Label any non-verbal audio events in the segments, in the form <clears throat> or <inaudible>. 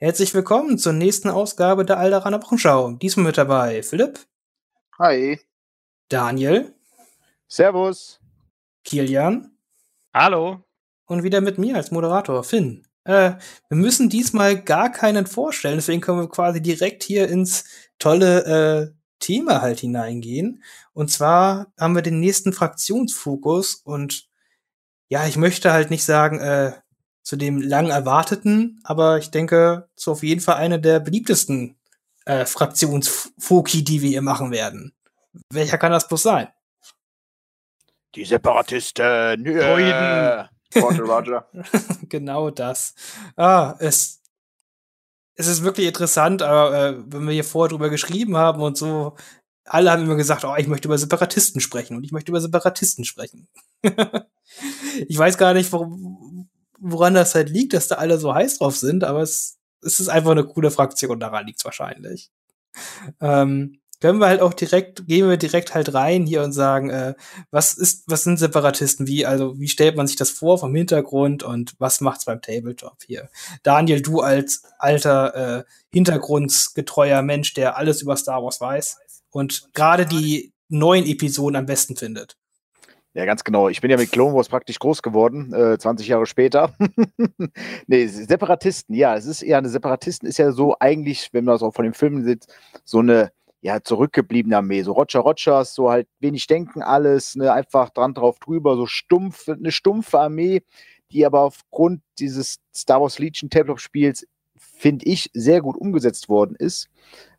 Herzlich willkommen zur nächsten Ausgabe der Alderaner Wochenschau. Diesmal mit dabei Philipp. Hi. Daniel. Servus. Kilian. Hallo. Und wieder mit mir als Moderator, Finn. Äh, wir müssen diesmal gar keinen vorstellen, deswegen können wir quasi direkt hier ins tolle äh, Thema halt hineingehen. Und zwar haben wir den nächsten Fraktionsfokus und ja, ich möchte halt nicht sagen, äh, zu dem lang erwarteten, aber ich denke, zu auf jeden Fall eine der beliebtesten äh, Fraktionsfoki, die wir hier machen werden. Welcher kann das bloß sein? Die Separatisten. Yeah. Roger, Roger. <laughs> genau das. Ah, es, es ist wirklich interessant, aber äh, wenn wir hier vorher drüber geschrieben haben und so, alle haben immer gesagt, oh, ich möchte über Separatisten sprechen und ich möchte über Separatisten sprechen. <laughs> ich weiß gar nicht, warum, woran das halt liegt, dass da alle so heiß drauf sind, aber es, es ist einfach eine coole Fraktion, daran liegt's wahrscheinlich. Ähm, können wir halt auch direkt, gehen wir direkt halt rein hier und sagen, äh, was ist, was sind Separatisten? Wie, also, wie stellt man sich das vor vom Hintergrund und was macht's beim Tabletop hier? Daniel, du als alter, äh, hintergrundsgetreuer Mensch, der alles über Star Wars weiß und gerade die neuen Episoden am besten findet. Ja, ganz genau. Ich bin ja mit Clone Wars praktisch groß geworden, äh, 20 Jahre später. <laughs> nee, Separatisten, ja, es ist eher eine Separatisten, ist ja so eigentlich, wenn man das auch von den Filmen sieht, so eine ja, zurückgebliebene Armee. So Roger Rogers, so halt wenig denken, alles, ne, einfach dran drauf drüber, so stumpf, eine stumpfe Armee, die aber aufgrund dieses Star Wars Legion Tabletop-Spiels, finde ich, sehr gut umgesetzt worden ist.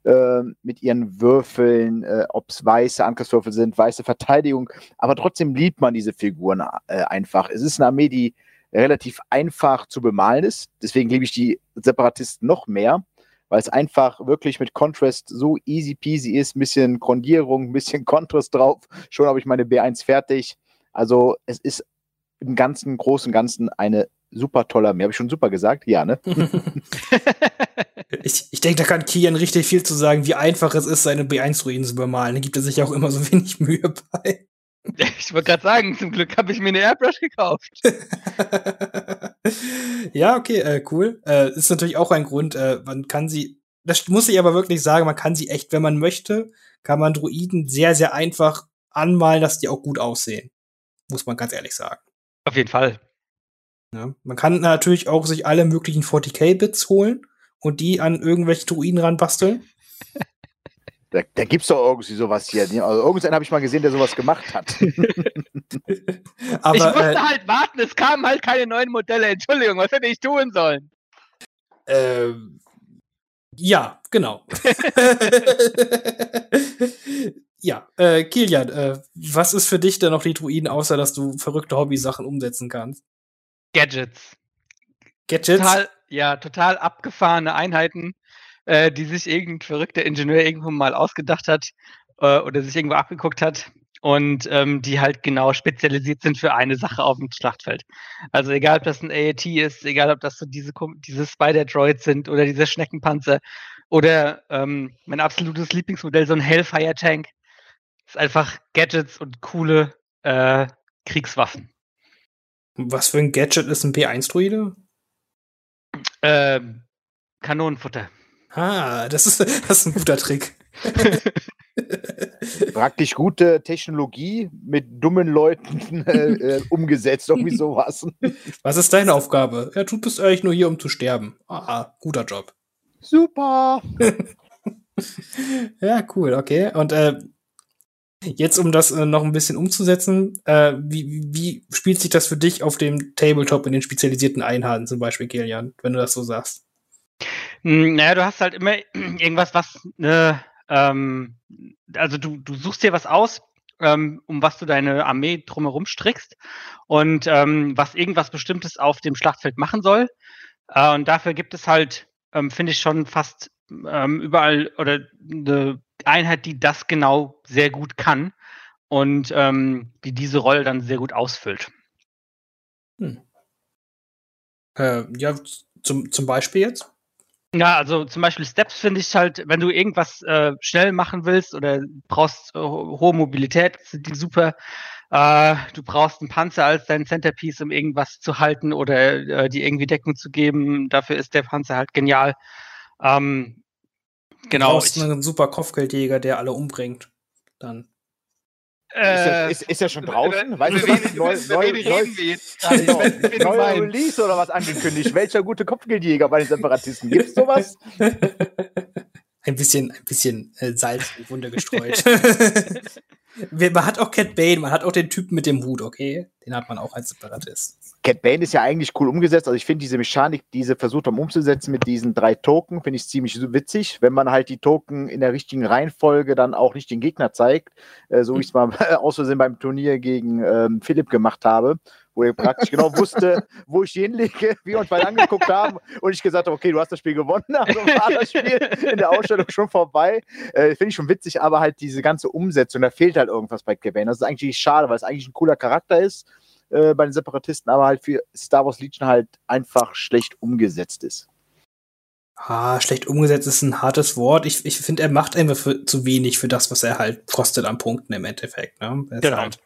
Äh, mit ihren Würfeln, äh, ob es weiße Angriffswürfel sind, weiße Verteidigung, aber trotzdem liebt man diese Figuren äh, einfach. Es ist eine Armee, die relativ einfach zu bemalen ist, deswegen liebe ich die Separatisten noch mehr, weil es einfach wirklich mit Contrast so easy peasy ist, ein bisschen Grundierung, ein <laughs> bisschen Contrast drauf, schon habe ich meine B1 fertig. Also es ist im ganzen, großen Ganzen eine super toller Armee. Habe ich schon super gesagt? Ja, ne? ich ich denke, da kann Kian richtig viel zu sagen, wie einfach es ist, seine B1-Ruinen zu bemalen. Da gibt er sich auch immer so <laughs> wenig Mühe bei. <laughs> Ich wollte gerade sagen, zum Glück habe ich mir eine Airbrush gekauft. <laughs> ja, okay, äh, cool. Äh, ist natürlich auch ein Grund, äh, man kann sie, das muss ich aber wirklich sagen, man kann sie echt, wenn man möchte, kann man Druiden sehr, sehr einfach anmalen, dass die auch gut aussehen. Muss man ganz ehrlich sagen. Auf jeden Fall. Ja, man kann natürlich auch sich alle möglichen 40k-Bits holen und die an irgendwelche Druiden ranbasteln. <laughs> Da, da gibt es doch irgendwie sowas hier. Also irgendeinen habe ich mal gesehen, der sowas gemacht hat. <laughs> Aber, ich musste äh, halt warten, es kamen halt keine neuen Modelle. Entschuldigung, was hätte ich tun sollen? Ähm, ja, genau. <laughs> ja, äh, Kilian, äh, was ist für dich denn noch die Druiden, außer dass du verrückte Hobby-Sachen umsetzen kannst? Gadgets. Gadgets? Total, ja, total abgefahrene Einheiten, äh, die sich irgendein verrückter Ingenieur irgendwo mal ausgedacht hat äh, oder sich irgendwo abgeguckt hat und ähm, die halt genau spezialisiert sind für eine Sache auf dem Schlachtfeld. Also egal, ob das ein AAT ist, egal, ob das so diese, diese Spider-Droids sind oder diese Schneckenpanzer oder ähm, mein absolutes Lieblingsmodell, so ein Hellfire-Tank. Ist einfach Gadgets und coole äh, Kriegswaffen. Was für ein Gadget ist ein P1-Druide? Ähm, Kanonenfutter. Ah, das ist, <laughs> das ist ein guter Trick. <laughs> Praktisch gute Technologie mit dummen Leuten <laughs> äh, äh, umgesetzt, irgendwie sowas. Was ist deine Aufgabe? Ja, du bist eigentlich nur hier, um zu sterben. Ah, guter Job. Super. ja, cool, okay. Und äh, Jetzt, um das äh, noch ein bisschen umzusetzen, äh, wie, wie spielt sich das für dich auf dem Tabletop in den spezialisierten Einheiten, zum Beispiel, Kilian, wenn du das so sagst? Hm, naja, du hast halt immer <clears throat> irgendwas, was, ne, ähm, also du, du suchst dir was aus, ähm, um was du deine Armee drumherum strickst und ähm, was irgendwas Bestimmtes auf dem Schlachtfeld machen soll. Äh, und dafür gibt es halt, ähm, finde ich, schon fast ähm, überall oder eine Einheit, die das genau sehr gut kann und ähm, die diese Rolle dann sehr gut ausfüllt. Hm. Äh, ja, zum, zum Beispiel jetzt? Ja, also zum Beispiel Steps finde ich halt, wenn du irgendwas äh, schnell machen willst oder brauchst äh, hohe Mobilität, sind die super. Äh, du brauchst einen Panzer als dein Centerpiece, um irgendwas zu halten oder äh, die irgendwie Deckung zu geben. Dafür ist der Panzer halt genial. Ähm, genau. Du brauchst einen super Kopfgeldjäger, der alle umbringt. Dann. Äh, ist, ist, ist er schon draußen? Weißt du, was neu, neu, neu, neuer Release oder was angekündigt? Welcher gute Kopfgeldjäger bei den Separatisten? Gibt's sowas? <laughs> ein bisschen, ein bisschen äh, Salz in die Wunde gestreut. <laughs> <laughs> man hat auch Cat Bane, man hat auch den Typen mit dem Hut, okay? Den hat man auch als Separatist. Cat Bane ist ja eigentlich cool umgesetzt. Also ich finde diese Mechanik, die sie versucht haben umzusetzen mit diesen drei Token, finde ich ziemlich witzig, wenn man halt die Token in der richtigen Reihenfolge dann auch nicht den Gegner zeigt, äh, so wie ich es mal <laughs> aus Versehen beim Turnier gegen ähm, Philipp gemacht habe wo er praktisch genau wusste, wo ich hinlege, <laughs> wie wir uns beide angeguckt haben und ich gesagt habe, okay, du hast das Spiel gewonnen, also war das Spiel in der Ausstellung schon vorbei. Äh, Finde ich schon witzig, aber halt diese ganze Umsetzung, da fehlt halt irgendwas bei Kevin. Das ist eigentlich schade, weil es eigentlich ein cooler Charakter ist äh, bei den Separatisten, aber halt für Star Wars Legion halt einfach schlecht umgesetzt ist. Ah, schlecht umgesetzt ist ein hartes Wort. Ich, ich finde, er macht einfach für, zu wenig für das, was er halt kostet an Punkten im Endeffekt. Ne? Genau. Halt,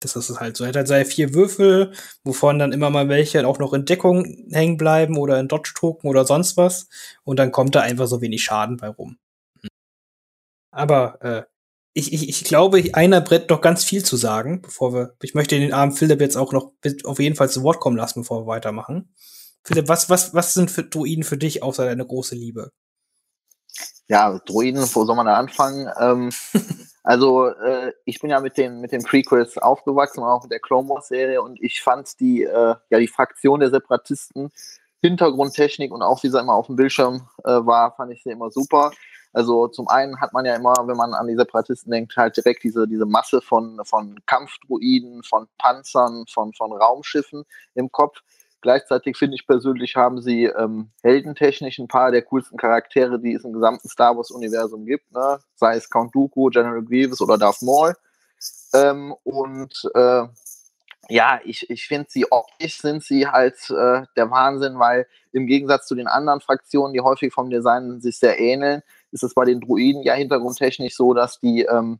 das ist halt so. Er hat halt seine vier Würfel, wovon dann immer mal welche auch noch in Deckung hängen bleiben oder in Dodge-Token oder sonst was. Und dann kommt da einfach so wenig Schaden bei rum. Aber äh, ich, ich, ich glaube, einer brett doch ganz viel zu sagen, bevor wir. Ich möchte den armen Philipp jetzt auch noch auf jeden Fall zu Wort kommen lassen, bevor wir weitermachen. Philipp, was, was, was sind für Druiden für dich außer deine große Liebe? Ja, Druiden, wo soll man da anfangen? Ähm, <laughs> also, äh, ich bin ja mit den, mit den Prequels aufgewachsen, auch mit der Clone Wars Serie und ich fand die, äh, ja, die Fraktion der Separatisten, Hintergrundtechnik und auch wie sie immer auf dem Bildschirm äh, war, fand ich sie immer super. Also zum einen hat man ja immer, wenn man an die Separatisten denkt, halt direkt diese, diese Masse von, von Kampfdruiden, von Panzern, von, von Raumschiffen im Kopf. Gleichzeitig finde ich persönlich, haben sie ähm, heldentechnisch ein paar der coolsten Charaktere, die es im gesamten Star Wars-Universum gibt, ne? sei es Count Dooku, General Grievous oder Darth Maul. Ähm, und äh, ja, ich, ich finde sie optisch sind sie halt äh, der Wahnsinn, weil im Gegensatz zu den anderen Fraktionen, die häufig vom Design sich sehr ähneln, ist es bei den Druiden ja hintergrundtechnisch so, dass die ähm,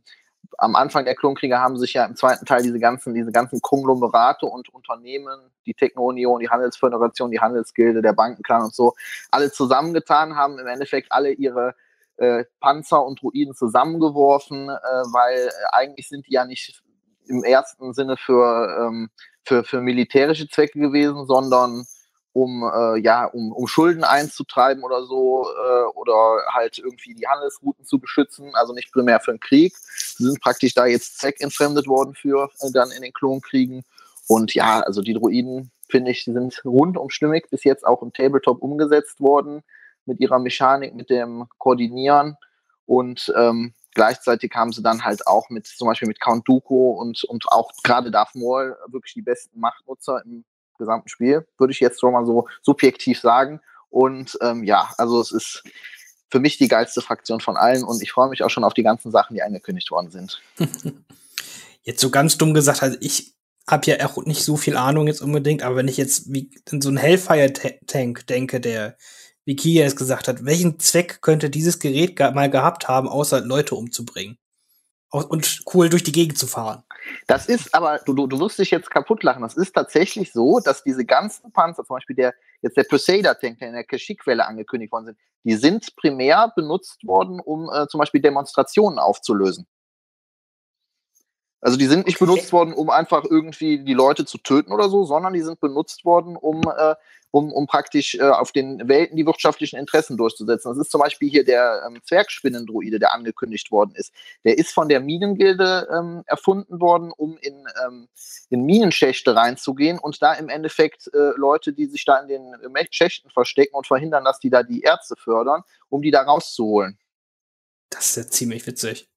am Anfang der Klonkrieger haben sich ja im zweiten Teil diese ganzen, diese ganzen Konglomerate und Unternehmen, die Techno-Union, die Handelsföderation, die Handelsgilde, der Bankenclan und so, alle zusammengetan, haben im Endeffekt alle ihre äh, Panzer und Druiden zusammengeworfen, äh, weil äh, eigentlich sind die ja nicht im ersten Sinne für, ähm, für, für militärische Zwecke gewesen, sondern um äh, ja um, um Schulden einzutreiben oder so äh, oder halt irgendwie die Handelsrouten zu beschützen, also nicht primär für den Krieg. Sie sind praktisch da jetzt zweckentfremdet worden für äh, dann in den Klonkriegen. Und ja, also die Druiden, finde ich, sind rundum stimmig, bis jetzt auch im Tabletop umgesetzt worden, mit ihrer Mechanik, mit dem Koordinieren. Und ähm, gleichzeitig haben sie dann halt auch mit, zum Beispiel mit Count Dooku und, und auch gerade Darth Maul wirklich die besten Machtnutzer im gesamten Spiel, würde ich jetzt schon mal so subjektiv sagen. Und ähm, ja, also es ist für mich die geilste Fraktion von allen und ich freue mich auch schon auf die ganzen Sachen, die angekündigt worden sind. <laughs> Jetzt so ganz dumm gesagt, also ich habe ja auch nicht so viel Ahnung jetzt unbedingt, aber wenn ich jetzt wie in so einen Hellfire-Tank denke, der, wie Kia es gesagt hat, welchen Zweck könnte dieses Gerät mal gehabt haben, außer Leute umzubringen? und cool durch die Gegend zu fahren. Das ist aber, du, du, du wirst dich jetzt kaputt lachen. Das ist tatsächlich so, dass diese ganzen Panzer, zum Beispiel der, jetzt der Crusader-Tank, der in der Kashyyyk-Welle angekündigt worden sind, die sind primär benutzt worden, um äh, zum Beispiel Demonstrationen aufzulösen. Also die sind nicht benutzt worden, um einfach irgendwie die Leute zu töten oder so, sondern die sind benutzt worden, um, äh, um, um praktisch äh, auf den Welten die wirtschaftlichen Interessen durchzusetzen. Das ist zum Beispiel hier der ähm, Zwergspinnendruide, der angekündigt worden ist. Der ist von der Minengilde ähm, erfunden worden, um in, ähm, in Minenschächte reinzugehen und da im Endeffekt äh, Leute, die sich da in den Schächten verstecken und verhindern, dass die da die Erze fördern, um die da rauszuholen. Das ist ja ziemlich witzig.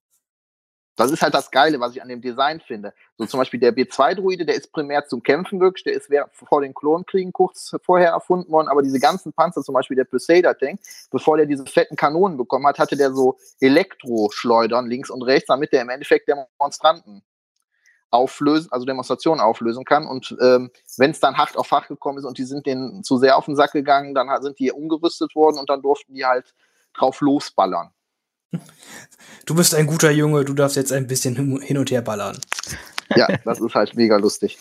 Das ist halt das Geile, was ich an dem Design finde. So zum Beispiel der B2-Druide, der ist primär zum Kämpfen wirklich, der ist vor den Klonkriegen kurz vorher erfunden worden, aber diese ganzen Panzer, zum Beispiel der Crusader-Tank, bevor der diese fetten Kanonen bekommen hat, hatte der so Elektroschleudern links und rechts, damit der im Endeffekt Demonstranten auflösen, also Demonstrationen auflösen kann. Und ähm, wenn es dann hart auf Fach gekommen ist und die sind denen zu sehr auf den Sack gegangen, dann sind die umgerüstet worden und dann durften die halt drauf losballern. Du bist ein guter Junge, du darfst jetzt ein bisschen hin und her ballern. Ja, das ist halt mega lustig.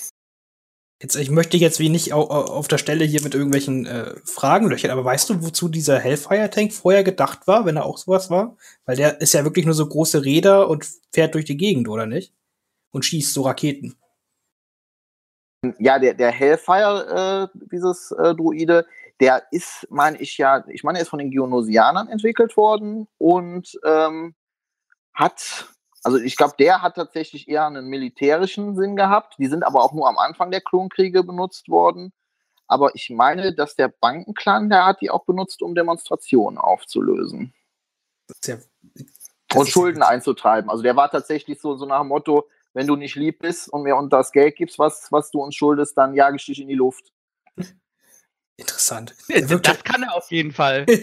Jetzt, ich möchte jetzt wie nicht au- au- auf der Stelle hier mit irgendwelchen äh, Fragen löchern, aber weißt du, wozu dieser Hellfire-Tank vorher gedacht war, wenn er auch sowas war? Weil der ist ja wirklich nur so große Räder und fährt durch die Gegend, oder nicht? Und schießt so Raketen. Ja, der, der Hellfire, äh, dieses äh, Druide, der ist, meine ich ja, ich meine, er ist von den Geonosianern entwickelt worden und ähm, hat, also ich glaube, der hat tatsächlich eher einen militärischen Sinn gehabt. Die sind aber auch nur am Anfang der Klonkriege benutzt worden. Aber ich meine, dass der Bankenclan, der hat die auch benutzt, um Demonstrationen aufzulösen ja, und Schulden ja, einzutreiben. Also der war tatsächlich so, so nach dem Motto, wenn du nicht lieb bist und mir unter das Geld gibst, was, was du uns schuldest, dann jage ich dich in die Luft. Interessant. Wirkt Das kann er auf jeden Fall. <laughs>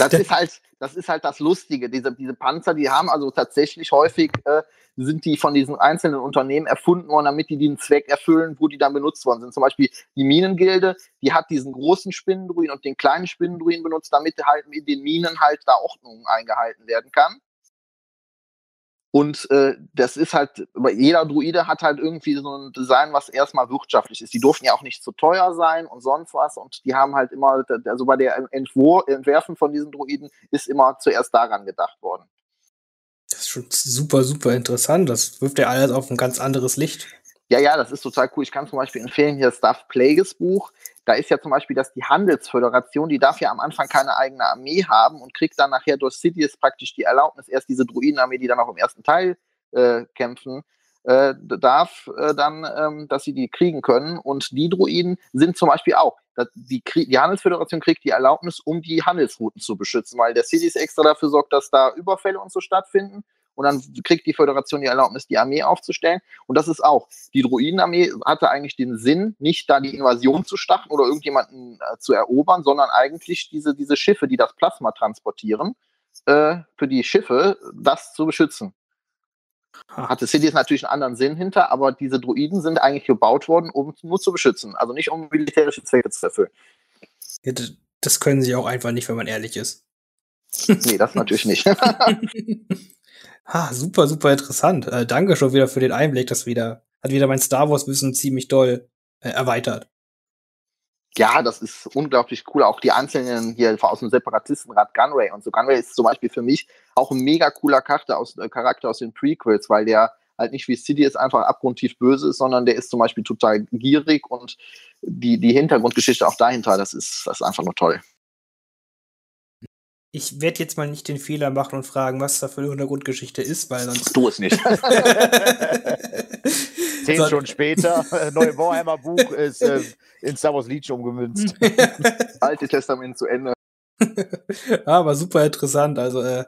Das ist halt, das ist halt das Lustige. Diese, diese Panzer, die haben also tatsächlich häufig, äh, sind die von diesen einzelnen Unternehmen erfunden worden, damit die den Zweck erfüllen, wo die dann benutzt worden sind. Zum Beispiel die Minengilde, die hat diesen großen Spinnendruiden und den kleinen Spinnendruiden benutzt, damit halt in den Minen halt da Ordnung eingehalten werden kann. Und äh, das ist halt, jeder Druide hat halt irgendwie so ein Design, was erstmal wirtschaftlich ist. Die durften ja auch nicht zu teuer sein und sonst was. Und die haben halt immer, also bei der Entwur Entwerfen von diesen Druiden ist immer zuerst daran gedacht worden. Das ist schon super, super interessant. Das wirft ja alles auf ein ganz anderes Licht. Ja, ja, das ist total cool. Ich kann zum Beispiel empfehlen hier das Stuff Plagueis Buch. Da ist ja zum Beispiel, dass die Handelsföderation, die darf ja am Anfang keine eigene Armee haben und kriegt dann nachher durch Sidious praktisch die Erlaubnis, erst diese Druidenarmee, die dann auch im ersten Teil äh, kämpfen, äh, darf äh, dann, ähm, dass sie die kriegen können. Und die Druiden sind zum Beispiel auch, die, die Handelsföderation kriegt die Erlaubnis, um die Handelsrouten zu beschützen, weil der Sidious extra dafür sorgt, dass da Überfälle und so stattfinden. Und dann kriegt die Föderation die Erlaubnis, die Armee aufzustellen. Und das ist auch, die Druidenarmee hatte eigentlich den Sinn, nicht da die Invasion zu starten oder irgendjemanden äh, zu erobern, sondern eigentlich diese, diese Schiffe, die das Plasma transportieren, äh, für die Schiffe, das zu beschützen. Ha. Hatte Sidious natürlich einen anderen Sinn hinter, aber diese Druiden sind eigentlich gebaut worden, um nur zu beschützen, also nicht um militärische Zwecke zu erfüllen. Das können sie auch einfach nicht, wenn man ehrlich ist. Nee, das natürlich nicht. <laughs> <laughs> ah, super, super interessant. Äh, danke schon wieder für den Einblick. Das wieder, hat wieder mein Star Wars-Wissen ziemlich doll äh, erweitert. ja, das ist unglaublich cool. Auch die einzelnen hier aus dem Separatistenrat Gunray und so. Gunray ist zum Beispiel für mich auch ein mega cooler Charakter aus, äh, Charakter aus den Prequels, weil der halt nicht wie Sidious einfach abgrundtief böse ist, sondern der ist zum Beispiel total gierig und die, die Hintergrundgeschichte auch dahinter, das ist, das ist einfach nur toll. Ich werde jetzt mal nicht den Fehler machen und fragen, was da für eine Hintergrundgeschichte ist, weil sonst. Du es nicht. <laughs> Zehn So- Stunden später, äh, neue Warhammer Buch ist äh, in Star Wars Legion umgemünzt. <laughs> Alte Testament zu Ende. <laughs> Aber super interessant. Also, äh,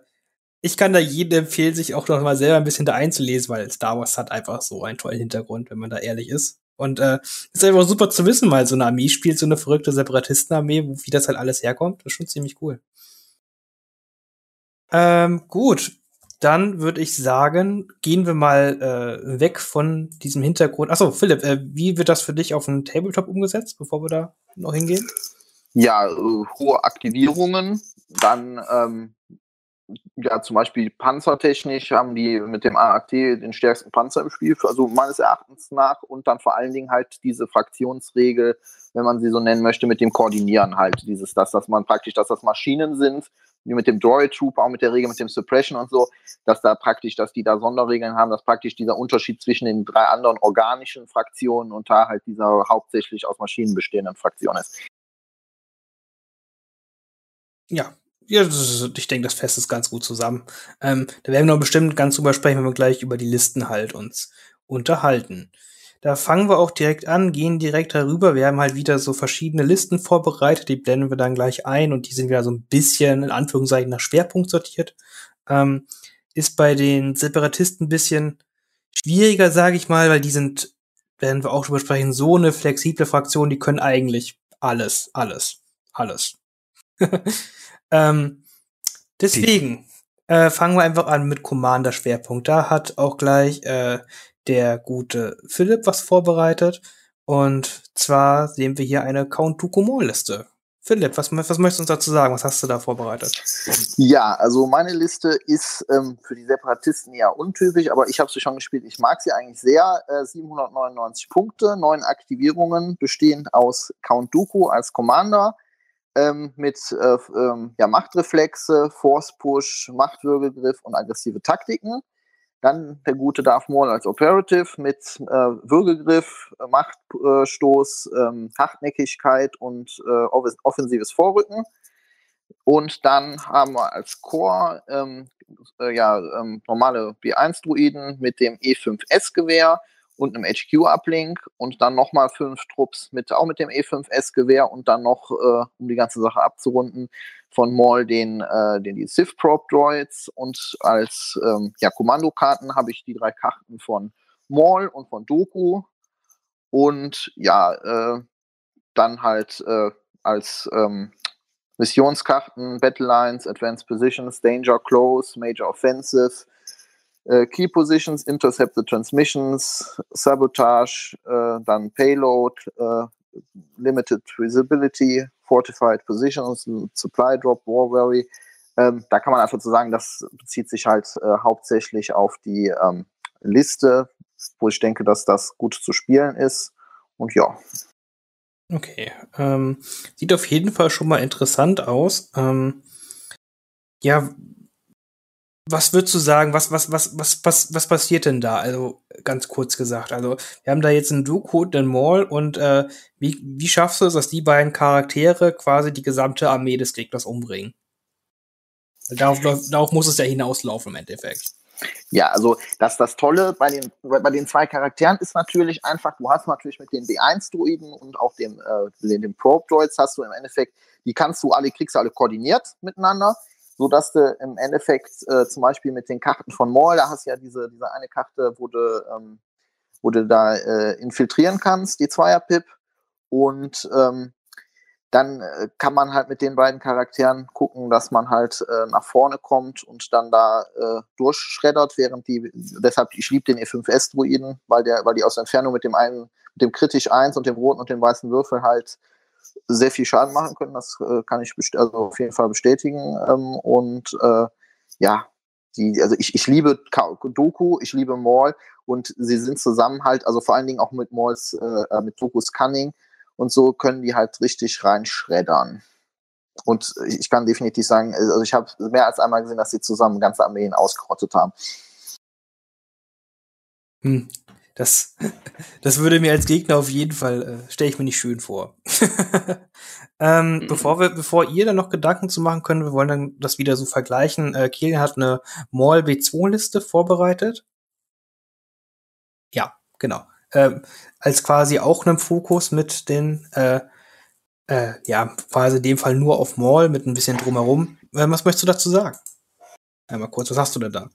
ich kann da jedem empfehlen, sich auch noch mal selber ein bisschen da einzulesen, weil Star Wars hat einfach so einen tollen Hintergrund, wenn man da ehrlich ist. Und äh, ist einfach super zu wissen, weil so eine Armee spielt, so eine verrückte Separatistenarmee, wo- wie das halt alles herkommt. Das ist schon ziemlich cool. Ähm, gut, dann würde ich sagen, gehen wir mal äh, weg von diesem Hintergrund. Achso, Philipp, äh, wie wird das für dich auf dem Tabletop umgesetzt, bevor wir da noch hingehen? ja, äh, hohe Aktivierungen, dann ähm, ja zum Beispiel panzertechnisch haben die mit dem AAT den stärksten Panzer im Spiel, also meines Erachtens nach. Und dann vor allen Dingen halt diese Fraktionsregel, wenn man sie so nennen möchte, mit dem Koordinieren halt, dieses, dass, dass man praktisch, dass das Maschinen sind, wie mit dem Droid Trooper, auch mit der Regel mit dem Suppression und so, dass da praktisch, dass die da Sonderregeln haben, dass praktisch dieser Unterschied zwischen den drei anderen organischen Fraktionen und da halt dieser hauptsächlich aus Maschinen bestehenden Fraktion ist. Ja, ja ich denke, das Fest ist ganz gut zusammen. Ähm, da werden wir noch bestimmt ganz drüber sprechen, wenn wir gleich über die Listen halt uns unterhalten. Da fangen wir auch direkt an, gehen direkt darüber. Wir haben halt wieder so verschiedene Listen vorbereitet, die blenden wir dann gleich ein und die sind wieder so ein bisschen in Anführungszeichen nach Schwerpunkt sortiert. Ähm, ist bei den Separatisten ein bisschen schwieriger, sage ich mal, weil die sind, werden wir auch drüber sprechen, so eine flexible Fraktion, die können eigentlich alles, alles, alles. <laughs> ähm, deswegen äh, fangen wir einfach an mit Commander-Schwerpunkt. Da hat auch gleich äh, der gute Philipp was vorbereitet. Und zwar sehen wir hier eine Count Ducomont-Liste. Philipp, was, was möchtest du uns dazu sagen? Was hast du da vorbereitet? Ja, also meine Liste ist ähm, für die Separatisten eher untypisch, aber ich habe sie schon gespielt. Ich mag sie eigentlich sehr. Äh, 799 Punkte, neun Aktivierungen, bestehend aus Count Dooku als Commander ähm, mit äh, ähm, ja, Machtreflexe, Force Push, Machtwürgegriff und aggressive Taktiken. Dann der gute Darth Maul als Operative mit äh, Würgegriff, äh, Machtstoß, äh, Hartnäckigkeit und äh, offensives Vorrücken. Und dann haben wir als Core ähm, äh, ja, ähm, normale B1-Druiden mit dem E5S-Gewehr und einem HQ-Uplink und dann nochmal fünf Trupps mit auch mit dem E5S-Gewehr und dann noch, äh, um die ganze Sache abzurunden, von Maul den, äh, den die Sith Prop Droids und als ähm, ja, Kommandokarten habe ich die drei Karten von Maul und von Doku und ja, äh, dann halt äh, als ähm, Missionskarten Battle Lines, Advanced Positions, Danger Close, Major Offensive, äh, Key Positions, Intercepted Transmissions, Sabotage, äh, dann Payload, äh, Limited Visibility, Fortified Positions, Supply Drop, War Worry. Ähm, da kann man einfach so sagen, das bezieht sich halt äh, hauptsächlich auf die ähm, Liste, wo ich denke, dass das gut zu spielen ist. Und ja. Okay. Ähm, sieht auf jeden Fall schon mal interessant aus. Ähm, ja, was würdest du sagen, was, was, was, was, was, was passiert denn da? Also ganz kurz gesagt. Also wir haben da jetzt einen Dooku, den Maul und äh, wie, wie schaffst du es, dass die beiden Charaktere quasi die gesamte Armee des Gegners umbringen? Darauf, darauf muss es ja hinauslaufen im Endeffekt. Ja, also das, das Tolle bei den, bei den zwei Charakteren ist natürlich einfach, du hast natürlich mit den B1-Druiden und auch dem, äh, den, den Probe-Droids hast du im Endeffekt, die kannst du alle, kriegst du alle koordiniert miteinander so dass du im Endeffekt äh, zum Beispiel mit den Karten von Maul, da hast du ja diese, diese eine Karte, wo du, ähm, wo du da äh, infiltrieren kannst, die Zweier-Pip. Und ähm, dann äh, kann man halt mit den beiden Charakteren gucken, dass man halt äh, nach vorne kommt und dann da äh, durchschreddert, während die, deshalb, ich liebe den E5S-Druiden, weil weil die aus der Entfernung mit dem einen, mit dem kritisch 1 und dem roten und dem weißen Würfel halt sehr viel Schaden machen können. Das äh, kann ich also auf jeden Fall bestätigen. Ähm, und äh, ja, die, also ich, ich liebe Doku, ich liebe Maul und sie sind zusammen halt, also vor allen Dingen auch mit Mauls, äh, äh, mit Dokus Cunning und so können die halt richtig reinschreddern. Und ich kann definitiv sagen, also ich habe mehr als einmal gesehen, dass sie zusammen ganze Armeen ausgerottet haben. Hm. Das, das würde mir als Gegner auf jeden Fall, äh, stelle ich mir nicht schön vor. <laughs> ähm, mhm. Bevor wir, bevor ihr dann noch Gedanken zu machen können, wir wollen dann das wieder so vergleichen. Äh, Kiel hat eine Mall B2-Liste vorbereitet. Ja, genau. Ähm, als quasi auch einem Fokus mit den, äh, äh, ja, quasi in dem Fall nur auf Mall mit ein bisschen drumherum. Äh, was möchtest du dazu sagen? Einmal kurz, was hast du denn da?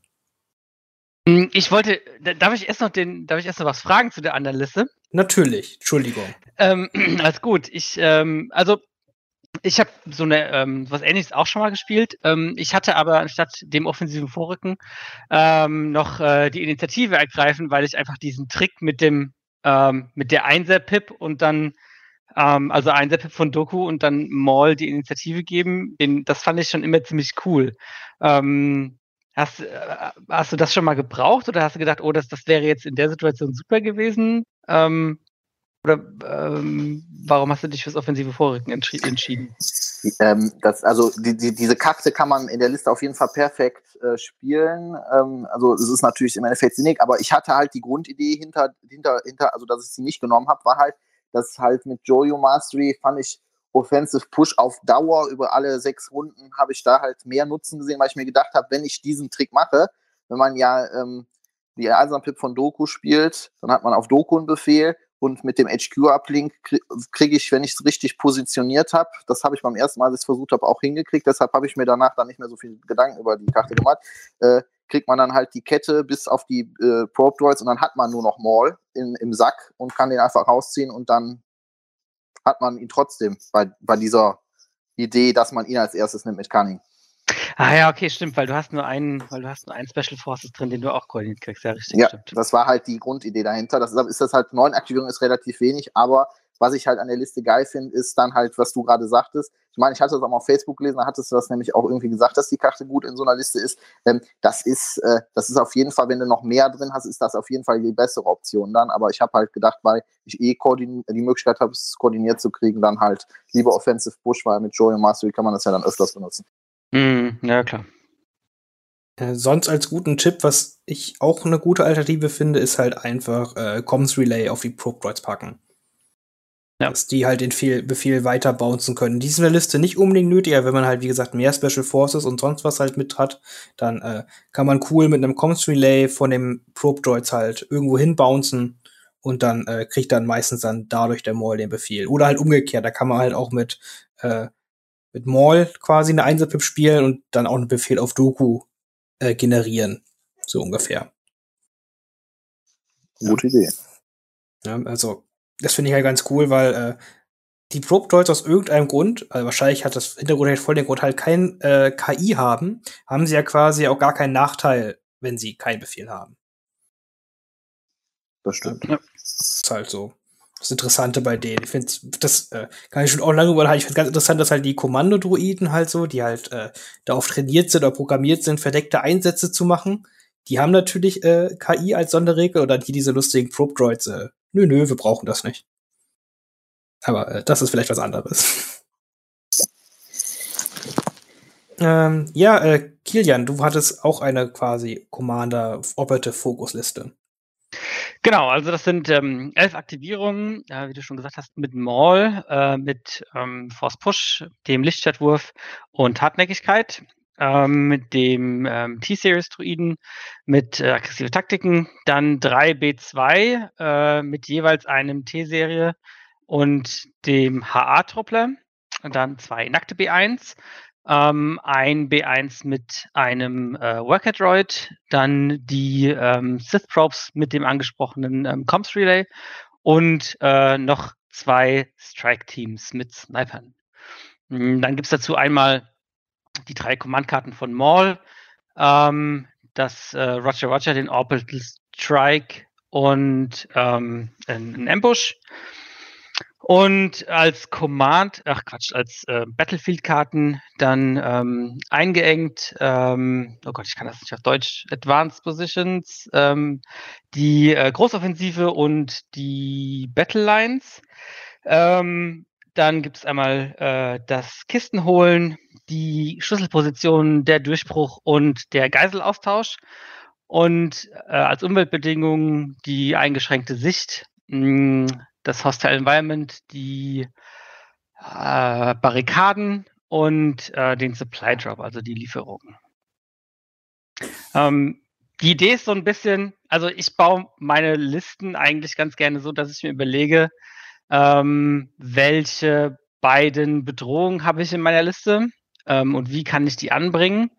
Hm, ich wollte, darf ich erst noch den, darf ich erst noch was fragen zu der anderen Liste? Natürlich, Entschuldigung. Ähm, <clears throat> alles gut. Ich, ähm, also ich habe so eine ähm, was Ähnliches auch schon mal gespielt. Ähm, ich hatte aber anstatt dem offensiven Vorrücken ähm, noch äh, die Initiative ergreifen, weil ich einfach diesen Trick mit dem ähm, mit der Einser-Pip und dann ähm, also Einser-Pip von Doku und dann Maul die Initiative geben, den, das fand ich schon immer ziemlich cool. Ähm, Hast, äh, hast du das schon mal gebraucht oder hast du gedacht, oh, das, das wäre jetzt in der Situation super gewesen? Ähm, oder ähm, warum hast du dich fürs offensive Vorrücken entschieden? Ähm, das, also die, die, diese Kakte kann man in der Liste auf jeden Fall perfekt äh, spielen. Ähm, also es ist natürlich im Endeffekt sinnig, aber ich hatte halt die Grundidee hinter, hinter, hinter also dass ich sie nicht genommen habe, war halt, dass halt mit Jojo Mastery fand ich Offensive Push auf Dauer über alle sechs Runden habe ich da halt mehr Nutzen gesehen, weil ich mir gedacht habe, wenn ich diesen Trick mache, wenn man ja ähm, die Eisenpip von Doku spielt, dann hat man auf Doku einen Befehl und mit dem HQ-Uplink kriege ich, wenn ich es richtig positioniert habe, das habe ich beim ersten Mal, als ich es versucht habe, auch hingekriegt, deshalb habe ich mir danach dann nicht mehr so viel Gedanken über die Karte gemacht, äh, kriegt man dann halt die Kette bis auf die äh, Probe Droids und dann hat man nur noch Maul in, im Sack und kann den einfach rausziehen und dann hat man ihn trotzdem bei, bei dieser Idee, dass man ihn als erstes nimmt mit Cunning. Ah ja, okay, stimmt, weil du hast nur einen, weil du hast nur einen Special Forces drin, den du auch koordiniert kriegst, ja, richtig. Ja, stimmt. das war halt die Grundidee dahinter. Das ist, ist das halt, neun Aktivierungen ist relativ wenig, aber was ich halt an der Liste geil finde, ist dann halt, was du gerade sagtest. Ich meine, ich hatte das auch mal auf Facebook gelesen, da hattest du das nämlich auch irgendwie gesagt, dass die Karte gut in so einer Liste ist. Ähm, das ist, äh, das ist auf jeden Fall, wenn du noch mehr drin hast, ist das auf jeden Fall die bessere Option dann. Aber ich habe halt gedacht, weil ich eh die Möglichkeit habe, es koordiniert zu kriegen, dann halt lieber Offensive Push, weil mit Joey und Mastery kann man das ja dann öfters benutzen. Mm, ja, klar. Äh, sonst als guten Chip, was ich auch eine gute Alternative finde, ist halt einfach äh, Comms Relay auf die Probe Droids packen. Ja. Dass die halt den Fehl, Befehl weiter bouncen können. Die ist in der Liste nicht unbedingt nötig, aber wenn man halt, wie gesagt, mehr Special Forces und sonst was halt mit hat, dann äh, kann man cool mit einem Comms Relay von dem Probe Droids halt irgendwo hin bouncen und dann äh, kriegt dann meistens dann dadurch der Maul den Befehl. Oder halt umgekehrt, da kann man halt auch mit, äh, mit Maul quasi eine Einzelpip spielen und dann auch einen Befehl auf Doku äh, generieren. So ungefähr. Gute Idee. Ja, also, das finde ich halt ganz cool, weil äh, die Probe Droids aus irgendeinem Grund, also wahrscheinlich hat das Hintergrund halt voll den Grund, halt kein äh, KI haben, haben sie ja quasi auch gar keinen Nachteil, wenn sie keinen Befehl haben. Das stimmt. Ja. Das ist halt so das Interessante bei denen. Ich finde, das äh, kann ich schon auch lange überlegen. Ich finde ganz interessant, dass halt die Kommandodruiden halt so, die halt äh, darauf trainiert sind oder programmiert sind, verdeckte Einsätze zu machen. Die haben natürlich äh, KI als Sonderregel oder die diese lustigen Probe-Droids. Äh, nö, nö, wir brauchen das nicht. Aber äh, das ist vielleicht was anderes. <laughs> ähm, ja, äh, Kilian, du hattest auch eine quasi Commander Operative Focus Liste. Genau, also das sind ähm, elf Aktivierungen, äh, wie du schon gesagt hast, mit Maul, äh, mit ähm, Force Push, dem Lichtschwertwurf und Hartnäckigkeit, ähm, mit dem ähm, T-Series-Druiden, mit äh, aggressive Taktiken, dann drei B2 äh, mit jeweils einem T-Serie und dem HA-Troppler, dann zwei nackte B1, ähm, ein B1 mit einem äh, Worker Droid, dann die ähm, Sith Probes mit dem angesprochenen ähm, Comms Relay und äh, noch zwei Strike Teams mit Snipern. Hm, dann gibt es dazu einmal die drei Command-Karten von Maul, ähm, das äh, Roger Roger, den Orbital Strike und ähm, ein Ambush. Und als Command, ach Quatsch, als äh, Battlefield-Karten dann ähm, eingeengt, ähm, oh Gott, ich kann das nicht auf Deutsch, Advanced Positions, ähm, die äh, Großoffensive und die Battle Lines. Ähm, dann gibt es einmal äh, das Kistenholen, die Schlüsselpositionen, der Durchbruch und der Geiselaustausch. Und äh, als Umweltbedingungen die eingeschränkte Sicht, mh, das Hostile Environment, die äh, Barrikaden und äh, den Supply Drop, also die Lieferungen. Ähm, die Idee ist so ein bisschen, also ich baue meine Listen eigentlich ganz gerne so, dass ich mir überlege, ähm, welche beiden Bedrohungen habe ich in meiner Liste ähm, und wie kann ich die anbringen.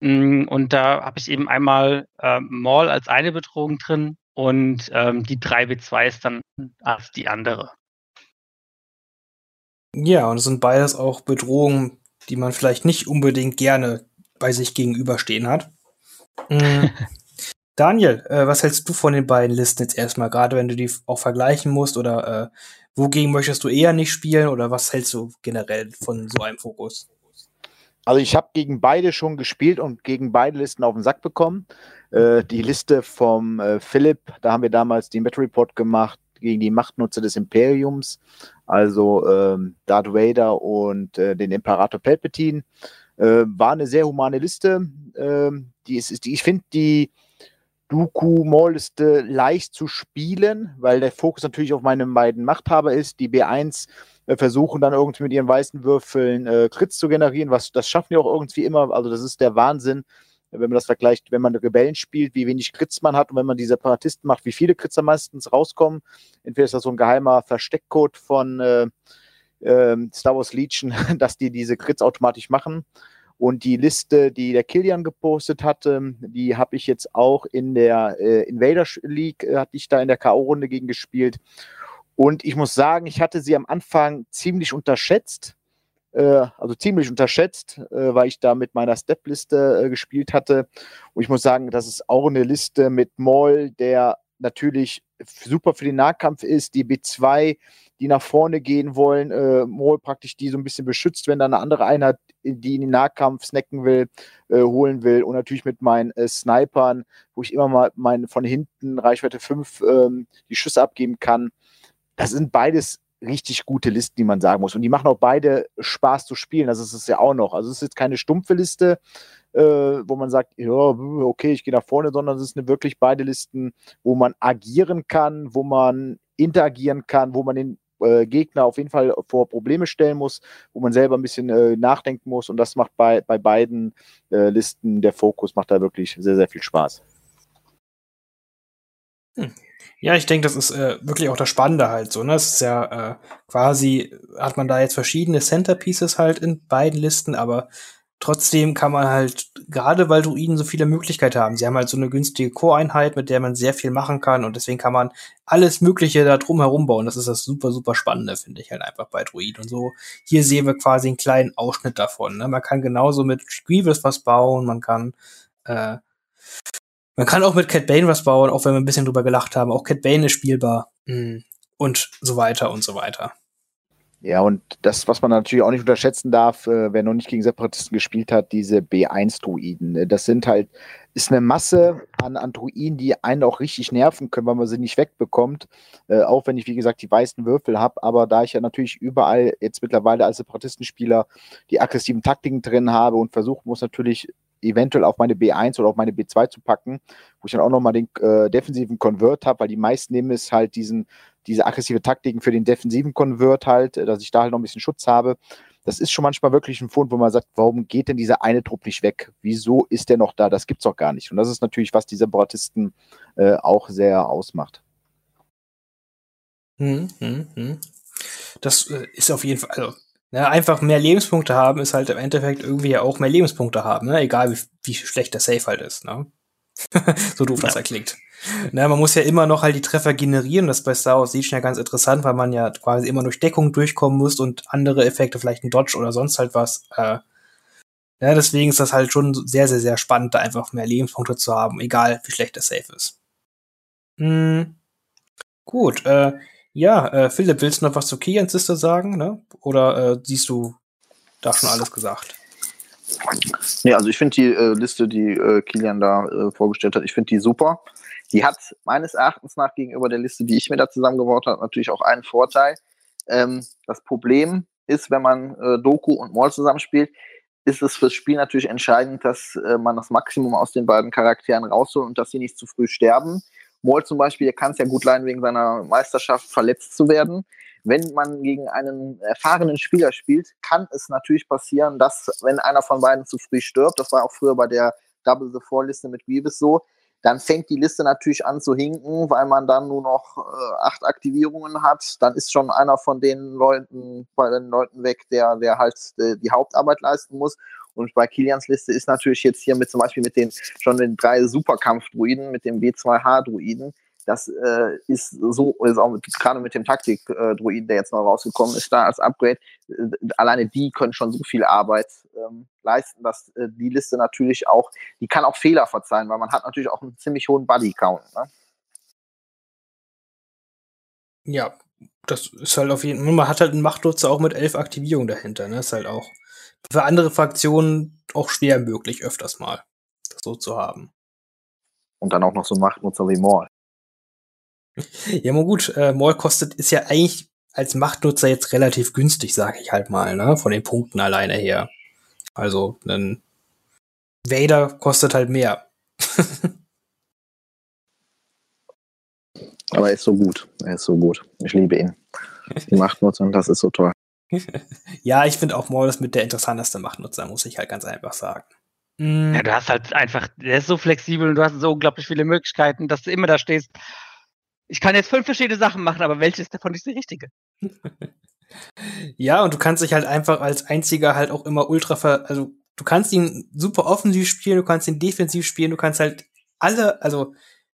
Mm, und da habe ich eben einmal äh, Mall als eine Bedrohung drin und ähm, die 3W2 ist dann als die andere. Ja, und es sind beides auch Bedrohungen, die man vielleicht nicht unbedingt gerne bei sich gegenüberstehen hat. Mhm. <laughs> Daniel, äh, was hältst du von den beiden Listen jetzt erstmal, gerade wenn du die auch vergleichen musst oder äh, wogegen möchtest du eher nicht spielen oder was hältst du generell von so einem Fokus? Also ich habe gegen beide schon gespielt und gegen beide Listen auf den Sack bekommen. Äh, die Liste vom äh, Philipp, da haben wir damals den Battle Report gemacht gegen die Machtnutzer des Imperiums, also ähm, Darth Vader und äh, den Imperator Palpatine. Äh, war eine sehr humane Liste. Ähm, die ist, die, ich finde die Dooku-Maul-Liste leicht zu spielen, weil der Fokus natürlich auf meinen beiden Machthaber ist. Die B1 äh, versuchen dann irgendwie mit ihren weißen Würfeln äh, Crits zu generieren, was das schaffen die auch irgendwie immer. Also das ist der Wahnsinn, wenn man das vergleicht, wenn man Rebellen spielt, wie wenig Crits man hat und wenn man die Separatisten macht, wie viele Crits da meistens rauskommen. Entweder ist das so ein geheimer Versteckcode von äh, äh, Star Wars Legion, <laughs> dass die diese Crits automatisch machen. Und die Liste, die der Kilian gepostet hatte, die habe ich jetzt auch in der äh, Invader League, äh, hatte ich da in der K.O.-Runde gegen gespielt. Und ich muss sagen, ich hatte sie am Anfang ziemlich unterschätzt. Äh, also ziemlich unterschätzt, äh, weil ich da mit meiner Step-Liste äh, gespielt hatte. Und ich muss sagen, das ist auch eine Liste mit Maul, der natürlich super für den Nahkampf ist, die B2, die nach vorne gehen wollen, äh, Maul praktisch die so ein bisschen beschützt, wenn da eine andere Einheit, die in den Nahkampf snacken will, äh, holen will. Und natürlich mit meinen äh, Snipern, wo ich immer mal mein, von hinten Reichweite 5 ähm, die Schüsse abgeben kann. Das sind beides richtig gute Listen, die man sagen muss. Und die machen auch beide Spaß zu spielen. Das ist es ja auch noch. Also es ist jetzt keine stumpfe Liste, äh, wo man sagt, ja, okay, ich gehe nach vorne, sondern es ist eine wirklich beide Listen, wo man agieren kann, wo man interagieren kann, wo man den äh, Gegner auf jeden Fall vor Probleme stellen muss, wo man selber ein bisschen äh, nachdenken muss. Und das macht bei, bei beiden äh, Listen, der Fokus macht da wirklich sehr, sehr viel Spaß. Hm. Ja, ich denke, das ist äh, wirklich auch das Spannende halt so. Ne? Es ist ja äh, quasi, hat man da jetzt verschiedene Centerpieces halt in beiden Listen, aber trotzdem kann man halt, gerade weil Druiden so viele Möglichkeiten haben, sie haben halt so eine günstige Core-Einheit, mit der man sehr viel machen kann und deswegen kann man alles Mögliche da drum herum bauen. Das ist das super, super Spannende, finde ich halt einfach bei Druiden. Und so, hier sehen wir quasi einen kleinen Ausschnitt davon. Ne? Man kann genauso mit Grievous was bauen, man kann äh, man kann auch mit Cat Bane was bauen, auch wenn wir ein bisschen drüber gelacht haben. Auch Cat Bane ist spielbar. Mhm. Und so weiter und so weiter. Ja, und das, was man natürlich auch nicht unterschätzen darf, äh, wer noch nicht gegen Separatisten gespielt hat, diese B1-Druiden. Äh, das sind halt, ist eine Masse an, an Druiden, die einen auch richtig nerven können, weil man sie nicht wegbekommt. Äh, auch wenn ich, wie gesagt, die weißen Würfel habe. Aber da ich ja natürlich überall jetzt mittlerweile als Separatistenspieler die aggressiven Taktiken drin habe und versuchen muss natürlich eventuell auf meine B1 oder auf meine B2 zu packen, wo ich dann auch nochmal den äh, defensiven Convert habe, weil die meisten nehmen es halt diesen, diese aggressive Taktiken für den defensiven Convert halt, äh, dass ich da halt noch ein bisschen Schutz habe. Das ist schon manchmal wirklich ein Fund, wo man sagt, warum geht denn dieser eine Trupp nicht weg? Wieso ist der noch da? Das gibt's doch gar nicht. Und das ist natürlich, was die Separatisten äh, auch sehr ausmacht. Hm, hm, hm. Das äh, ist auf jeden Fall, also Ne, einfach mehr Lebenspunkte haben ist halt im Endeffekt irgendwie auch mehr Lebenspunkte haben, ne? egal wie, wie schlecht der Safe halt ist. Ne? <laughs> so doof das ja. klingt. Ne, man muss ja immer noch halt die Treffer generieren. Das bei Star Wars Siege ja ganz interessant, weil man ja quasi immer durch Deckung durchkommen muss und andere Effekte, vielleicht ein Dodge oder sonst halt was. Äh, ja, deswegen ist das halt schon sehr, sehr, sehr spannend, da einfach mehr Lebenspunkte zu haben, egal wie schlecht der Safe ist. Hm. Gut, äh, ja, äh, Philipp, willst du noch was zu Kians Sister sagen? Ne? Oder äh, siehst du da schon alles gesagt? Nee, also ich finde die äh, Liste, die äh, Kilian da äh, vorgestellt hat, ich finde die super. Die hat meines Erachtens nach gegenüber der Liste, die ich mir da zusammengebaut habe, natürlich auch einen Vorteil. Ähm, das Problem ist, wenn man äh, Doku und Maul zusammenspielt, ist es fürs Spiel natürlich entscheidend, dass äh, man das Maximum aus den beiden Charakteren rausholt und dass sie nicht zu früh sterben. Moll zum Beispiel, der kann es ja gut leiden, wegen seiner Meisterschaft verletzt zu werden. Wenn man gegen einen erfahrenen Spieler spielt, kann es natürlich passieren, dass, wenn einer von beiden zu früh stirbt, das war auch früher bei der Double the Four Liste mit Grievous so, dann fängt die Liste natürlich an zu hinken, weil man dann nur noch äh, acht Aktivierungen hat. Dann ist schon einer von den Leuten, bei den Leuten weg, der, der halt äh, die Hauptarbeit leisten muss. Und bei Kilians Liste ist natürlich jetzt hier mit zum Beispiel mit den schon den drei Superkampf-Druiden, mit dem B2H-Druiden, das äh, ist so, ist auch mit, gerade mit dem Taktik-Druiden, der jetzt noch rausgekommen ist, da als Upgrade, äh, alleine die können schon so viel Arbeit ähm, leisten, dass äh, die Liste natürlich auch, die kann auch Fehler verzeihen, weil man hat natürlich auch einen ziemlich hohen Buddy-Count. Ne? Ja, das ist halt auf jeden Fall, man hat halt einen Machtnutzer auch mit elf Aktivierungen dahinter, ne? Ist halt auch für andere Fraktionen auch schwer möglich, öfters mal das so zu haben. Und dann auch noch so Machtnutzer wie Maul. Ja, mal gut, äh, Maul kostet, ist ja eigentlich als Machtnutzer jetzt relativ günstig, sage ich halt mal, ne? Von den Punkten alleine her. Also, ein Vader kostet halt mehr. <laughs> Aber er ist so gut. Er ist so gut. Ich liebe ihn. Die Machtnutzer, das ist so toll. <laughs> ja, ich finde auch Morris mit der interessanteste Machtnutzer, muss ich halt ganz einfach sagen. Ja, du hast halt einfach, der ist so flexibel und du hast so unglaublich viele Möglichkeiten, dass du immer da stehst. Ich kann jetzt fünf verschiedene Sachen machen, aber welches davon ist die richtige? <laughs> ja, und du kannst dich halt einfach als einziger halt auch immer ultra ver, also du kannst ihn super offensiv spielen, du kannst ihn defensiv spielen, du kannst halt alle, also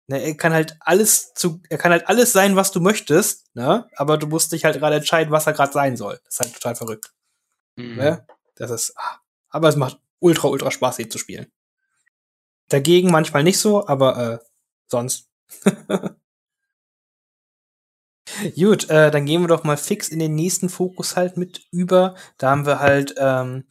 Ne, er kann halt alles zu, er kann halt alles sein, was du möchtest, ne? Aber du musst dich halt gerade entscheiden, was er gerade sein soll. Das ist halt total verrückt. Mhm. Ne? Das ist, ah, aber es macht ultra, ultra Spaß, ihn zu spielen. Dagegen manchmal nicht so, aber äh, sonst. <laughs> Gut, äh, dann gehen wir doch mal fix in den nächsten Fokus halt mit über. Da haben wir halt ähm,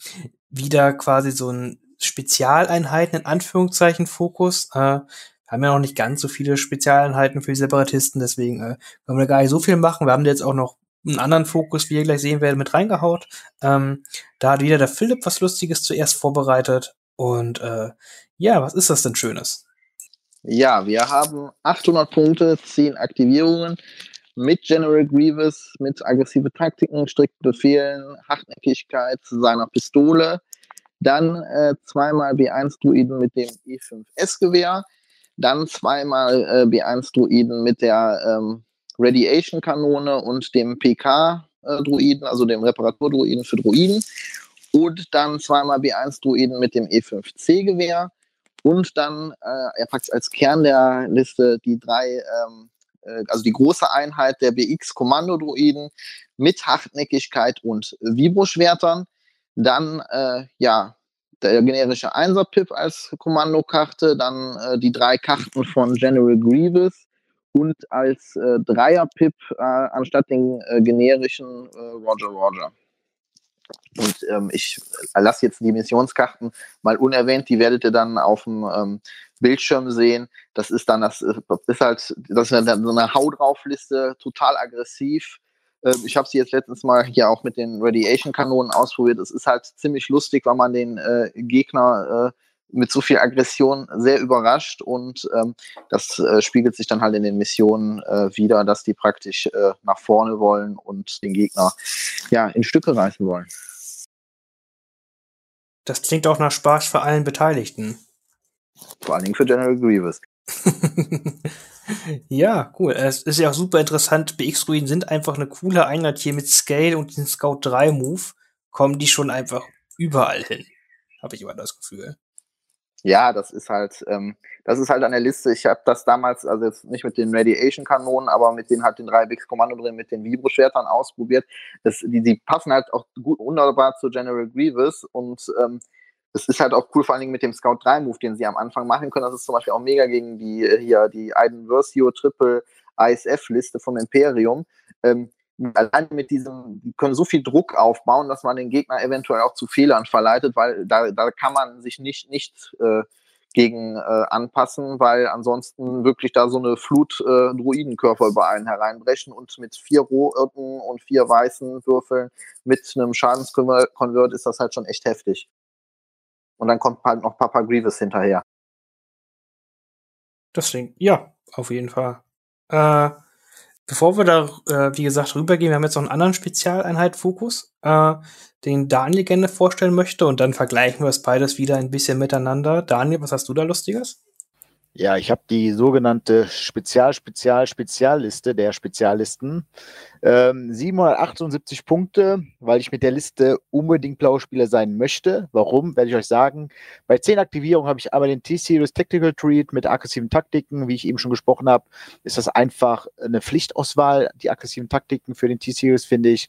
wieder quasi so ein Spezialeinheiten in Anführungszeichen Fokus. Äh, haben ja noch nicht ganz so viele Spezialeinheiten für die Separatisten, deswegen äh, wollen wir gar nicht so viel machen. Wir haben jetzt auch noch einen anderen Fokus, wie ihr gleich sehen werdet, mit reingehaut. Ähm, da hat wieder der Philipp was Lustiges zuerst vorbereitet. Und äh, ja, was ist das denn Schönes? Ja, wir haben 800 Punkte, 10 Aktivierungen mit General Grievous, mit aggressive Taktiken, strikten Befehlen, Hartnäckigkeit seiner Pistole. Dann äh, zweimal B1-Druiden mit dem E5S-Gewehr. Dann zweimal äh, B1-Druiden mit der ähm, Radiation-Kanone und dem PK-Druiden, also dem Reparaturdruiden für Druiden. Und dann zweimal B1-Druiden mit dem E5C-Gewehr. Und dann äh, er packt als Kern der Liste die drei, ähm, äh, also die große Einheit der BX-Kommandodruiden mit Hartnäckigkeit und Vibroschwertern. Dann, äh, ja, der generische Einser-Pip als Kommandokarte, dann äh, die drei Karten von General Grievous und als äh, Dreier-Pip äh, anstatt den äh, generischen äh, Roger Roger. Und ähm, ich lasse jetzt die Missionskarten mal unerwähnt, die werdet ihr dann auf dem ähm, Bildschirm sehen. Das ist dann das, äh, ist halt, das ist eine, so eine Hau drauf Liste, total aggressiv. Ähm, ich habe sie jetzt letztens mal hier auch mit den Radiation-Kanonen ausprobiert. Es ist halt ziemlich lustig, weil man den äh, Gegner äh, mit so viel Aggression sehr überrascht und ähm, das äh, spiegelt sich dann halt in den Missionen äh, wieder, dass die praktisch äh, nach vorne wollen und den Gegner ja in Stücke reißen wollen. Das klingt auch nach Spaß für allen Beteiligten. Vor allen Dingen für General Grievous. <laughs> ja, cool. Es ist ja auch super interessant. BX-Ruinen sind einfach eine coole Einheit hier mit Scale und den Scout 3 Move. Kommen die schon einfach überall hin. Habe ich immer das Gefühl. Ja, das ist halt, ähm, das ist halt an der Liste. Ich habe das damals, also jetzt nicht mit den Radiation-Kanonen, aber mit den halt den 3 bix kommando drin, mit den Vibro-Schwertern ausprobiert. Das, die, die passen halt auch gut wunderbar zu General Grievous und ähm, es ist halt auch cool, vor allen Dingen mit dem Scout 3 Move, den sie am Anfang machen können. Das ist zum Beispiel auch mega gegen die äh, hier die Aiden Versio Triple ISF Liste vom Imperium. Ähm, allein mit diesem, die können so viel Druck aufbauen, dass man den Gegner eventuell auch zu Fehlern verleitet, weil da, da kann man sich nicht, nicht äh, gegen äh, anpassen, weil ansonsten wirklich da so eine Flut äh, Druidenkörper über einen hereinbrechen und mit vier roten und vier weißen Würfeln mit einem Schadenskonvert ist das halt schon echt heftig. Und dann kommt halt noch Papa Grievous hinterher. Das Ding, ja, auf jeden Fall. Äh, Bevor wir da, äh, wie gesagt, rübergehen, wir haben jetzt noch einen anderen Spezialeinheit-Fokus, äh, den Daniel gerne vorstellen möchte und dann vergleichen wir es beides wieder ein bisschen miteinander. Daniel, was hast du da Lustiges? Ja, ich habe die sogenannte Spezial-Spezial-Spezialliste der Spezialisten. Ähm, 778 Punkte, weil ich mit der Liste unbedingt blaue Spieler sein möchte. Warum, werde ich euch sagen. Bei 10 Aktivierungen habe ich einmal den T-Series Tactical Treat mit aggressiven Taktiken. Wie ich eben schon gesprochen habe, ist das einfach eine Pflichtauswahl. Die aggressiven Taktiken für den T-Series finde ich.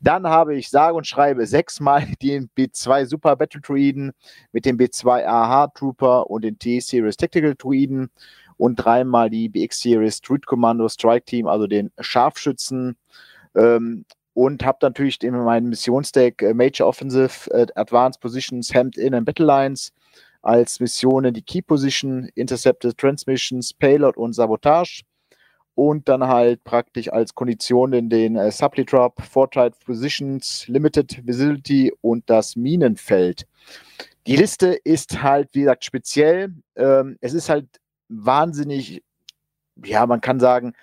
Dann habe ich sage und schreibe sechsmal <laughs> den B2 Super Battle Druiden mit dem B2 AH Trooper und den T-Series Tactical Druiden und dreimal die BX Series Street Commando Strike Team, also den Scharfschützen. Ähm, und habe natürlich in meinem Missionsdeck äh, Major Offensive, äh, Advanced Positions, Hemmed In and Battle Lines als Missionen die Key Position, Intercepted Transmissions, Payload und Sabotage und dann halt praktisch als Konditionen den äh, Supply Drop, Fortide Positions, Limited Visibility und das Minenfeld. Die Liste ist halt, wie gesagt, speziell. Ähm, es ist halt wahnsinnig, ja, man kann sagen,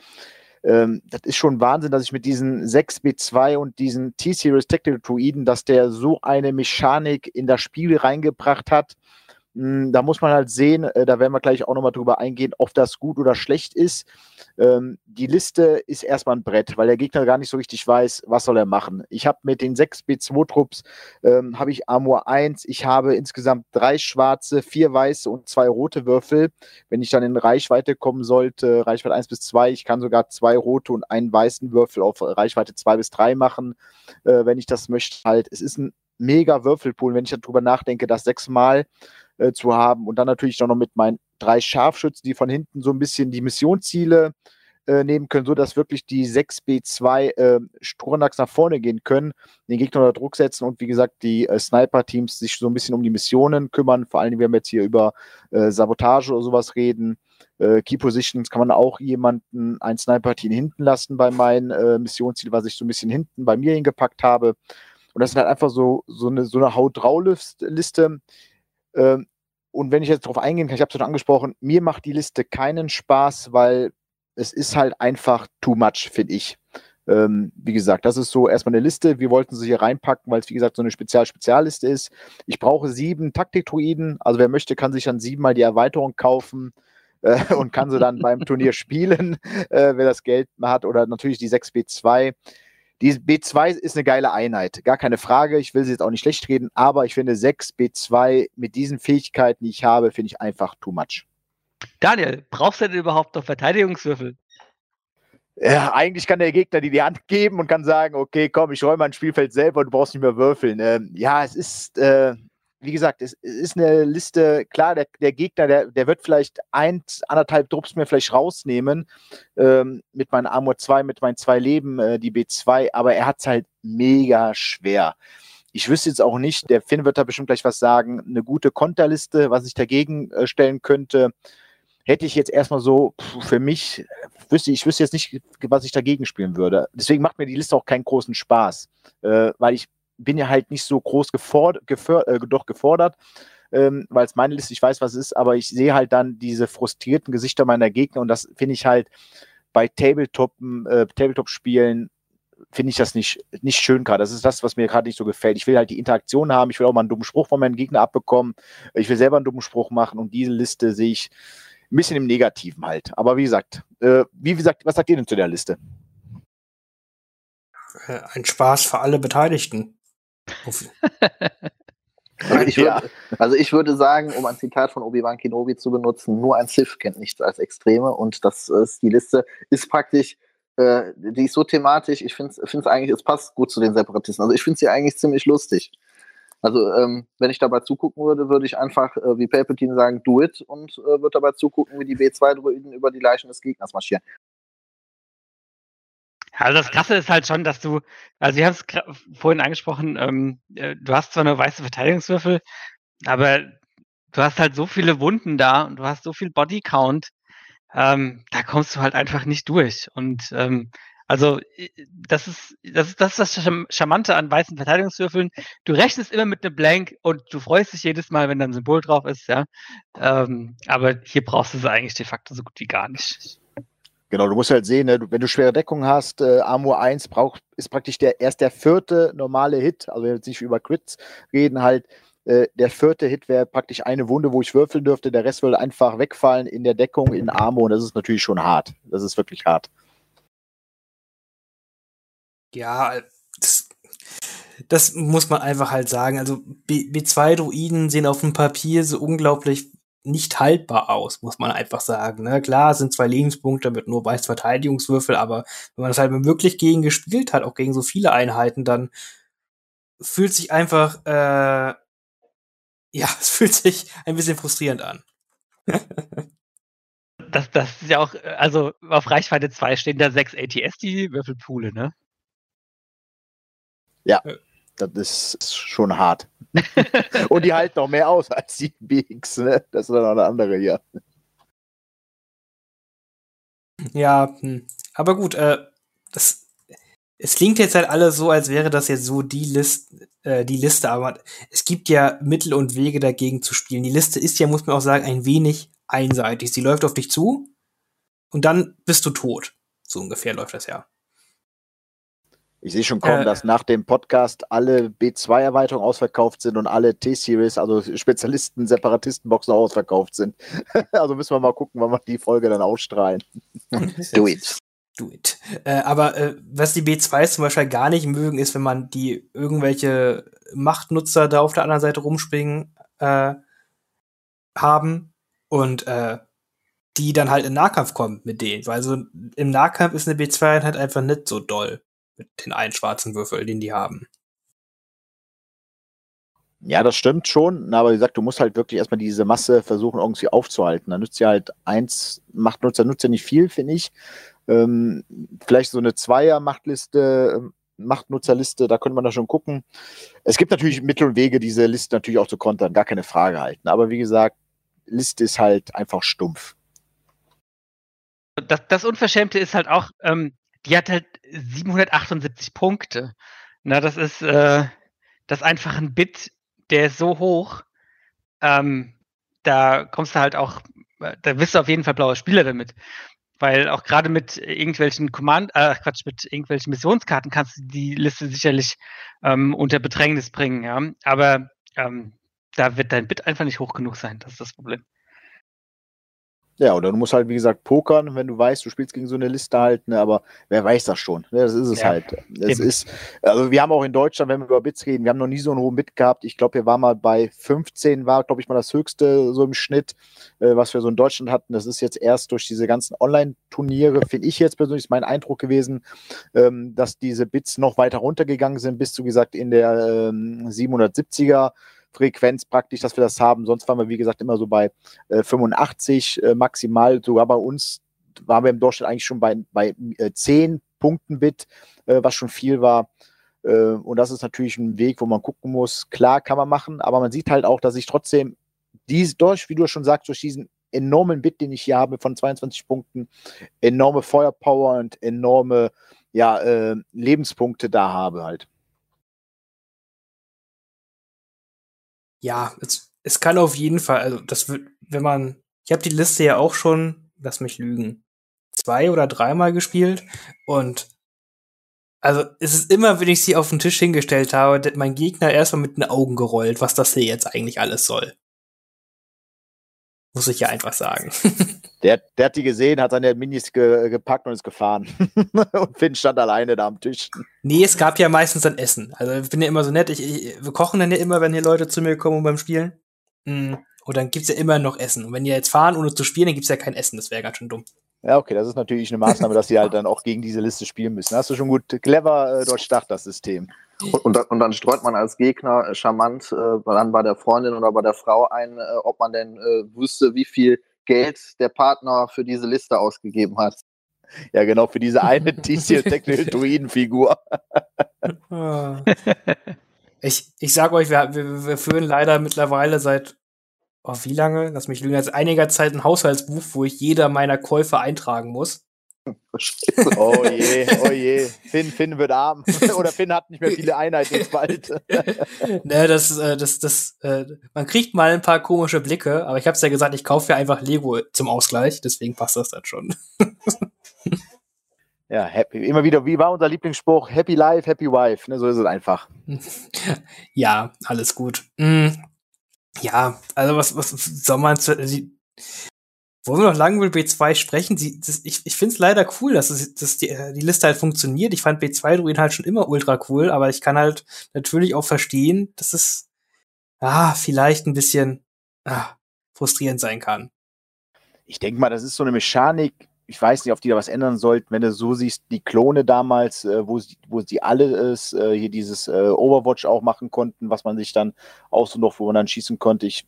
ähm, das ist schon Wahnsinn, dass ich mit diesen 6B2 und diesen T-Series Tactical Druiden, dass der so eine Mechanik in das Spiel reingebracht hat. Hm, da muss man halt sehen, äh, da werden wir gleich auch nochmal drüber eingehen, ob das gut oder schlecht ist. Ähm, die Liste ist erstmal ein Brett, weil der Gegner gar nicht so richtig weiß, was soll er machen. Ich habe mit den 6 B2-Trupps, ähm, habe ich Armor 1, ich habe insgesamt drei schwarze, vier weiße und zwei rote Würfel. Wenn ich dann in Reichweite kommen sollte, Reichweite 1 bis 2, ich kann sogar zwei rote und einen weißen Würfel auf Reichweite 2 bis 3 machen, äh, wenn ich das möchte. Halt, es ist ein mega Würfelpool, wenn ich darüber nachdenke, das sechsmal äh, zu haben. Und dann natürlich noch mit meinen drei Scharfschützen, die von hinten so ein bisschen die Missionsziele äh, nehmen können, sodass wirklich die 6B2 äh, Sturnax nach vorne gehen können, den Gegner unter Druck setzen und wie gesagt, die äh, Sniper-Teams sich so ein bisschen um die Missionen kümmern. Vor allem, wir haben jetzt hier über äh, Sabotage oder sowas reden. Äh, Key Positions kann man auch jemanden, ein Sniper-Team hinten lassen bei meinem äh, Missionsziel, was ich so ein bisschen hinten bei mir hingepackt habe. Und das ist halt einfach so, so eine, so eine Haut-Drauf-Liste. Ähm, und wenn ich jetzt darauf eingehen kann, ich habe es schon angesprochen, mir macht die Liste keinen Spaß, weil es ist halt einfach too much, finde ich. Ähm, wie gesagt, das ist so erstmal eine Liste. Wir wollten sie hier reinpacken, weil es, wie gesagt, so eine Spezial-Spezialliste ist. Ich brauche sieben Taktik-Druiden. Also wer möchte, kann sich dann siebenmal die Erweiterung kaufen äh, und kann sie dann beim Turnier <laughs> spielen, äh, wer das Geld hat. Oder natürlich die 6B2. Die B2 ist eine geile Einheit, gar keine Frage. Ich will sie jetzt auch nicht schlecht reden, aber ich finde 6 B2 mit diesen Fähigkeiten, die ich habe, finde ich einfach too much. Daniel, brauchst du denn überhaupt noch Verteidigungswürfel? Ja, eigentlich kann der Gegner dir die Hand geben und kann sagen, okay, komm, ich räume mein Spielfeld selber und du brauchst nicht mehr würfeln. Ähm, ja, es ist, äh, wie gesagt, es, ist eine Liste, klar, der, der Gegner, der, der wird vielleicht ein, anderthalb Drops mir vielleicht rausnehmen ähm, mit meinem Armor 2, mit meinen zwei Leben, äh, die B2, aber er hat es halt mega schwer. Ich wüsste jetzt auch nicht, der Finn wird da bestimmt gleich was sagen, eine gute Konterliste, was ich dagegen äh, stellen könnte hätte ich jetzt erstmal so für mich, wüsste ich wüsste jetzt nicht, was ich dagegen spielen würde. Deswegen macht mir die Liste auch keinen großen Spaß, äh, weil ich bin ja halt nicht so groß gefordert, geför, äh, doch gefordert, ähm, weil es meine Liste, ich weiß, was es ist, aber ich sehe halt dann diese frustrierten Gesichter meiner Gegner und das finde ich halt bei Tabletop, äh, Tabletop-Spielen finde ich das nicht, nicht schön gerade. Das ist das, was mir gerade nicht so gefällt. Ich will halt die Interaktion haben, ich will auch mal einen dummen Spruch von meinen Gegner abbekommen, ich will selber einen dummen Spruch machen und diese Liste sehe ich ein bisschen im Negativen halt. Aber wie gesagt, äh, wie gesagt, was sagt ihr denn zu der Liste? Äh, ein Spaß für alle Beteiligten. <laughs> also, ich würde, also ich würde sagen, um ein Zitat von Obi-Wan Kenobi zu benutzen, nur ein Sith kennt nichts als Extreme und das ist die Liste, ist praktisch, äh, die ist so thematisch, ich finde es eigentlich, es passt gut zu den Separatisten. Also ich finde sie eigentlich ziemlich lustig. Also ähm, wenn ich dabei zugucken würde, würde ich einfach äh, wie Palpatine sagen, do it und äh, würde dabei zugucken, wie die B2-Druiden über die Leichen des Gegners marschieren. Also das Krasse ist halt schon, dass du, also ich habe es vorhin angesprochen, ähm, äh, du hast zwar nur weiße Verteidigungswürfel, aber du hast halt so viele Wunden da und du hast so viel Bodycount, ähm, da kommst du halt einfach nicht durch. Und ähm, also das ist, das ist das, ist das Charmante an weißen Verteidigungswürfeln. Du rechnest immer mit einem Blank und du freust dich jedes Mal, wenn da ein Symbol drauf ist, ja. Ähm, aber hier brauchst du sie eigentlich de facto so gut wie gar nicht. Genau, du musst halt sehen, ne, wenn du schwere Deckung hast, äh, Armor 1 braucht, ist praktisch der, erst der vierte normale Hit, also wenn wir jetzt nicht über Crits reden, halt, äh, der vierte Hit wäre praktisch eine Wunde, wo ich würfeln dürfte, der Rest würde einfach wegfallen in der Deckung, in Armor und das ist natürlich schon hart. Das ist wirklich hart. Ja, das, das muss man einfach halt sagen. Also B, B2-Druiden sehen auf dem Papier so unglaublich nicht haltbar aus, muss man einfach sagen. Ne? Klar, sind zwei Lebenspunkte mit nur weiß Verteidigungswürfel, aber wenn man das halt wirklich gegen gespielt hat, auch gegen so viele Einheiten, dann fühlt sich einfach, äh, ja, <laughs> es fühlt sich ein bisschen frustrierend an. <laughs> das, das ist ja auch, also auf Reichweite 2 stehen da sechs ATS, die Würfelpoole, ne? Ja, das ist schon hart. <laughs> Und die halten noch mehr aus als die BX, ne? Das ist dann auch eine andere hier. Ja, hm. aber gut, äh, das, es klingt jetzt halt alles so, als wäre das jetzt so die, List, äh, die Liste, aber es gibt ja Mittel und Wege dagegen zu spielen. Die Liste ist ja, muss man auch sagen, ein wenig einseitig. Sie läuft auf dich zu und dann bist du tot. So ungefähr läuft das ja. Ich sehe schon kommen, äh, dass nach dem Podcast alle B2-Erweiterungen ausverkauft sind und alle T-Series, also Spezialisten, Separatistenboxen ausverkauft sind. <laughs> also müssen wir mal gucken, wann wir die Folge dann ausstrahlen. <laughs> Do it. Do it. Äh, aber äh, was die B2s zum Beispiel gar nicht mögen, ist, wenn man die irgendwelche Machtnutzer da auf der anderen Seite rumspringen äh, haben und äh, die dann halt in Nahkampf kommen mit denen. Also im Nahkampf ist eine B2 halt einfach nicht so doll mit den einen schwarzen Würfel, den die haben. Ja, das stimmt schon, aber wie gesagt, du musst halt wirklich erstmal diese Masse versuchen, irgendwie aufzuhalten. Da nützt ja halt eins, macht Nutzer, nutzt ja nicht viel, finde ich. Ähm, vielleicht so eine Zweier-Machtliste, ähm, Machtnutzerliste, da könnte man da schon gucken. Es gibt natürlich Mittel und Wege, diese Liste natürlich auch zu kontern, gar keine Frage halten. Aber wie gesagt, Liste ist halt einfach stumpf. Das, das Unverschämte ist halt auch, ähm, die hat halt 778 Punkte. Na, das ist, äh, das ist einfach ein Bit, der ist so hoch. Ähm, da kommst du halt auch, da bist du auf jeden Fall blauer Spieler damit. Weil auch gerade mit irgendwelchen Command, äh, Quatsch, mit irgendwelchen Missionskarten kannst du die Liste sicherlich ähm, unter Bedrängnis bringen, ja. Aber ähm, da wird dein Bit einfach nicht hoch genug sein. Das ist das Problem. Ja, oder du musst halt, wie gesagt, pokern, wenn du weißt, du spielst gegen so eine Liste halt, ne, aber wer weiß das schon? Ne, das ist es ja, halt. Es ist, also wir haben auch in Deutschland, wenn wir über Bits reden, wir haben noch nie so einen hohen Bit gehabt. Ich glaube, wir waren mal bei 15, war, glaube ich, mal das höchste so im Schnitt, äh, was wir so in Deutschland hatten. Das ist jetzt erst durch diese ganzen Online-Turniere, finde ich jetzt persönlich, ist mein Eindruck gewesen, ähm, dass diese Bits noch weiter runtergegangen sind, bis zu, wie gesagt, in der ähm, 770er Frequenz praktisch, dass wir das haben. Sonst waren wir, wie gesagt, immer so bei äh, 85 äh, maximal. Sogar bei uns waren wir im Durchschnitt eigentlich schon bei, bei äh, 10 Punkten Bit, äh, was schon viel war. Äh, und das ist natürlich ein Weg, wo man gucken muss. Klar kann man machen, aber man sieht halt auch, dass ich trotzdem dies durch, wie du schon sagst, durch diesen enormen Bit, den ich hier habe von 22 Punkten, enorme Feuerpower und enorme ja, äh, Lebenspunkte da habe halt. Ja, es, es kann auf jeden Fall, also das wird, wenn man, ich habe die Liste ja auch schon, lass mich lügen, zwei oder dreimal gespielt und also es ist immer, wenn ich sie auf den Tisch hingestellt habe, mein Gegner erstmal mit den Augen gerollt, was das hier jetzt eigentlich alles soll. Muss ich ja einfach sagen. <laughs> Der, der hat die gesehen, hat seine Minis ge, gepackt und ist gefahren. <laughs> und Finn stand alleine da am Tisch. Nee, es gab ja meistens dann Essen. Also ich bin ja immer so nett. Ich, ich, wir kochen dann ja immer, wenn hier Leute zu mir kommen beim Spielen. Mm. Und dann gibt's ja immer noch Essen. Und wenn die jetzt fahren, ohne zu spielen, dann gibt's ja kein Essen. Das wäre ganz schön dumm. Ja, okay, das ist natürlich eine Maßnahme, dass sie halt <laughs> dann auch gegen diese Liste spielen müssen. Hast du schon gut clever äh, durchdacht, das System. Und, und, dann, und, dann streut man als Gegner äh, charmant äh, dann bei der Freundin oder bei der Frau ein, äh, ob man denn äh, wüsste, wie viel Geld der Partner für diese Liste ausgegeben hat. Ja, genau, für diese eine <laughs> Diesel-Technoid-Druiden-Figur. ich, ich sag euch, wir, wir, wir führen leider mittlerweile seit oh, wie lange? Lass mich lügen, jetzt einiger Zeit ein Haushaltsbuch, wo ich jeder meiner Käufe eintragen muss. Oh je, <laughs> oh je. Finn, Finn wird arm. <laughs> Oder Finn hat nicht mehr viele Einheiten bald. <laughs> ne, das, äh, das, das, äh, man kriegt mal ein paar komische Blicke, aber ich hab's ja gesagt, ich kaufe ja einfach Lego zum Ausgleich, deswegen passt das dann schon. ja, happy. Immer wieder, wie war unser Lieblingsspruch? Happy Life, Happy Wife. Ne, so ist es einfach. ja, alles gut. Mm. Ja, also was, was soll man zu, wollen wir noch lange über B2 sprechen? Sie, das, ich ich finde es leider cool, dass, es, dass die, die Liste halt funktioniert. Ich fand B2-Druiden halt schon immer ultra cool, aber ich kann halt natürlich auch verstehen, dass es ah, vielleicht ein bisschen ah, frustrierend sein kann. Ich denke mal, das ist so eine Mechanik, ich weiß nicht, ob die da was ändern sollten, wenn du so siehst, die Klone damals, äh, wo, sie, wo sie alle äh, hier dieses äh, Overwatch auch machen konnten, was man sich dann auch so noch, wo man dann schießen konnte. Ich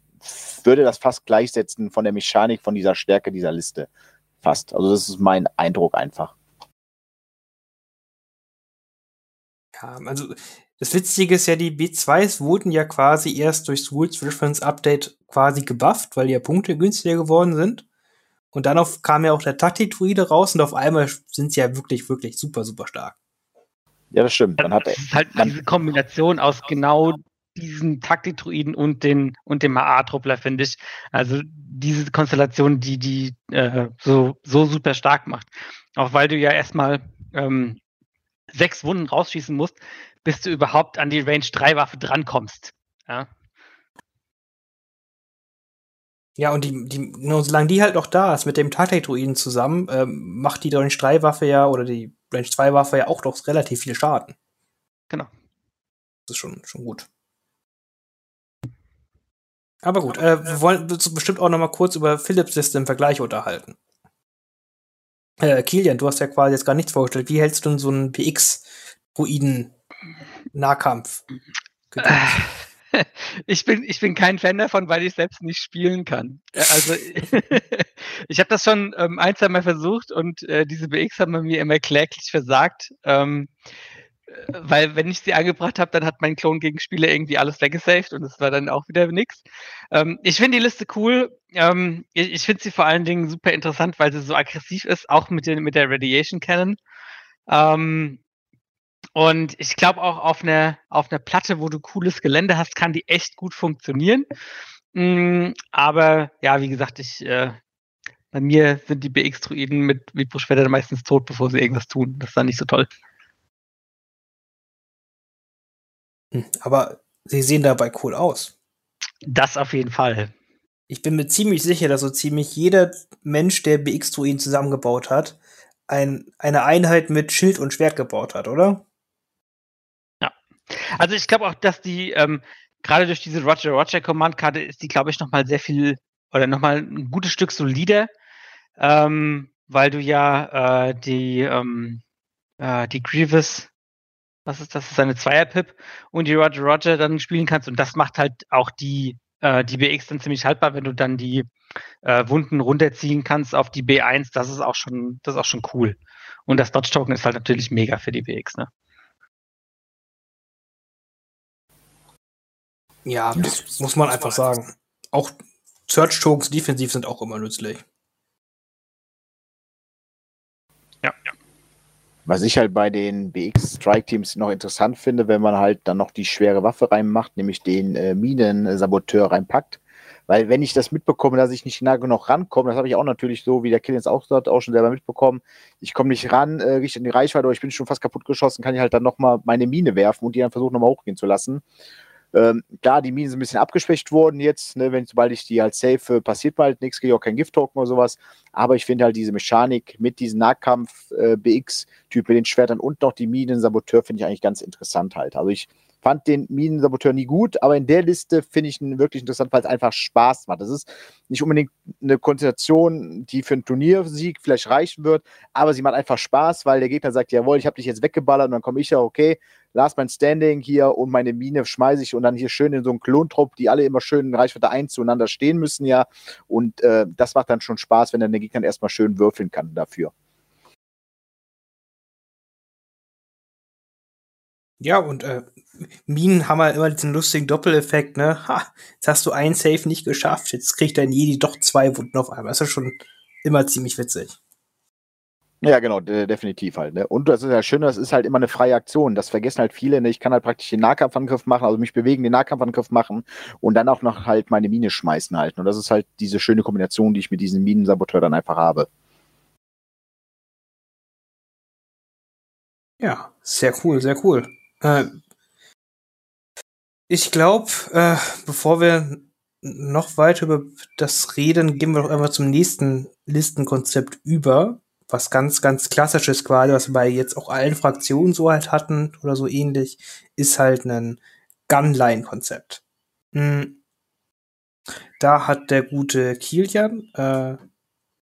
würde das fast gleichsetzen von der Mechanik, von dieser Stärke dieser Liste. Fast. Also das ist mein Eindruck einfach. Ja, also das Witzige ist ja, die B2s wurden ja quasi erst durchs Rules Reference Update quasi gebufft, weil die ja Punkte günstiger geworden sind. Und dann auf, kam ja auch der Taktik-Druide raus und auf einmal sind sie ja wirklich, wirklich super, super stark. Ja, das stimmt. Man hat, das ist halt diese Kombination aus genau diesen Taktik-Druiden und den und dem AA-Truppler, finde ich. Also diese Konstellation, die die äh, so, so super stark macht. Auch weil du ja erstmal ähm, sechs Wunden rausschießen musst, bis du überhaupt an die Range 3 Waffe drankommst. Ja. Ja, und die, die, nur solange die halt noch da ist mit dem Taktik-Druiden zusammen, ähm, macht die Range 3 Waffe ja oder die Range 2 Waffe ja auch doch relativ viel Schaden. Genau. Das ist schon, schon gut. Aber gut, äh, wir wollen bestimmt auch noch mal kurz über Philips Liste im Vergleich unterhalten. Äh, Kilian, du hast ja quasi jetzt gar nichts vorgestellt. Wie hältst du denn so einen PX-Druiden-Nahkampf? <laughs> ich bin, ich bin kein Fan davon, weil ich selbst nicht spielen kann. Also <laughs> ich habe das schon ähm, ein, zwei Mal versucht und äh, diese BX haben bei mir immer kläglich versagt. Ähm, äh, weil wenn ich sie angebracht habe, dann hat mein Klon-Gegenspieler irgendwie alles weggesaved und es war dann auch wieder nix. Ähm, ich finde die Liste cool. Ähm, ich ich finde sie vor allen Dingen super interessant, weil sie so aggressiv ist, auch mit, den, mit der Radiation Cannon. Ähm, und ich glaube auch auf einer auf einer Platte, wo du cooles Gelände hast, kann die echt gut funktionieren. Mm, aber ja, wie gesagt, ich äh, bei mir sind die BX-Druiden mit Vibroschwertern meistens tot, bevor sie irgendwas tun. Das ist dann nicht so toll. Aber sie sehen dabei cool aus. Das auf jeden Fall. Ich bin mir ziemlich sicher, dass so ziemlich jeder Mensch, der BX-Druiden zusammengebaut hat, ein, eine Einheit mit Schild und Schwert gebaut hat, oder? Also ich glaube auch, dass die ähm, gerade durch diese Roger Roger Command-Karte ist die, glaube ich, nochmal sehr viel oder nochmal ein gutes Stück solider, ähm, weil du ja äh, die, ähm, äh, die Grievous, was ist das, das ist eine Zweier-Pip und die Roger Roger dann spielen kannst und das macht halt auch die, äh, die BX dann ziemlich haltbar, wenn du dann die äh, Wunden runterziehen kannst auf die B1, das ist auch schon, das ist auch schon cool. Und das Dodge-Token ist halt natürlich mega für die BX, ne? Ja, das muss man einfach sagen. Auch Search Tokens defensiv sind auch immer nützlich. Ja, ja. Was ich halt bei den BX-Strike-Teams noch interessant finde, wenn man halt dann noch die schwere Waffe reinmacht, nämlich den äh, Minensaboteur reinpackt. Weil wenn ich das mitbekomme, dass ich nicht nah genug rankomme, das habe ich auch natürlich so, wie der Kind jetzt auch sagt, auch schon selber mitbekommen. Ich komme nicht ran, äh, richtig in die Reichweite, aber ich bin schon fast kaputt geschossen, kann ich halt dann nochmal meine Mine werfen und die dann versuchen, nochmal hochgehen zu lassen. Ähm, klar, die Minen sind ein bisschen abgeschwächt worden jetzt, ne, wenn sobald ich die halt safe, passiert bald nichts, kriege ich auch kein Gift-Token oder sowas. Aber ich finde halt diese Mechanik mit diesem Nahkampf-BX-Typ äh, mit den Schwertern und noch die Minen-Saboteur finde ich eigentlich ganz interessant halt. Also ich fand den Minensaboteur nie gut, aber in der Liste finde ich ihn wirklich interessant, weil es einfach Spaß macht. Das ist nicht unbedingt eine Konzentration, die für einen Turniersieg vielleicht reichen wird, aber sie macht einfach Spaß, weil der Gegner sagt, jawohl, ich habe dich jetzt weggeballert und dann komme ich ja, okay, las mein Standing hier und meine Mine schmeiße ich und dann hier schön in so einen Klontrupp, die alle immer schön in Reichweite 1 zueinander stehen müssen ja und äh, das macht dann schon Spaß, wenn dann der Gegner erstmal schön würfeln kann dafür. Ja, und äh, Minen haben halt immer diesen lustigen Doppeleffekt, ne? Ha, jetzt hast du einen Save nicht geschafft, jetzt kriegt dein Jedi doch zwei Wunden auf einmal. Das ist schon immer ziemlich witzig. Ja, genau, de definitiv halt. Ne? Und das ist ja schön, das ist halt immer eine freie Aktion. Das vergessen halt viele. Ne? Ich kann halt praktisch den Nahkampfangriff machen, also mich bewegen, den Nahkampfangriff machen und dann auch noch halt meine Mine schmeißen halt. Und das ist halt diese schöne Kombination, die ich mit diesem Minensaboteur dann einfach habe. Ja, sehr cool, sehr cool. Äh, ich glaube, äh, bevor wir noch weiter über das reden, gehen wir doch einmal zum nächsten Listenkonzept über. Was ganz, ganz klassisches quasi, was wir bei jetzt auch allen Fraktionen so halt hatten oder so ähnlich, ist halt ein Gunline-Konzept. Hm. Da hat der gute Kilian, äh,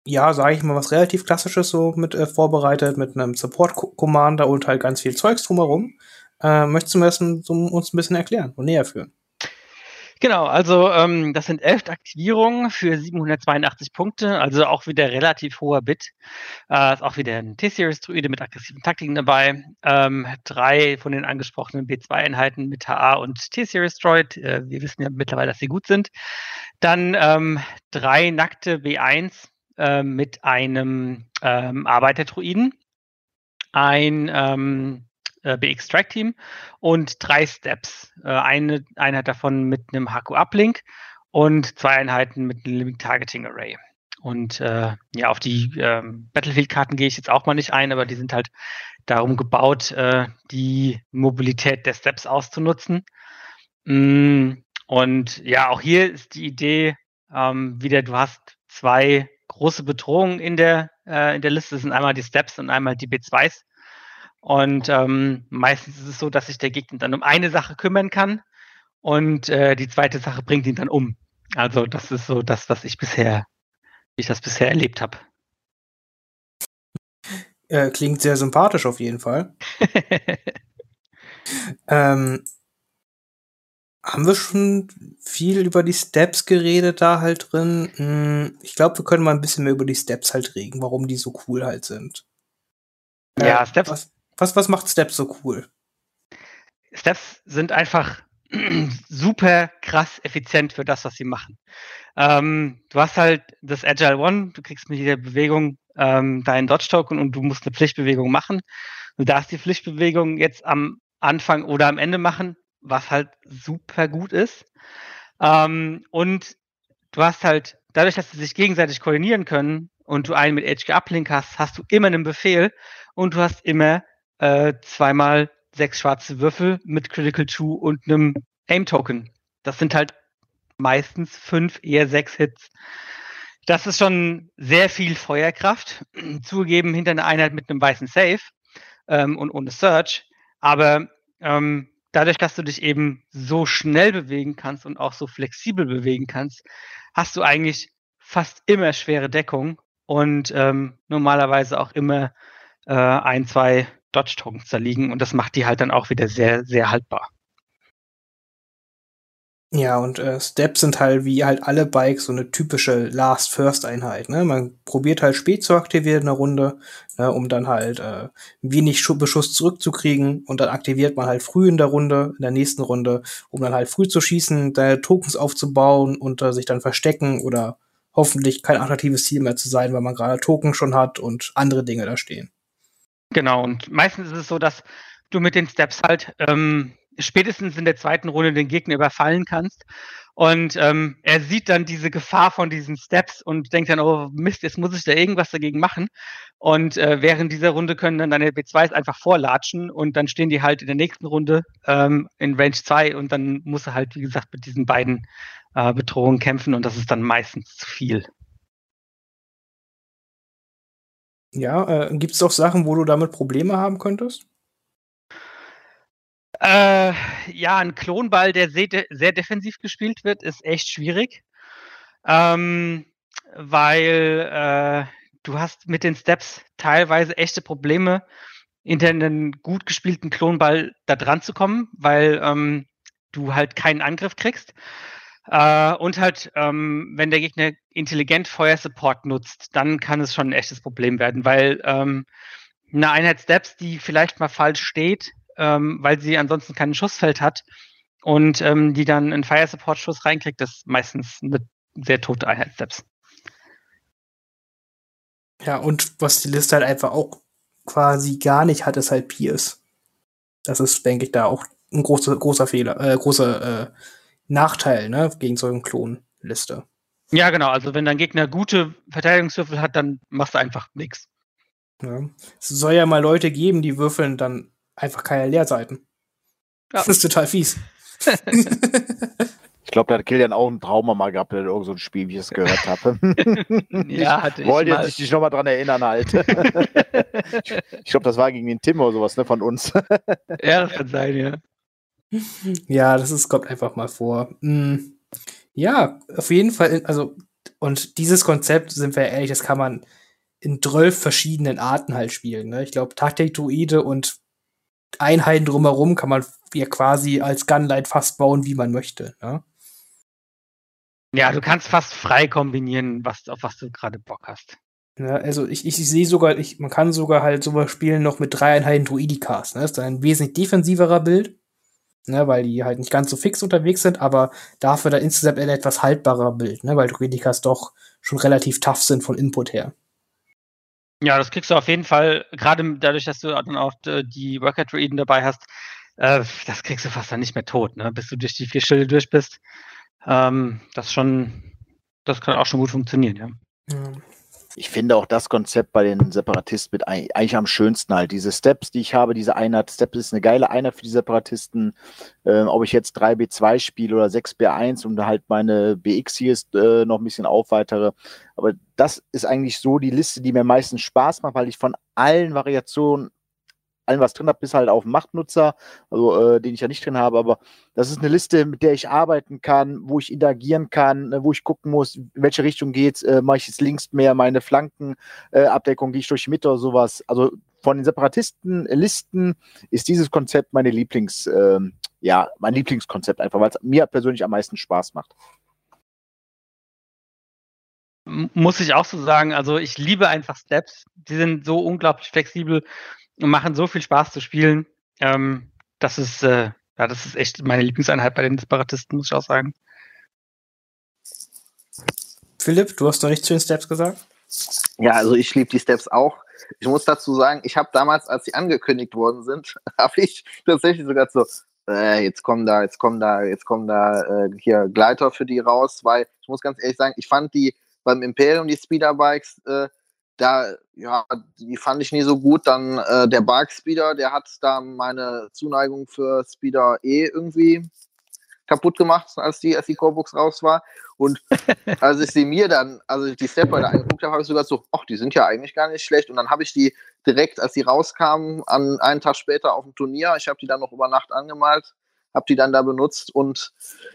ja, sage ich mal, was relativ klassisches so mit äh, vorbereitet, mit einem Support-Commander und halt ganz viel Zeugs drumherum. Äh, möchtest du das uns ein bisschen erklären und näher führen? Genau, also ähm, das sind elf Aktivierungen für 782 Punkte, also auch wieder relativ hoher Bit. Äh, ist auch wieder ein T-Series-Druide mit aggressiven Taktiken dabei. Ähm, drei von den angesprochenen B2-Einheiten mit HA und T-Series-Droid. Äh, wir wissen ja mittlerweile, dass sie gut sind. Dann ähm, drei nackte B1 äh, mit einem ähm, Arbeiter-Druiden. Ein ähm, äh, BX-Track-Team und drei Steps. Äh, eine Einheit davon mit einem Haku-Uplink und zwei Einheiten mit einem Limit Targeting Array. Und äh, ja, auf die ähm, Battlefield-Karten gehe ich jetzt auch mal nicht ein, aber die sind halt darum gebaut, äh, die Mobilität der Steps auszunutzen. Mm, und ja, auch hier ist die Idee ähm, wieder, du hast zwei große Bedrohungen in der, äh, in der Liste. Das sind einmal die Steps und einmal die B2s. Und ähm, meistens ist es so, dass sich der Gegner dann um eine Sache kümmern kann und äh, die zweite Sache bringt ihn dann um. Also das ist so das, was ich bisher, wie ich das bisher erlebt habe. Äh, klingt sehr sympathisch auf jeden Fall. <laughs> ähm, haben wir schon viel über die Steps geredet da halt drin? Hm, ich glaube, wir können mal ein bisschen mehr über die Steps halt reden, warum die so cool halt sind. Ja, äh, Steps. Was, was, was macht Steps so cool? Steps sind einfach <clears throat> super krass effizient für das, was sie machen. Ähm, du hast halt das Agile One, du kriegst mit jeder Bewegung ähm, deinen Dodge-Token und du musst eine Pflichtbewegung machen. Du darfst die Pflichtbewegung jetzt am Anfang oder am Ende machen, was halt super gut ist. Ähm, und du hast halt, dadurch, dass sie sich gegenseitig koordinieren können und du einen mit HG Uplink hast, hast du immer einen Befehl und du hast immer äh, zweimal sechs schwarze Würfel mit Critical Two und einem Aim Token. Das sind halt meistens fünf, eher sechs Hits. Das ist schon sehr viel Feuerkraft. <clears throat> Zugegeben hinter einer Einheit mit einem weißen Safe ähm, und ohne Search. Aber ähm, dadurch, dass du dich eben so schnell bewegen kannst und auch so flexibel bewegen kannst, hast du eigentlich fast immer schwere Deckung und ähm, normalerweise auch immer äh, ein, zwei Dodge-Tokens da liegen und das macht die halt dann auch wieder sehr, sehr haltbar. Ja, und äh, Steps sind halt wie halt alle Bikes so eine typische Last-First-Einheit. Ne? Man probiert halt spät zu aktivieren in der Runde, ne, um dann halt äh, wenig Schu Beschuss zurückzukriegen und dann aktiviert man halt früh in der Runde, in der nächsten Runde, um dann halt früh zu schießen, deine Tokens aufzubauen und äh, sich dann verstecken oder hoffentlich kein attraktives Ziel mehr zu sein, weil man gerade Token schon hat und andere Dinge da stehen. Genau, und meistens ist es so, dass du mit den Steps halt ähm, spätestens in der zweiten Runde den Gegner überfallen kannst. Und ähm, er sieht dann diese Gefahr von diesen Steps und denkt dann, oh Mist, jetzt muss ich da irgendwas dagegen machen. Und äh, während dieser Runde können dann deine B2s einfach vorlatschen und dann stehen die halt in der nächsten Runde ähm, in Range 2 und dann muss er halt, wie gesagt, mit diesen beiden äh, Bedrohungen kämpfen und das ist dann meistens zu viel. Ja, äh, gibt es auch Sachen, wo du damit Probleme haben könntest? Äh, ja, ein Klonball, der sehr, sehr, defensiv gespielt wird, ist echt schwierig. Ähm, weil äh, du hast mit den Steps teilweise echte Probleme, hinter einen gut gespielten Klonball da dran zu kommen, weil ähm, du halt keinen Angriff kriegst. Äh, und halt, ähm, wenn der Gegner intelligent Feuersupport nutzt, dann kann es schon ein echtes Problem werden, weil ähm, eine Einheit Steps, die vielleicht mal falsch steht, ähm, weil sie ansonsten kein Schussfeld hat und ähm, die dann einen Fire Support Schuss reinkriegt, ist meistens eine sehr tote Einheit Steps. Ja, und was die Liste halt einfach auch quasi gar nicht hat, ist halt Pierce. Das ist, denke ich, da auch ein großer, großer Fehler, äh, großer äh, Nachteil, ne, gegen so eine Klonliste. Ja, genau. Also wenn dein Gegner gute Verteidigungswürfel hat, dann machst du einfach nichts. Ja. Es soll ja mal Leute geben, die würfeln dann einfach keine Leerseiten. Ja. Das ist total fies. <laughs> ich glaube, da hat Kilian auch ein Trauma mal gehabt in irgendein so Spiel, wie <laughs> ich es gehört habe. ja, hatte ich. Wollte jetzt dich nochmal dran erinnern, halt. <laughs> ich glaube, das war gegen den Tim oder sowas, ne, von uns. ja, das kann sein, ja. <laughs> Ja, das ist, kommt einfach mal vor. Hm. Ja, auf jeden Fall, also, und dieses Konzept, sind wir ehrlich, das kann man in 12 verschiedenen Arten halt spielen. Ne? Ich glaube, Taktik-Druide und Einheiten drumherum kann man ja quasi als Gunlight fast bauen, wie man möchte. Ne? Ja, du kannst fast frei kombinieren, was, auf was du gerade Bock hast. Ja, also ich, ich, ich sehe sogar, ich, man kann sogar halt sowas spielen noch mit drei Einheiten Druidikas. Ne? Das ist ein wesentlich defensiverer Bild ne, weil die halt nicht ganz so fix unterwegs sind, aber dafür dann insgesamt ein etwas haltbarer Bild, ne, weil Druidikas doch schon relativ tough sind von Input her. Ja, das kriegst du auf jeden Fall, gerade dadurch, dass du dann auch äh, die Worker Druiden dabei hast, äh, das kriegst du fast dann nicht mehr tot, ne, bis du durch die vier Schilde durch bist. Ähm, das schon, das kann auch schon gut funktionieren, ja. ja ich finde auch das Konzept bei den Separatisten mit eigentlich am schönsten halt. Diese Steps, die ich habe, diese Einheit, Steps ist eine geile Einheit für die Separatisten. Äh, ob ich jetzt 3B2 spiele oder 6B1 und halt meine BX hier ist, äh, noch ein bisschen aufweitere. Aber das ist eigentlich so die Liste, die mir meistens Spaß macht, weil ich von allen Variationen allem was drin habe, bis halt auf Machtnutzer, also äh, den ich ja nicht drin habe, aber das ist eine Liste, mit der ich arbeiten kann, wo ich interagieren kann, äh, wo ich gucken muss, in welche Richtung geht's, äh, mache ich jetzt links mehr meine Flankenabdeckung, äh, gehe ich durch Mitte oder sowas. Also von den Separatistenlisten ist dieses Konzept meine Lieblings, ähm, ja, mein Lieblingskonzept einfach, weil es mir persönlich am meisten Spaß macht. Muss ich auch so sagen, also ich liebe einfach Steps. Die sind so unglaublich flexibel und machen so viel Spaß zu spielen. Ähm, das ist, äh, ja, das ist echt meine Lieblingseinheit bei den Separatisten, muss ich auch sagen. Philipp, du hast noch nichts zu den Steps gesagt? Ja, also ich liebe die Steps auch. Ich muss dazu sagen, ich habe damals, als sie angekündigt worden sind, <laughs> habe ich tatsächlich sogar so, äh, jetzt kommen da, jetzt kommen da, jetzt kommen da äh, hier Gleiter für die raus, weil ich muss ganz ehrlich sagen, ich fand die beim Imperium, die Speederbikes, äh, da, ja, die fand ich nie so gut. Dann äh, der Bark Speeder, der hat da meine Zuneigung für Speeder E irgendwie kaputt gemacht, als die, als die Corebox raus war. Und <laughs> als ich sie mir dann, also die Stepper da angeguckt habe, habe ich sogar so, ach, die sind ja eigentlich gar nicht schlecht. Und dann habe ich die direkt, als die rauskamen, an einen Tag später auf dem Turnier, ich habe die dann noch über Nacht angemalt, habe die dann da benutzt und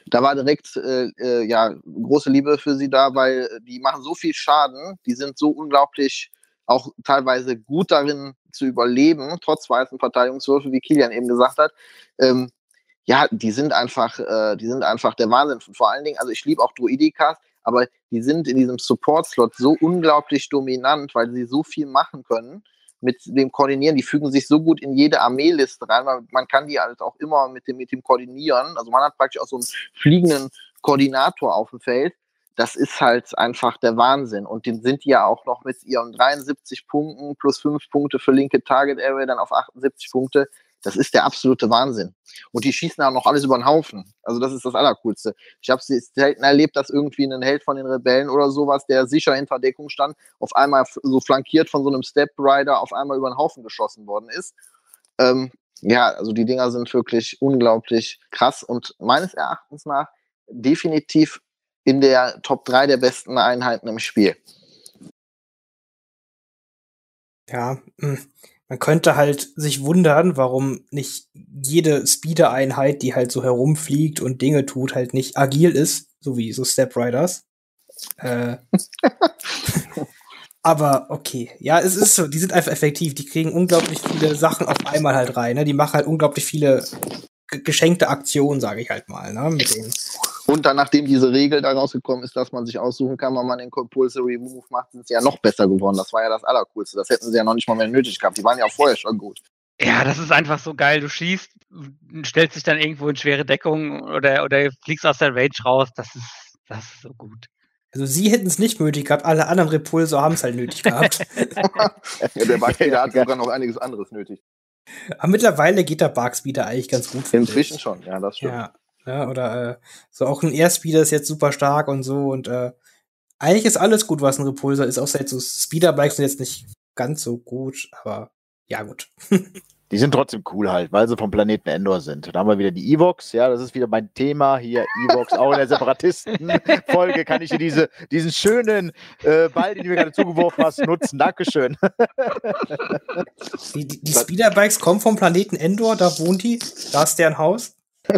da war direkt äh, äh, ja große Liebe für sie da, weil die machen so viel Schaden, die sind so unglaublich auch teilweise gut darin zu überleben, trotz weißen Verteidigungswürfe, wie Kilian eben gesagt hat. Ähm, ja, die sind einfach, äh, die sind einfach der Wahnsinn. vor allen Dingen, also ich liebe auch Druidikas, aber die sind in diesem Support-Slot so unglaublich dominant, weil sie so viel machen können mit dem Koordinieren. Die fügen sich so gut in jede Armeeliste rein, weil man kann die halt auch immer mit dem, mit dem Koordinieren. Also man hat praktisch auch so einen fliegenden Koordinator auf dem Feld. Das ist halt einfach der Wahnsinn. Und den sind die ja auch noch mit ihren 73 Punkten plus 5 Punkte für linke Target Area dann auf 78 Punkte. Das ist der absolute Wahnsinn. Und die schießen auch noch alles über den Haufen. Also das ist das Allercoolste. Ich habe es selten erlebt, dass irgendwie ein Held von den Rebellen oder sowas, der sicher in Verdeckung stand, auf einmal so flankiert von so einem Step Rider auf einmal über den Haufen geschossen worden ist. Ähm, ja, also die Dinger sind wirklich unglaublich krass und meines Erachtens nach definitiv in der Top 3 der besten Einheiten im Spiel. Ja, hm man könnte halt sich wundern, warum nicht jede Speeder-Einheit, die halt so herumfliegt und Dinge tut, halt nicht agil ist, so wie so Step Riders. Äh, <laughs> aber okay, ja, es ist so, die sind einfach effektiv, die kriegen unglaublich viele Sachen auf einmal halt rein, ne? Die machen halt unglaublich viele geschenkte Aktionen, sage ich halt mal, ne? Mit denen. Und dann, nachdem diese Regel da rausgekommen ist, dass man sich aussuchen kann, wann man den Compulsory Move macht, sind sie ja noch besser geworden. Das war ja das Allercoolste. Das hätten sie ja noch nicht mal mehr nötig gehabt. Die waren ja auch vorher schon gut. Ja, das ist einfach so geil. Du schießt, stellst dich dann irgendwo in schwere Deckung oder, oder fliegst aus der Range raus. Das ist, das ist so gut. Also sie hätten es nicht nötig gehabt, alle anderen Repulsor haben es halt nötig gehabt. <laughs> ja, der Barkspeeder <laughs> hat sogar noch einiges anderes nötig. Aber mittlerweile geht der Barkspeeder eigentlich ganz gut. Inzwischen schon, ja, das stimmt. Ja. Ja, oder äh, so auch ein Airspeeder ist jetzt super stark und so und äh, eigentlich ist alles gut, was ein Repulsor ist, außer jetzt so Speederbikes sind jetzt nicht ganz so gut, aber ja gut. <laughs> Die sind trotzdem cool halt, weil sie vom Planeten Endor sind. Da haben wir wieder die Evox, ja, das ist wieder mein Thema hier, Evox, auch in der Separatisten-Folge kann ich hier diese, diesen schönen äh, Ball, den du mir gerade zugeworfen hast, nutzen. Dankeschön. Die, die, die Speederbikes kommen vom Planeten Endor, da wohnt die, da ist deren Haus. <laughs>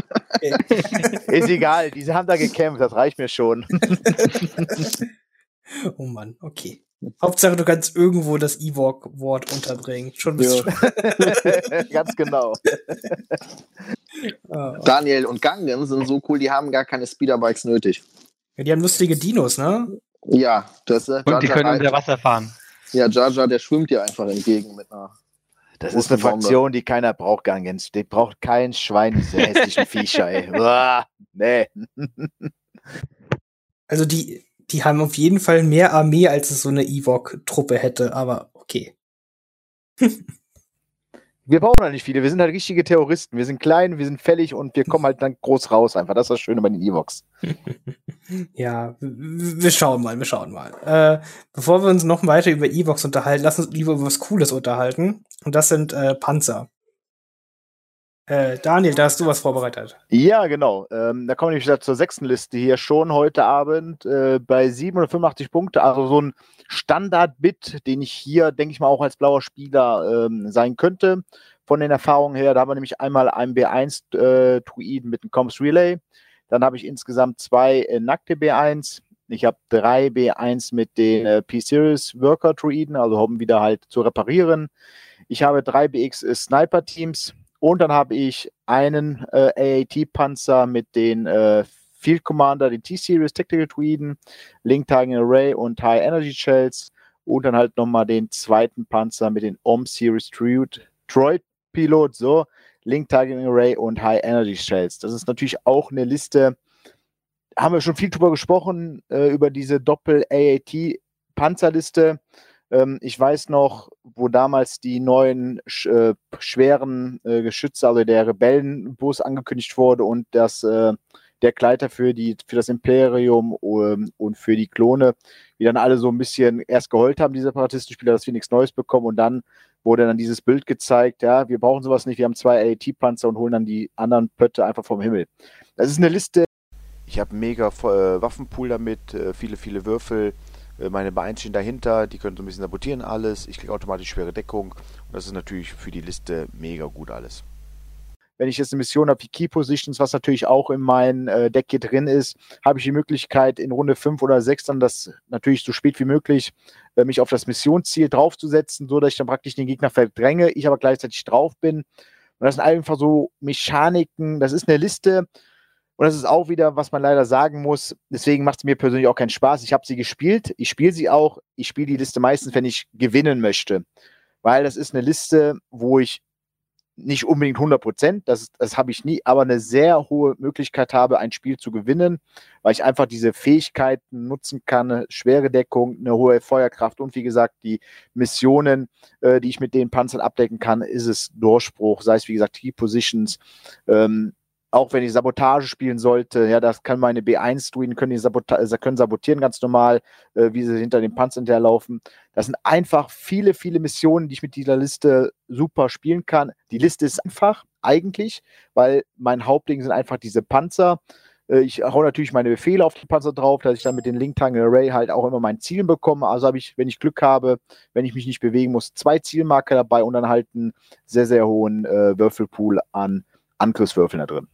Ist egal, diese haben da gekämpft, das reicht mir schon. <laughs> oh Mann, okay. Hauptsache, du kannst irgendwo das Ewok-Wort unterbringen. Schon bist ja. <laughs> Ganz genau. Ah. Daniel und Gangen sind so cool, die haben gar keine Speederbikes nötig. Ja, die haben lustige Dinos, ne? Ja, das äh, Und die können unter Wasser fahren. Ja, Jar Jar, der schwimmt dir einfach entgegen mit einer das ist eine Fraktion, die keiner braucht, Gangens. Die braucht kein Schwein, diese hässlichen Viecher, ey. <laughs> Uah, nee. Also die, die haben auf jeden Fall mehr Armee, als es so eine Ewok-Truppe hätte, aber okay. <laughs> wir brauchen halt nicht viele. Wir sind halt richtige Terroristen. Wir sind klein, wir sind fällig und wir kommen halt dann groß raus einfach. Das ist das Schöne bei den Evox. <laughs> ja, wir schauen mal, wir schauen mal. Äh, bevor wir uns noch weiter über Evox unterhalten, lass uns lieber über was Cooles unterhalten. Und das sind äh, Panzer. Äh, Daniel, da hast du was vorbereitet. Ja, genau. Ähm, da kommen wir nämlich zur sechsten Liste hier schon heute Abend äh, bei 785 Punkte. Also so ein Standard-Bit, den ich hier, denke ich mal, auch als blauer Spieler ähm, sein könnte. Von den Erfahrungen her, da haben wir nämlich einmal einen B1-Druiden äh, mit einem Comms Relay. Dann habe ich insgesamt zwei äh, nackte B1. Ich habe drei B1 mit den äh, P-Series Worker Druiden, also haben wieder halt zu reparieren. Ich habe drei BX Sniper Teams und dann habe ich einen äh, AAT-Panzer mit den äh, Field Commander, den T-Series Tactical Tweeden, Link Targeting Array und High Energy Shells und dann halt nochmal den zweiten Panzer mit den OM Series Droid Pilot, so Link Targeting Array und High Energy Shells. Das ist natürlich auch eine Liste, haben wir schon viel drüber gesprochen, äh, über diese Doppel-AAT-Panzerliste. Ähm, ich weiß noch, wo damals die neuen äh, schweren äh, Geschütze, also der Rebellenbus angekündigt wurde und das äh, der Gleiter für, die, für das Imperium um, und für die Klone, die dann alle so ein bisschen erst geheult haben, die Separatistenspieler, dass wir nichts Neues bekommen und dann wurde dann dieses Bild gezeigt, ja, wir brauchen sowas nicht, wir haben zwei AAT-Panzer und holen dann die anderen Pötte einfach vom Himmel. Das ist eine Liste. Ich habe mega äh, Waffenpool damit, äh, viele, viele Würfel, meine Beine stehen dahinter, die können so ein bisschen sabotieren alles, ich kriege automatisch schwere Deckung und das ist natürlich für die Liste mega gut alles. Wenn ich jetzt eine Mission habe wie Key Positions, was natürlich auch in meinem äh, Deck hier drin ist, habe ich die Möglichkeit, in Runde 5 oder 6 dann das natürlich so spät wie möglich äh, mich auf das Missionsziel draufzusetzen, so dass ich dann praktisch den Gegner verdränge, ich aber gleichzeitig drauf bin. Und das sind einfach so Mechaniken, das ist eine Liste, und das ist auch wieder, was man leider sagen muss. Deswegen macht es mir persönlich auch keinen Spaß. Ich habe sie gespielt. Ich spiele sie auch. Ich spiele die Liste meistens, wenn ich gewinnen möchte. Weil das ist eine Liste, wo ich nicht unbedingt 100 Prozent, das, das habe ich nie, aber eine sehr hohe Möglichkeit habe, ein Spiel zu gewinnen, weil ich einfach diese Fähigkeiten nutzen kann, schwere Deckung, eine hohe Feuerkraft und wie gesagt, die Missionen, äh, die ich mit den Panzern abdecken kann, ist es Durchbruch, sei es wie gesagt Key Positions, ähm, auch wenn ich Sabotage spielen sollte, ja, das kann meine B1-Druiden, können, sabota äh, können sabotieren ganz normal, äh, wie sie hinter dem Panzer hinterherlaufen. Das sind einfach viele, viele Missionen, die ich mit dieser Liste super spielen kann. Die Liste ist einfach, eigentlich, weil mein Hauptding sind einfach diese Panzer. Äh, ich hau natürlich meine Befehle auf die Panzer drauf, dass ich dann mit den Link Tangle Array halt auch immer mein Ziel bekomme. Also habe ich, wenn ich Glück habe, wenn ich mich nicht bewegen muss, zwei Zielmarker dabei und dann halt einen sehr, sehr hohen äh, Würfelpool an Angriffswürfeln da drin.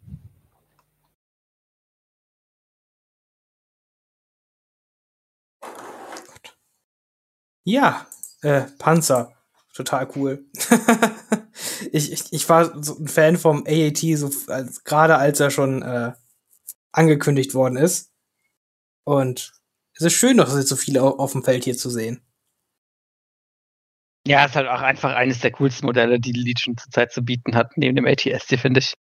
Ja, äh, Panzer. Total cool. <laughs> ich, ich, ich war so ein Fan vom AAT, so als, gerade als er schon äh, angekündigt worden ist. Und es ist schön, dass jetzt so viele auf dem Feld hier zu sehen. Ja, ist halt auch einfach eines der coolsten Modelle, die Legion zurzeit zu bieten hat, neben dem ATS, die finde ich.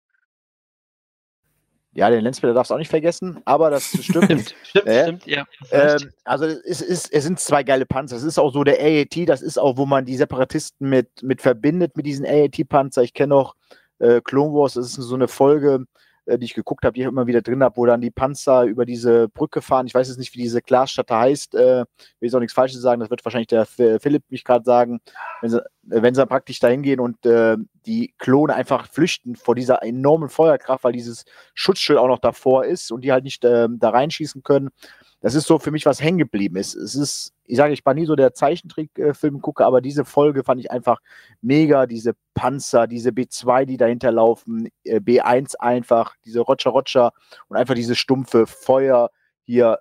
Ja, den Lensspieler darfst du auch nicht vergessen, aber das <laughs> stimmt. stimmt, stimmt, äh, stimmt, ja. Ähm, also es, ist, es sind zwei geile Panzer. Es ist auch so der AAT, das ist auch, wo man die Separatisten mit, mit verbindet, mit diesen AAT-Panzer. Ich kenne auch äh, Clone Wars, das ist so eine Folge, die ich geguckt habe, die ich immer wieder drin habe, wo dann die Panzer über diese Brücke fahren. Ich weiß jetzt nicht, wie diese Glasstadt heißt. Äh, will jetzt auch nichts Falsches sagen. Das wird wahrscheinlich der Philipp mich gerade sagen. Wenn sie, äh, wenn sie praktisch dahin gehen und äh, die Klone einfach flüchten vor dieser enormen Feuerkraft, weil dieses Schutzschild auch noch davor ist und die halt nicht äh, da reinschießen können das ist so für mich, was hängen geblieben ist. Es ist, ich sage, ich war nie so der Zeichentrickfilm-Gucker, aber diese Folge fand ich einfach mega. Diese Panzer, diese B2, die dahinter laufen, äh, B1 einfach, diese Roger Roger und einfach diese stumpfe Feuer hier.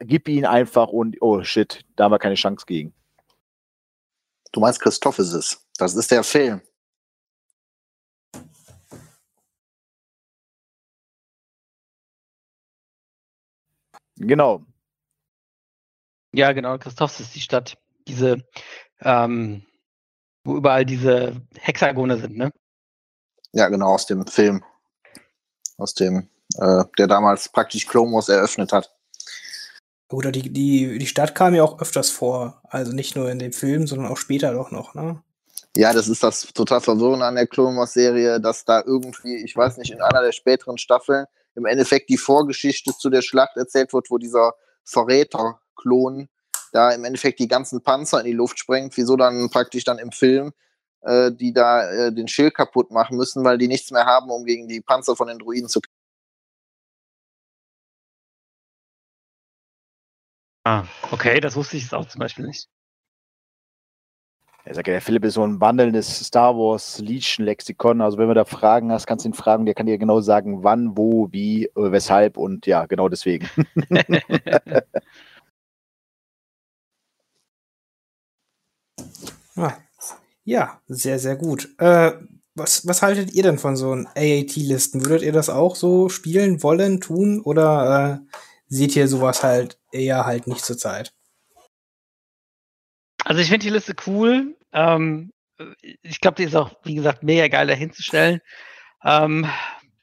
Gib ihn einfach und oh shit, da haben wir keine Chance gegen. Du meinst Christoph ist es. Das ist der Film. Genau. Ja, genau. Christophs ist die Stadt. Diese, ähm, wo überall diese Hexagone sind, ne? Ja, genau, aus dem Film. Aus dem, äh, der damals praktisch Wars eröffnet hat. Oder die, die, die Stadt kam ja auch öfters vor. Also nicht nur in dem Film, sondern auch später doch noch, ne? Ja, das ist das total Verwirrende an der Clone Wars Serie, dass da irgendwie, ich weiß nicht, in einer der späteren Staffeln im Endeffekt die Vorgeschichte zu der Schlacht erzählt wird, wo dieser Verräter-Klon da im Endeffekt die ganzen Panzer in die Luft sprengt, wieso dann praktisch dann im Film äh, die da äh, den Schild kaputt machen müssen, weil die nichts mehr haben, um gegen die Panzer von den Druiden zu kämpfen. Ah, okay, das wusste ich jetzt auch zum Beispiel nicht. Er sagt der Philipp ist so ein wandelndes Star Wars Legion-Lexikon. Also wenn du da Fragen hast, kannst du ihn fragen. Der kann dir genau sagen, wann, wo, wie, äh, weshalb und ja, genau deswegen. <laughs> ah, Ja, sehr, sehr gut. Äh, was, was haltet ihr denn von so einem AAT-Listen? Würdet ihr das auch so spielen wollen, tun oder äh, seht ihr sowas halt eher halt nicht zur Zeit? Also ich finde die Liste cool. Ähm, ich glaube, die ist auch, wie gesagt, mega geil dahinzustellen. Ähm,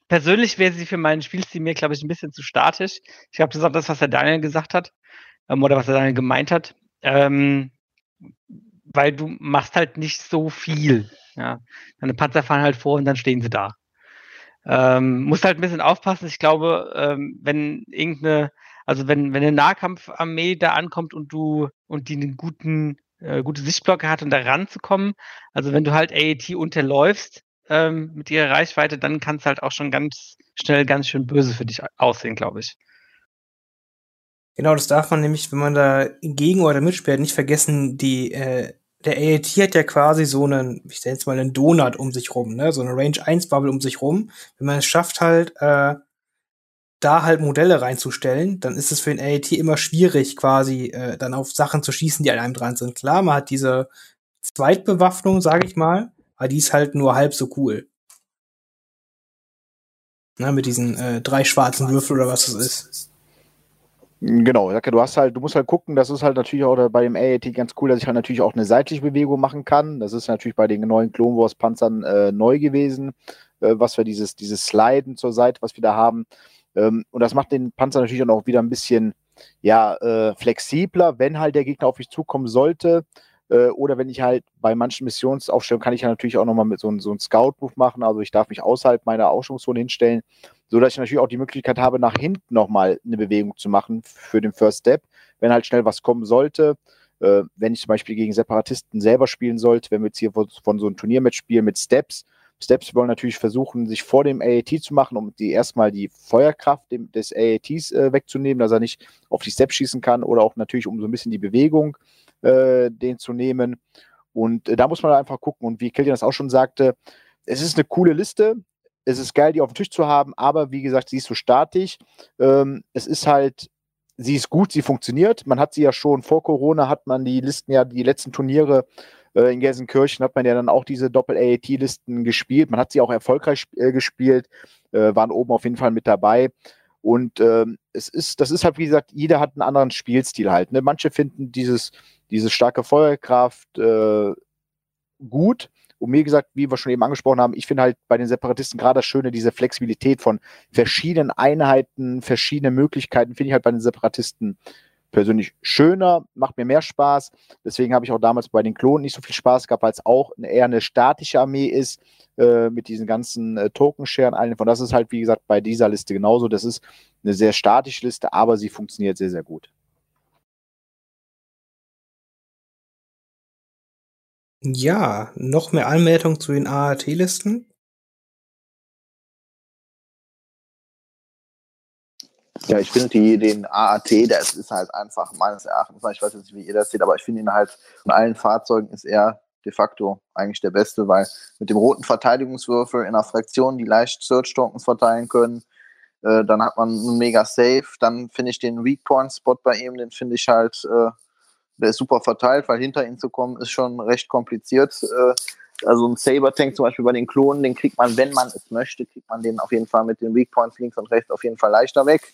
persönlich wäre sie für meinen Spielstil mir, glaube ich, ein bisschen zu statisch. Ich glaube, das ist auch das, was der Daniel gesagt hat ähm, oder was der Daniel gemeint hat. Ähm, weil du machst halt nicht so viel. Ja. Deine Panzer fahren halt vor und dann stehen sie da. Ähm, musst halt ein bisschen aufpassen. Ich glaube, ähm, wenn irgendeine, also wenn, wenn eine Nahkampfarmee da ankommt und du und die einen guten, äh, gute Sichtblocke hat, um da ranzukommen, also wenn du halt AAT unterläufst ähm, mit ihrer Reichweite, dann kann es halt auch schon ganz schnell ganz schön böse für dich aussehen, glaube ich. Genau, das darf man nämlich, wenn man da gegen oder mitspielt, nicht vergessen, die äh, der AAT hat ja quasi so einen, ich nenne jetzt mal einen Donut um sich rum, ne? So eine Range 1 Bubble um sich rum. Wenn man es schafft halt, äh, da halt Modelle reinzustellen, dann ist es für den AAT immer schwierig, quasi äh, dann auf Sachen zu schießen, die an einem dran sind. Klar, man hat diese Zweitbewaffnung, sage ich mal, aber die ist halt nur halb so cool. Ne, mit diesen äh, drei schwarzen Würfeln oder was das ist. Genau, du hast halt, du musst halt gucken, das ist halt natürlich auch bei dem AAT ganz cool, dass ich halt natürlich auch eine seitliche Bewegung machen kann. Das ist natürlich bei den neuen Clone Wars Panzern äh, neu gewesen, äh, was wir dieses, dieses Sliden zur Seite, was wir da haben. Ähm, und das macht den Panzer natürlich auch wieder ein bisschen ja, äh, flexibler, wenn halt der Gegner auf mich zukommen sollte. Äh, oder wenn ich halt bei manchen Missionsaufstellungen kann ich ja natürlich auch nochmal mit so, so einem Scout-Move machen. Also ich darf mich außerhalb meiner Ausstellungszone hinstellen so dass ich natürlich auch die Möglichkeit habe, nach hinten nochmal eine Bewegung zu machen für den First Step, wenn halt schnell was kommen sollte. Äh, wenn ich zum Beispiel gegen Separatisten selber spielen sollte, wenn wir jetzt hier von, von so einem Turniermatch spielen mit Steps. Steps wollen natürlich versuchen, sich vor dem AAT zu machen, um die erstmal die Feuerkraft dem, des AATs äh, wegzunehmen, dass er nicht auf die Steps schießen kann oder auch natürlich, um so ein bisschen die Bewegung äh, den zu nehmen. Und äh, da muss man einfach gucken. Und wie Kilian das auch schon sagte, es ist eine coole Liste es ist geil, die auf dem Tisch zu haben, aber wie gesagt, sie ist so statisch. Ähm, es ist halt, sie ist gut, sie funktioniert. Man hat sie ja schon vor Corona, hat man die Listen ja, die letzten Turniere äh, in Gelsenkirchen, hat man ja dann auch diese Doppel-AAT-Listen gespielt. Man hat sie auch erfolgreich äh, gespielt, äh, waren oben auf jeden Fall mit dabei. Und ähm, es ist, das ist halt, wie gesagt, jeder hat einen anderen Spielstil halt. Ne? Manche finden dieses, diese starke Feuerkraft äh, gut und mir gesagt, wie wir schon eben angesprochen haben, ich finde halt bei den Separatisten gerade das Schöne, diese Flexibilität von verschiedenen Einheiten, verschiedene Möglichkeiten, finde ich halt bei den Separatisten persönlich schöner, macht mir mehr Spaß. Deswegen habe ich auch damals bei den Klonen nicht so viel Spaß gehabt, weil es auch eher eine statische Armee ist, äh, mit diesen ganzen äh, Token-Sharen. Von das ist halt, wie gesagt, bei dieser Liste genauso. Das ist eine sehr statische Liste, aber sie funktioniert sehr, sehr gut. Ja, noch mehr Anmeldungen zu den AAT-Listen? Ja, ich finde die, den AAT, das ist halt einfach meines Erachtens, ich weiß jetzt nicht, wie ihr das seht, aber ich finde ihn halt von allen Fahrzeugen ist er de facto eigentlich der beste, weil mit dem roten Verteidigungswürfel in einer Fraktion, die leicht Search Tokens verteilen können, äh, dann hat man einen mega Safe, dann finde ich den Weak Point Spot bei ihm, den finde ich halt äh, der ist super verteilt, weil hinter ihm zu kommen ist schon recht kompliziert. Äh, also ein Saber-Tank zum Beispiel bei den Klonen, den kriegt man, wenn man es möchte, kriegt man den auf jeden Fall mit den Weak Points links und rechts auf jeden Fall leichter weg.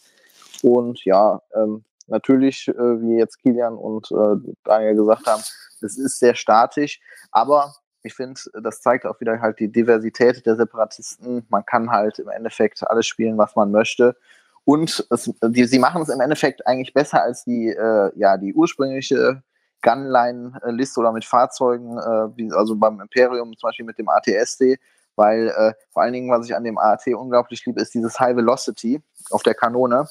Und ja, ähm, natürlich, äh, wie jetzt Kilian und äh, Daniel gesagt haben, es ist sehr statisch, aber ich finde, das zeigt auch wieder halt die Diversität der Separatisten. Man kann halt im Endeffekt alles spielen, was man möchte. Und es, die, sie machen es im Endeffekt eigentlich besser als die, äh, ja, die ursprüngliche Gunline-Liste oder mit Fahrzeugen, äh, wie, also beim Imperium zum Beispiel mit dem ATSD, weil äh, vor allen Dingen, was ich an dem AT unglaublich liebe, ist dieses High Velocity auf der Kanone.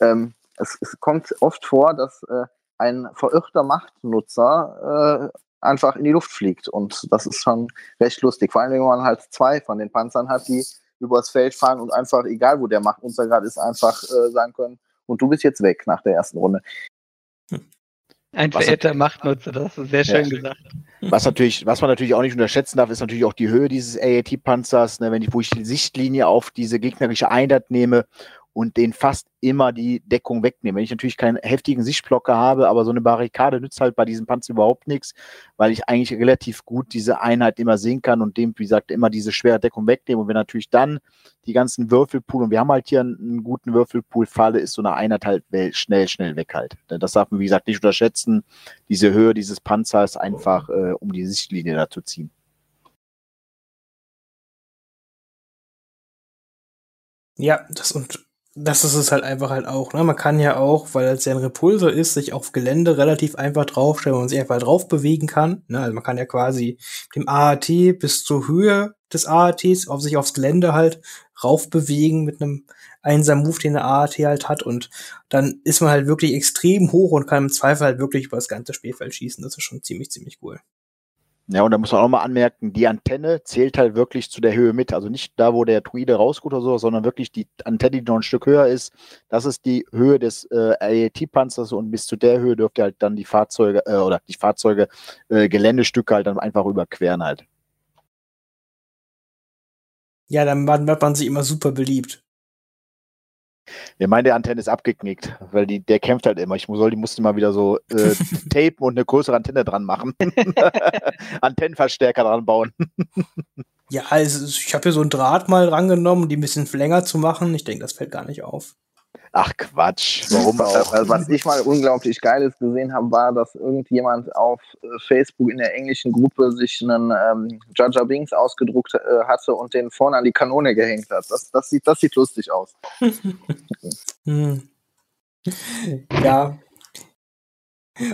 Ähm, es, es, kommt oft vor, dass äh, ein verirrter Machtnutzer äh, einfach in die Luft fliegt und das ist schon recht lustig. Vor allem, wenn man halt zwei von den Panzern hat, die übers Feld fahren und einfach, egal wo der Machtunter gerade ist, einfach äh, sagen können, und du bist jetzt weg nach der ersten Runde. Ein verehrter Machtnutzer, das ist sehr schön ja. gesagt. Was natürlich, was man natürlich auch nicht unterschätzen darf, ist natürlich auch die Höhe dieses AAT-Panzers, ne, wenn ich, wo ich die Sichtlinie auf diese gegnerische Einheit nehme und den fast immer die Deckung wegnehmen. Wenn ich natürlich keinen heftigen Sichtblocker habe, aber so eine Barrikade nützt halt bei diesem Panzer überhaupt nichts, weil ich eigentlich relativ gut diese Einheit immer sehen kann und dem, wie gesagt, immer diese schwere Deckung wegnehmen. Und wenn natürlich dann die ganzen Würfelpool, und wir haben halt hier einen, einen guten Würfelpool, Falle ist so eine Einheit halt schnell, schnell weg halt. Das darf man, wie gesagt, nicht unterschätzen. Diese Höhe dieses Panzers einfach, äh, um die Sichtlinie da zu ziehen. Ja, das und das ist es halt einfach halt auch. Ne? Man kann ja auch, weil es ja ein Repulsor ist, sich auf Gelände relativ einfach draufstellen und sich einfach drauf bewegen kann. Ne? Also man kann ja quasi dem AAT bis zur Höhe des AATs auf sich aufs Gelände halt raufbewegen mit einem einsamen Move, den der AAT halt hat. Und dann ist man halt wirklich extrem hoch und kann im Zweifel halt wirklich über das ganze Spielfeld schießen. Das ist schon ziemlich, ziemlich cool. Ja, und da muss man auch mal anmerken, die Antenne zählt halt wirklich zu der Höhe mit. Also nicht da, wo der Druide rausgeht oder so, sondern wirklich die Antenne, die noch ein Stück höher ist. Das ist die Höhe des äh, AET-Panzers und bis zu der Höhe dürft ihr halt dann die Fahrzeuge äh, oder die Fahrzeuge, äh, Geländestücke halt dann einfach überqueren halt. Ja, dann wird man sich immer super beliebt. Ja, meine Antenne ist abgeknickt, weil die, der kämpft halt immer. Ich soll, die musste mal wieder so äh, <laughs> tapen und eine größere Antenne dran machen. <laughs> Antennenverstärker dran bauen. ja, also ich habe hier so ein Draht mal rangenommen, die ein bisschen länger zu machen. Ich denke, das fällt gar nicht auf. Ach Quatsch, warum auch? Was ich mal unglaublich Geiles gesehen habe, war, dass irgendjemand auf äh, Facebook in der englischen Gruppe sich einen ähm, Jaja Binks ausgedruckt äh, hatte und den vorne an die Kanone gehängt hat. Das, das, sieht, das sieht lustig aus. <laughs> hm. Ja.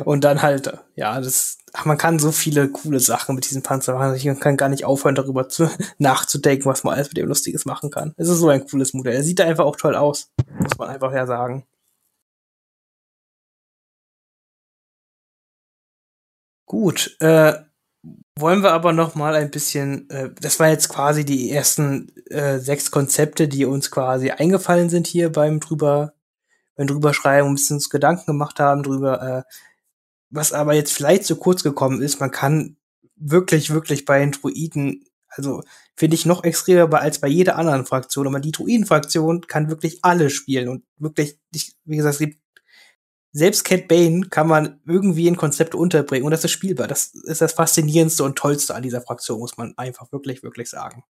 Und dann halt, ja, das, man kann so viele coole Sachen mit diesem Panzer machen. Ich kann gar nicht aufhören, darüber zu, <laughs> nachzudenken, was man alles mit dem Lustiges machen kann. Es ist so ein cooles Modell. Er sieht einfach auch toll aus. Muss man einfach ja sagen. Gut, äh, wollen wir aber noch mal ein bisschen, äh, das waren jetzt quasi die ersten äh, sechs Konzepte, die uns quasi eingefallen sind hier beim drüber, beim drüber schreiben, ein bisschen uns Gedanken gemacht haben drüber, äh, was aber jetzt vielleicht zu kurz gekommen ist, man kann wirklich, wirklich bei den Druiden, also finde ich noch extremer als bei jeder anderen Fraktion, aber die Druiden-Fraktion kann wirklich alle spielen und wirklich, wie gesagt, es gibt selbst Cat Bane kann man irgendwie in Konzepte unterbringen und das ist spielbar. Das ist das Faszinierendste und Tollste an dieser Fraktion, muss man einfach wirklich, wirklich sagen.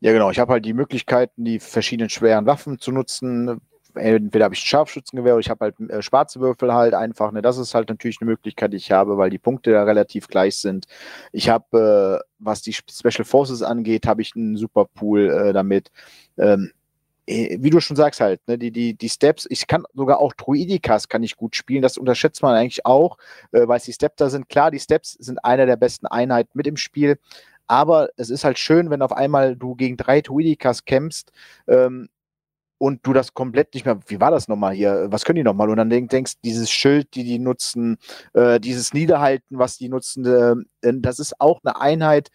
Ja, genau. Ich habe halt die Möglichkeiten, die verschiedenen schweren Waffen zu nutzen, entweder habe ich ein Scharfschützengewehr oder ich habe halt äh, schwarze Würfel halt einfach. Ne? Das ist halt natürlich eine Möglichkeit, die ich habe, weil die Punkte da relativ gleich sind. Ich habe, äh, was die Special Forces angeht, habe ich einen super Pool äh, damit. Ähm, äh, wie du schon sagst halt, ne, die, die, die Steps, ich kann sogar auch Druidikas kann ich gut spielen, das unterschätzt man eigentlich auch, äh, weil es die Steps da sind. Klar, die Steps sind einer der besten Einheiten mit im Spiel, aber es ist halt schön, wenn auf einmal du gegen drei Druidikas kämpfst, ähm, und du das komplett nicht mehr, wie war das nochmal hier, was können die nochmal? Und dann denk, denkst, dieses Schild, die die nutzen, äh, dieses Niederhalten, was die nutzen, äh, das ist auch eine Einheit,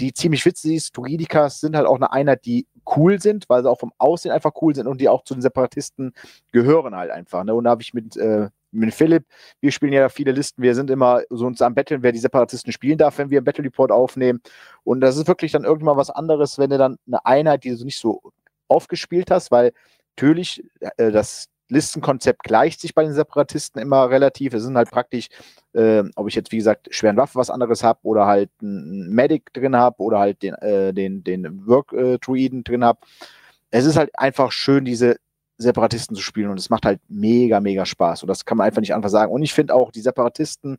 die ziemlich witzig ist. Turidikas sind halt auch eine Einheit, die cool sind, weil sie auch vom Aussehen einfach cool sind und die auch zu den Separatisten gehören halt einfach. Ne? Und da habe ich mit, äh, mit Philipp, wir spielen ja viele Listen, wir sind immer so uns am Betteln, wer die Separatisten spielen darf, wenn wir einen Battle Report aufnehmen. Und das ist wirklich dann irgendwann was anderes, wenn du dann eine Einheit, die du nicht so aufgespielt hast, weil natürlich äh, das Listenkonzept gleicht sich bei den Separatisten immer relativ. Es sind halt praktisch, äh, ob ich jetzt wie gesagt schweren Waffen was anderes habe oder halt einen Medic drin habe oder halt den, äh, den, den Work-Druiden drin habe. Es ist halt einfach schön, diese Separatisten zu spielen und es macht halt mega, mega Spaß. Und das kann man einfach nicht einfach sagen. Und ich finde auch, die Separatisten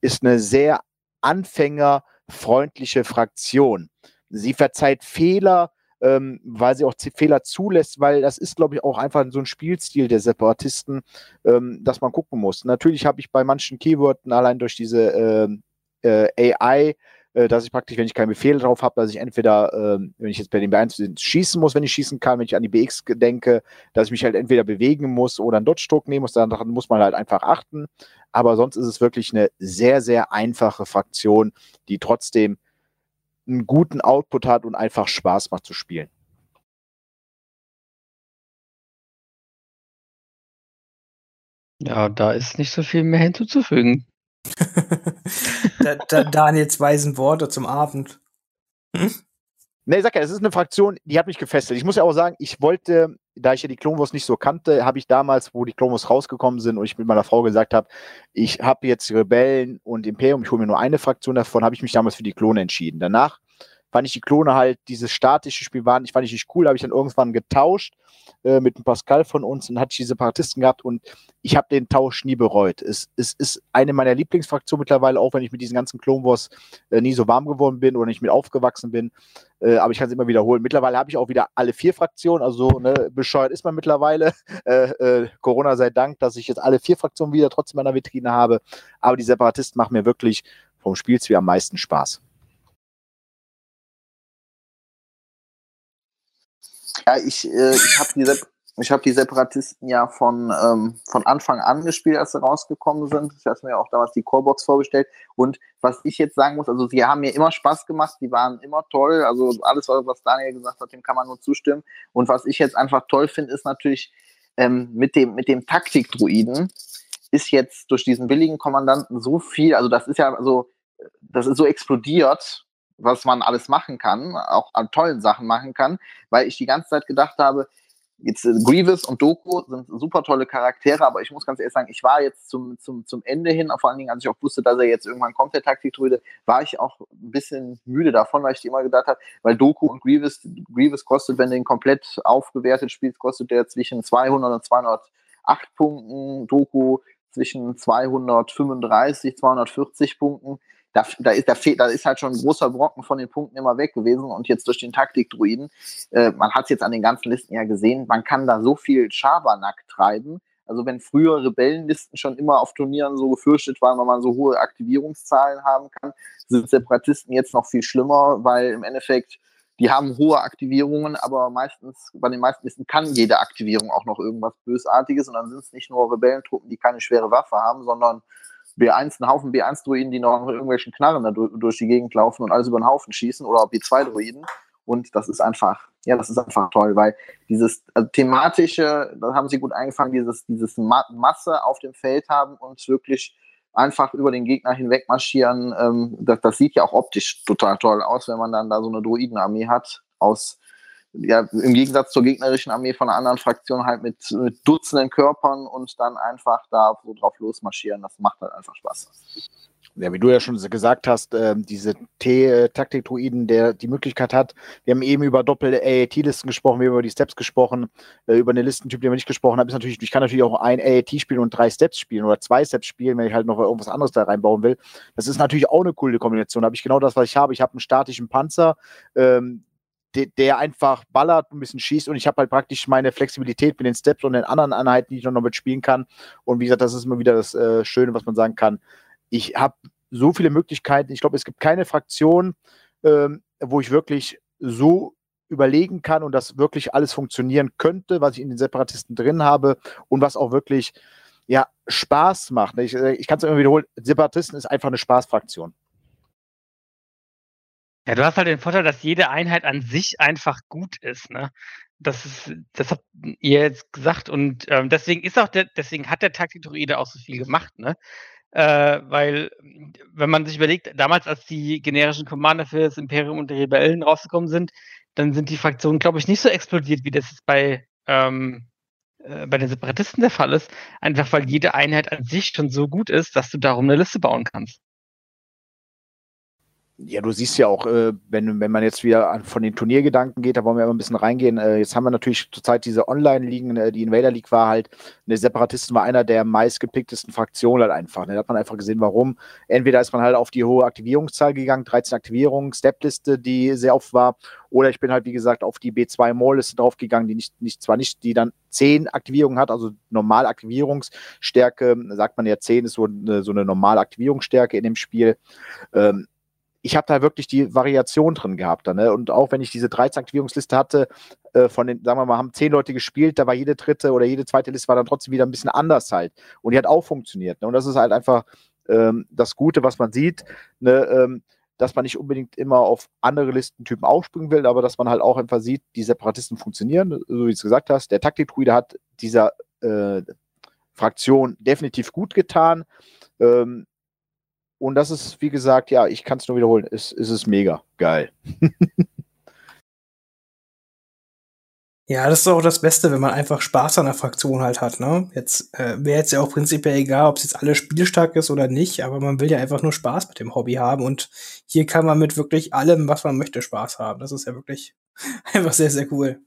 ist eine sehr anfängerfreundliche Fraktion. Sie verzeiht Fehler, ähm, weil sie auch Fehler zulässt, weil das ist, glaube ich, auch einfach so ein Spielstil der Separatisten, ähm, dass man gucken muss. Natürlich habe ich bei manchen Keywords allein durch diese ähm, äh, äh, AI dass ich praktisch, wenn ich keinen Befehl drauf habe, dass ich entweder, äh, wenn ich jetzt bei dem B1 schießen muss, wenn ich schießen kann, wenn ich an die BX denke, dass ich mich halt entweder bewegen muss oder einen Dodge-Druck nehmen muss, dann muss man halt einfach achten. Aber sonst ist es wirklich eine sehr, sehr einfache Fraktion, die trotzdem einen guten Output hat und einfach Spaß macht zu spielen. Ja, da ist nicht so viel mehr hinzuzufügen. <laughs> da, da, Daniels weisen Worte zum Abend. Hm? Ne, ich sag ja, es ist eine Fraktion, die hat mich gefesselt. Ich muss ja auch sagen, ich wollte da ich ja die Clone Wars nicht so kannte, habe ich damals, wo die Clone Wars rausgekommen sind und ich mit meiner Frau gesagt habe, ich habe jetzt Rebellen und Imperium, ich hole mir nur eine Fraktion davon, habe ich mich damals für die Klone entschieden. Danach fand ich die Klone halt, dieses statische Spiel waren, ich fand ich nicht cool, habe ich dann irgendwann getauscht äh, mit einem Pascal von uns und hatte ich die Separatisten gehabt und ich habe den Tausch nie bereut. Es, es ist eine meiner Lieblingsfraktionen mittlerweile, auch wenn ich mit diesen ganzen Clone Wars äh, nie so warm geworden bin oder nicht mit aufgewachsen bin. Äh, aber ich kann es immer wiederholen. Mittlerweile habe ich auch wieder alle vier Fraktionen, also ne, bescheuert ist man mittlerweile. <laughs> Äh, äh, Corona sei Dank, dass ich jetzt alle vier Fraktionen wieder trotzdem in der Vitrine habe. Aber die Separatisten machen mir wirklich vom Spielziel am meisten Spaß. Ja, ich, äh, ich habe die, ich hab die Separatisten ja von, ähm, von Anfang an gespielt, als sie rausgekommen sind. Ich hatte mir auch damals die Callbox vorgestellt. Und was ich jetzt sagen muss, also sie haben mir immer Spaß gemacht, die waren immer toll. Also alles, was Daniel gesagt hat, dem kann man nur zustimmen. Und was ich jetzt einfach toll finde, ist natürlich ähm, mit dem, mit dem Taktikdruiden ist jetzt durch diesen billigen Kommandanten so viel, also das ist ja so, das ist so explodiert, was man alles machen kann, auch an tollen Sachen machen kann, weil ich die ganze Zeit gedacht habe, jetzt äh, Grievous und Doku sind super tolle Charaktere, aber ich muss ganz ehrlich sagen, ich war jetzt zum, zum, zum Ende hin, vor allen Dingen, als ich auch wusste, dass er jetzt irgendwann kommt, der Taktikdruide, war ich auch ein bisschen müde davon, weil ich immer gedacht habe, weil Doku und Grievous, Grievous kostet, wenn du ihn komplett aufgewertet spielst, kostet der zwischen 200 und 208 Punkten, Doku zwischen 235, 240 Punkten da, da, ist, da, da ist halt schon ein großer Brocken von den Punkten immer weg gewesen und jetzt durch den Taktikdruiden, äh, man hat es jetzt an den ganzen Listen ja gesehen, man kann da so viel Schabernack treiben. Also wenn früher Rebellenlisten schon immer auf Turnieren so gefürchtet waren, weil man so hohe Aktivierungszahlen haben kann, sind Separatisten jetzt noch viel schlimmer, weil im Endeffekt die haben hohe Aktivierungen, aber meistens, bei den meisten Listen kann jede Aktivierung auch noch irgendwas Bösartiges und dann sind es nicht nur Rebellentruppen, die keine schwere Waffe haben, sondern B1, einen Haufen B1-Druiden, die noch mit irgendwelchen Knarren da durch die Gegend laufen und alles über den Haufen schießen oder B2-Druiden. Und das ist einfach, ja, das ist einfach toll, weil dieses also thematische, da haben sie gut eingefangen, dieses, dieses Ma Masse auf dem Feld haben und wirklich einfach über den Gegner hinweg marschieren. Ähm, das, das sieht ja auch optisch total toll aus, wenn man dann da so eine Druidenarmee hat aus ja, im Gegensatz zur gegnerischen Armee von einer anderen Fraktion halt mit, mit Dutzenden Körpern und dann einfach da so drauf losmarschieren. Das macht halt einfach Spaß. Ja, wie du ja schon gesagt hast, äh, diese T-Taktik-Druiden, der die Möglichkeit hat, wir haben eben über doppelte AAT-Listen gesprochen, wir haben über die Steps gesprochen, äh, über einen Listentyp, den wir nicht gesprochen haben, ist natürlich, ich kann natürlich auch ein AAT spielen und drei Steps spielen oder zwei Steps spielen, wenn ich halt noch irgendwas anderes da reinbauen will. Das ist natürlich auch eine coole Kombination. Da habe ich genau das, was ich habe. Ich habe einen statischen Panzer, ähm, der, einfach ballert, ein bisschen schießt und ich habe halt praktisch meine Flexibilität mit den Steps und den anderen Einheiten, die ich noch mitspielen kann. Und wie gesagt, das ist immer wieder das äh, Schöne, was man sagen kann. Ich habe so viele Möglichkeiten. Ich glaube, es gibt keine Fraktion, ähm, wo ich wirklich so überlegen kann und das wirklich alles funktionieren könnte, was ich in den Separatisten drin habe und was auch wirklich ja, Spaß macht. Ich, äh, ich kann es immer wiederholen, Separatisten ist einfach eine Spaßfraktion. Ja, du hast halt den Vorteil, dass jede Einheit an sich einfach gut ist, ne? Das ist, das habt ihr jetzt gesagt und ähm, deswegen ist auch der, deswegen hat der Taktikdruide auch so viel gemacht, ne? Äh, weil, wenn man sich überlegt, damals, als die generischen Commander für das Imperium und die Rebellen rausgekommen sind, dann sind die Fraktionen, glaube ich, nicht so explodiert, wie das jetzt bei, ähm, äh, bei den Separatisten der Fall ist. Einfach weil jede Einheit an sich schon so gut ist, dass du darum eine Liste bauen kannst. Ja, du siehst ja auch, äh, wenn, wenn man jetzt wieder an, von den Turniergedanken geht, da wollen wir immer ein bisschen reingehen. Äh, jetzt haben wir natürlich zurzeit diese Online-Ligen, äh, die Invader League war halt, der Separatisten war einer der meistgepicktesten Fraktionen halt einfach. Ne? Da hat man einfach gesehen, warum. Entweder ist man halt auf die hohe Aktivierungszahl gegangen, 13 Aktivierungen, Stepliste, die sehr oft war, oder ich bin halt, wie gesagt, auf die B2 Mall-Liste draufgegangen, die nicht, nicht, zwar nicht, die dann 10 Aktivierungen hat, also normal Aktivierungsstärke, sagt man ja 10 ist so eine, so eine normale Aktivierungsstärke in dem Spiel. Ähm, ich habe da wirklich die Variation drin gehabt. Ne? Und auch wenn ich diese 13 Aktivierungsliste hatte, äh, von den, sagen wir mal, haben zehn Leute gespielt, da war jede dritte oder jede zweite Liste war dann trotzdem wieder ein bisschen anders halt. Und die hat auch funktioniert. Ne? Und das ist halt einfach ähm, das Gute, was man sieht, ne? ähm, dass man nicht unbedingt immer auf andere Listentypen aufspringen will, aber dass man halt auch einfach sieht, die Separatisten funktionieren, so wie du es gesagt hast. Der Taktikdruide hat dieser äh, Fraktion definitiv gut getan. Ähm, und das ist, wie gesagt, ja, ich kann es nur wiederholen, es, es ist mega geil. <laughs> Ja, das ist auch das Beste, wenn man einfach Spaß an der Fraktion halt hat, ne? Jetzt äh, wäre jetzt ja auch prinzipiell egal, ob es jetzt alles spielstark ist oder nicht, aber man will ja einfach nur Spaß mit dem Hobby haben und hier kann man mit wirklich allem, was man möchte, Spaß haben. Das ist ja wirklich <laughs> einfach sehr, sehr cool.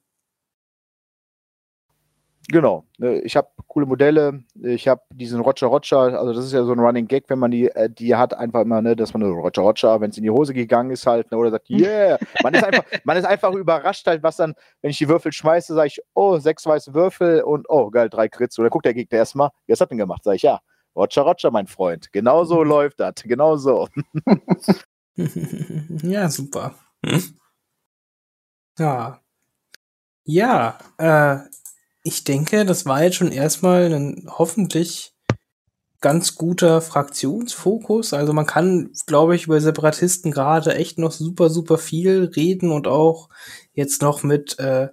Genau. Ne, ich habe coole Modelle. Ich habe diesen Roger Roger. Also das ist ja so ein Running Gag, wenn man die, äh, die hat einfach immer, ne, dass man so Roger Roger, wenn es in die Hose gegangen ist halt, ne, oder sagt, yeah. Man ist einfach, man ist einfach überrascht halt, was dann, wenn ich die Würfel schmeiße, sage ich, oh, sechs weiße Würfel und oh, geil, drei Krits. Oder guckt der Gegner erstmal, wie was hat denn gemacht? Sage ich, ja, Roger Roger, mein Freund. Genau so mhm. läuft das. Genau so. <laughs> ja, super. Ja. Ja, äh, ich denke, das war jetzt schon erstmal ein hoffentlich ganz guter Fraktionsfokus. Also man kann, glaube ich, über Separatisten gerade echt noch super, super viel reden und auch jetzt noch mit, äh,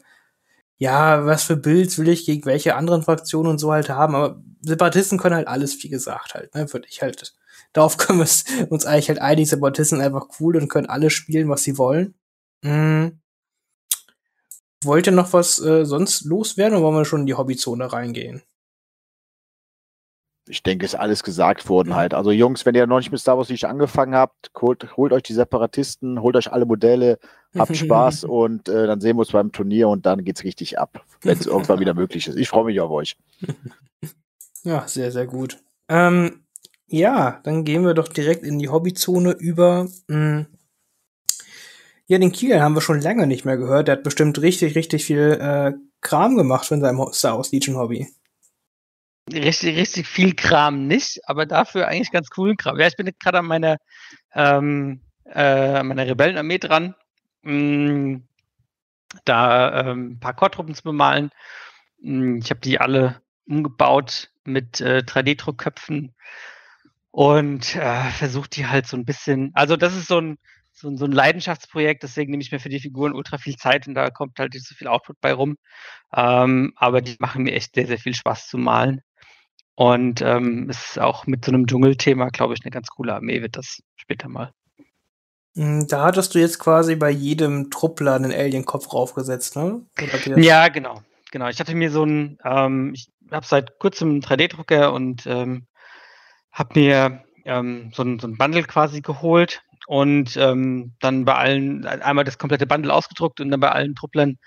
ja, was für Builds will ich gegen welche anderen Fraktionen und so halt haben. Aber Separatisten können halt alles, wie gesagt, halt, ne, würde ich halt, darauf <laughs> können wir uns eigentlich halt einigen. Separatisten einfach cool und können alles spielen, was sie wollen. Mhm. Wollt ihr noch was äh, sonst loswerden oder wollen wir schon in die Hobbyzone reingehen? Ich denke, ist alles gesagt worden halt. Also Jungs, wenn ihr noch nicht mit Star Wars Siege angefangen habt, holt, holt euch die Separatisten, holt euch alle Modelle, habt <laughs> Spaß und äh, dann sehen wir uns beim Turnier und dann geht's richtig ab, wenn es <laughs> irgendwann wieder möglich ist. Ich freue mich auf euch. <laughs> Ja, sehr, sehr gut. Ähm, ja, dann gehen wir doch direkt in die Hobbyzone über. Hm. Ja, den Kilian haben wir schon lange nicht mehr gehört. Der hat bestimmt richtig, richtig viel äh, Kram gemacht von seinem Star Wars Legion Hobby. Richtig, richtig viel Kram nicht, aber dafür eigentlich ganz coolen Kram. Ja, ich bin gerade an meiner, ähm, äh, meiner Rebellenarmee dran, mm, da ähm, ein paar Core-Truppen zu bemalen. Mm, ich habe die alle umgebaut mit äh, 3D-Druckköpfen und äh, versucht die halt so ein bisschen, also das ist so ein so, so ein Leidenschaftsprojekt, deswegen nehme ich mir für die Figuren ultra viel Zeit und da kommt halt nicht so viel Output bei rum. Ähm, aber die machen mir echt sehr, sehr viel Spaß zu malen. Und ähm, ist auch mit so einem Dschungelthema, glaube ich, eine ganz coole Armee wird das später mal. Hm, da hattest du jetzt quasi bei jedem Truppler einen Alien-Kopf raufgesetzt, ne? Ja, genau. Genau. Ich hatte mir so ein, ähm, ich habe seit kurzem einen 3D-Drucker und ähm, habe mir ähm, so, ein, so ein Bundle quasi geholt und ähm, dann bei allen einmal das komplette Bundle ausgedruckt und dann bei allen Trupplern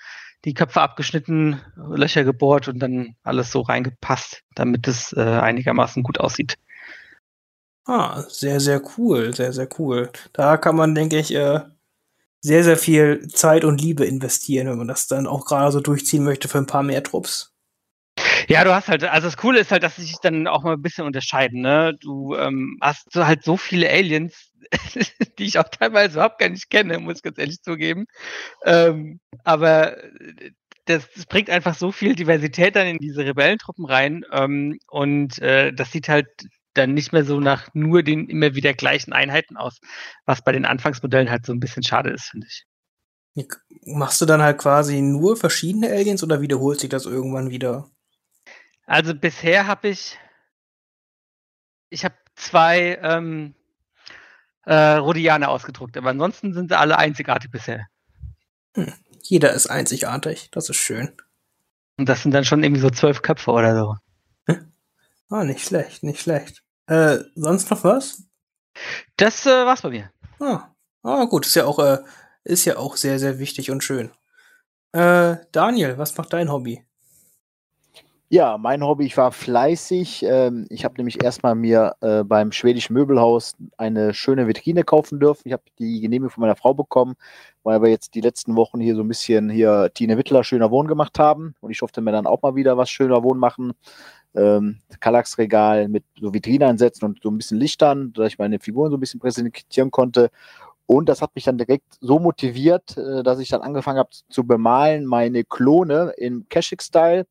die Köpfe abgeschnitten, Löcher gebohrt und dann alles so reingepasst, damit es äh, einigermaßen gut aussieht. Ah, sehr, sehr cool, sehr, sehr cool. Da kann man, denke ich, äh, sehr, sehr viel Zeit und Liebe investieren, wenn man das dann auch gerade so durchziehen möchte für ein paar mehr Trupps. Ja, du hast halt, also das Coole ist halt, dass sie sich dann auch mal ein bisschen unterscheiden, ne? Du ähm, hast halt so viele Aliens, <laughs> die ich auch teilweise überhaupt gar nicht kenne, muss ich ganz ehrlich zugeben. Ähm, aber das, das, bringt einfach so viel Diversität dann in diese Rebellentruppen rein ähm, und äh, das sieht halt dann nicht mehr so nach nur den immer wieder gleichen Einheiten aus, was bei den Anfangsmodellen halt so ein bisschen schade ist, finde ich. Machst du dann halt quasi nur verschiedene Aliens oder wiederholt sich das irgendwann wieder? Also bisher habe ich, ich habe zwei ähm, äh, Rhodianer ausgedruckt, aber ansonsten sind sie alle einzigartig bisher. Hm. Jeder ist einzigartig, das ist schön. Und das sind dann schon irgendwie so zwölf Köpfe oder so. Hm. Ah, nicht schlecht, nicht schlecht. Äh, sonst noch was? Das äh, war's bei mir. Ah, ah gut, ist ja auch, äh, ist ja auch sehr, sehr wichtig und schön. Äh, Daniel, was macht dein Hobby? Ja, mein Hobby, ich war fleißig. Ähm, ich habe nämlich erstmal mir äh, beim schwedischen Möbelhaus eine schöne Vitrine kaufen dürfen. Ich habe die Genehmigung von meiner Frau bekommen, weil wir jetzt die letzten Wochen hier so ein bisschen hier Tine Wittler schöner Wohn gemacht haben. Und ich durfte mir dann auch mal wieder was schöner Wohn machen. Ähm, Kallax-Regal mit so Vitrine einsetzen und so ein bisschen Lichtern, dass ich meine Figuren so ein bisschen präsentieren konnte. Und das hat mich dann direkt so motiviert, äh, dass ich dann angefangen habe zu bemalen, meine Klone im Kashik-Style.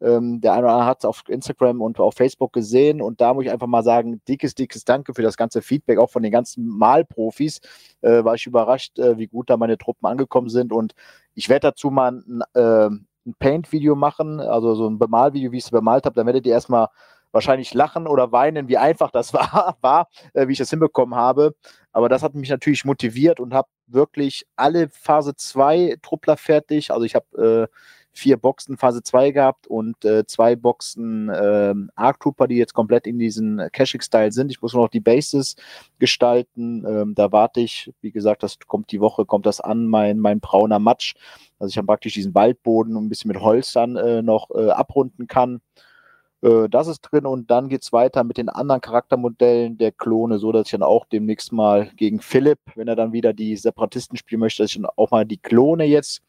Ähm, der eine oder andere hat es auf Instagram und auf Facebook gesehen und da muss ich einfach mal sagen, dickes, dickes Danke für das ganze Feedback, auch von den ganzen Malprofis. Äh, war ich überrascht, äh, wie gut da meine Truppen angekommen sind und ich werde dazu mal ein, äh, ein Paint-Video machen, also so ein Bemalvideo, wie ich es bemalt habe, dann werdet ihr erstmal wahrscheinlich lachen oder weinen, wie einfach das <laughs> war, war äh, wie ich das hinbekommen habe. Aber das hat mich natürlich motiviert und habe wirklich alle Phase 2 Truppler fertig. Also ich habe äh, vier Boxen Phase 2 gehabt und äh, zwei Boxen äh, Arc Trooper, die jetzt komplett in diesen Caching-Style sind. Ich muss nur noch die Bases gestalten. Ähm, da warte ich, wie gesagt, das kommt die Woche, kommt das an, mein, mein brauner Matsch. Also ich habe praktisch diesen Waldboden und ein bisschen mit Holz dann äh, noch äh, abrunden kann. Äh, das ist drin und dann geht es weiter mit den anderen Charaktermodellen der Klone, so dass ich dann auch demnächst mal gegen Philipp, wenn er dann wieder die Separatisten spielen möchte, dass ich dann auch mal die Klone jetzt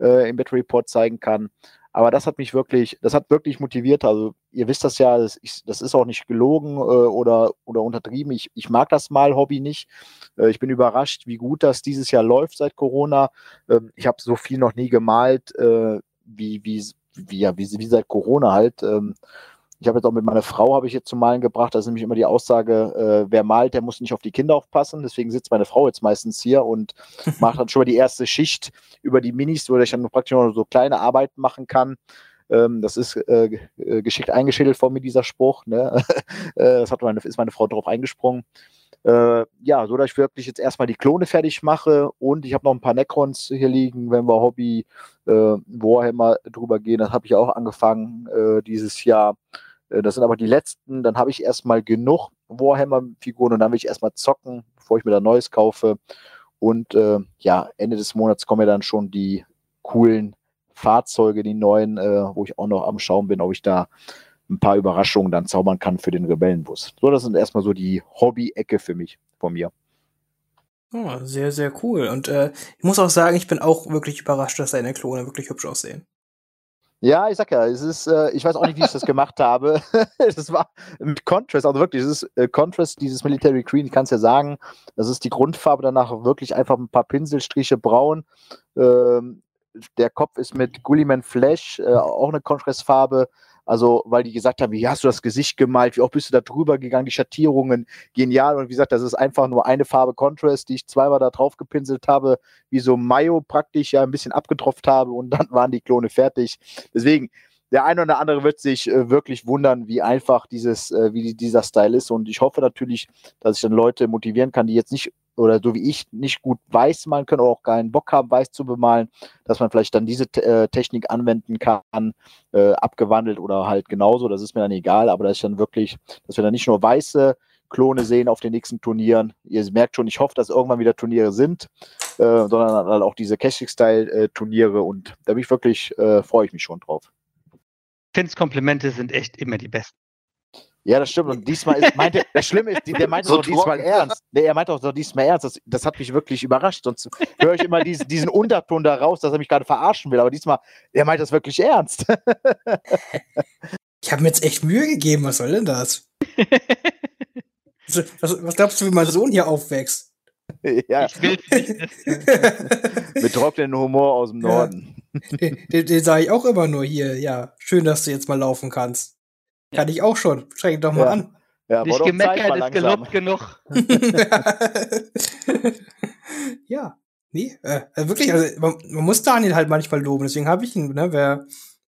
äh, im Battle Report zeigen kann. Aber das hat mich wirklich, das hat wirklich motiviert. Also ihr wisst das ja, das, ich, das ist auch nicht gelogen äh, oder, oder untertrieben. Ich, ich mag das mal Hobby nicht. Äh, ich bin überrascht, wie gut das dieses Jahr läuft seit Corona. Ähm, ich habe so viel noch nie gemalt, äh, wie, wie, wie, ja, wie, wie seit Corona halt. Ähm, ich habe jetzt auch mit meiner Frau habe ich jetzt zum Malen gebracht. Da ist nämlich immer die Aussage, äh, wer malt, der muss nicht auf die Kinder aufpassen. Deswegen sitzt meine Frau jetzt meistens hier und <laughs> macht dann schon mal die erste Schicht über die Minis, wo ich dann praktisch noch so kleine Arbeiten machen kann. Ähm, das ist äh, äh geschickt eingeschädelt von mir, dieser Spruch. Ne? <laughs> Äh, das hat meine, ist meine Frau drauf eingesprungen. Äh, ja, so dass ich wirklich jetzt erstmal die Klone fertig mache und ich habe noch ein paar Necrons hier liegen, wenn wir Hobby äh, Warhammer drüber gehen. Das habe ich auch angefangen äh, dieses Jahr. Äh, das sind aber die letzten. Dann habe ich erstmal genug Warhammer-Figuren und dann will ich erstmal zocken, bevor ich mir da Neues kaufe. Und äh, ja, Ende des Monats kommen ja dann schon die coolen Fahrzeuge, die neuen, äh, wo ich auch noch am Schauen bin, ob ich da ein paar Überraschungen dann zaubern kann für den Rebellenbus. So, das sind erstmal so die Hobby-Ecke für mich, von mir. Oh, sehr, sehr cool. Und äh, ich muss auch sagen, ich bin auch wirklich überrascht, dass deine Klone wirklich hübsch aussehen. Ja, ich sag ja, es ist, äh, ich weiß auch nicht, wie ich das gemacht habe. <laughs> das war mit Contrast, also wirklich, es ist äh, Contrast, dieses Military Green, ich kann es ja sagen, das ist die Grundfarbe, danach wirklich einfach ein paar Pinselstriche braun. Ähm, der Kopf ist mit Gulliman Flash, äh, auch eine Contrastfarbe. Also, weil die gesagt haben, wie hast du das Gesicht gemalt, wie auch bist du da drüber gegangen, die Schattierungen, genial. Und wie gesagt, das ist einfach nur eine Farbe Contrast, die ich zweimal da drauf gepinselt habe, wie so Mayo praktisch ja ein bisschen abgetropft habe und dann waren die Klone fertig. Deswegen, der eine oder andere wird sich äh, wirklich wundern, wie einfach dieses, äh, wie dieser Style ist. Und ich hoffe natürlich, dass ich dann Leute motivieren kann, die jetzt nicht oder so wie ich nicht gut weiß malen können oder auch keinen Bock haben, weiß zu bemalen, dass man vielleicht dann diese äh, Technik anwenden kann, äh, abgewandelt oder halt genauso, das ist mir dann egal, aber dass ich dann wirklich, dass wir dann nicht nur weiße Klone sehen auf den nächsten Turnieren. Ihr merkt schon, ich hoffe, dass irgendwann wieder Turniere sind, äh, sondern halt auch diese Cashing-Style-Turniere und da bin ich wirklich, äh, freue ich mich schon drauf. Finns Komplimente sind echt immer die besten. Ja, das stimmt. Und diesmal ist, meinte, <laughs> das Schlimme ist, der meinte so doch diesmal ernst. Nee, er meinte auch doch diesmal ernst. Das, das hat mich wirklich überrascht. Sonst höre ich immer diesen, diesen Unterton da raus, dass er mich gerade verarschen will. Aber diesmal, er meint das wirklich ernst. ich habe mir jetzt echt Mühe gegeben. Was soll denn das? <laughs> was, was glaubst du, wie mein Sohn hier aufwächst? Ja. Ich will <laughs> Mit trockenen Humor aus dem Norden. Ja. Den, den, den sage ich auch immer nur hier. Ja, schön, dass du jetzt mal laufen kannst. Kann ich auch schon. Streng doch mal ja. an. Ja, Nicht gemeckert ist gelobt genug. <laughs> ja. Nee, äh, äh, wirklich, also man, man, muss Daniel halt manchmal loben, deswegen habe ich ihn, ne, wer,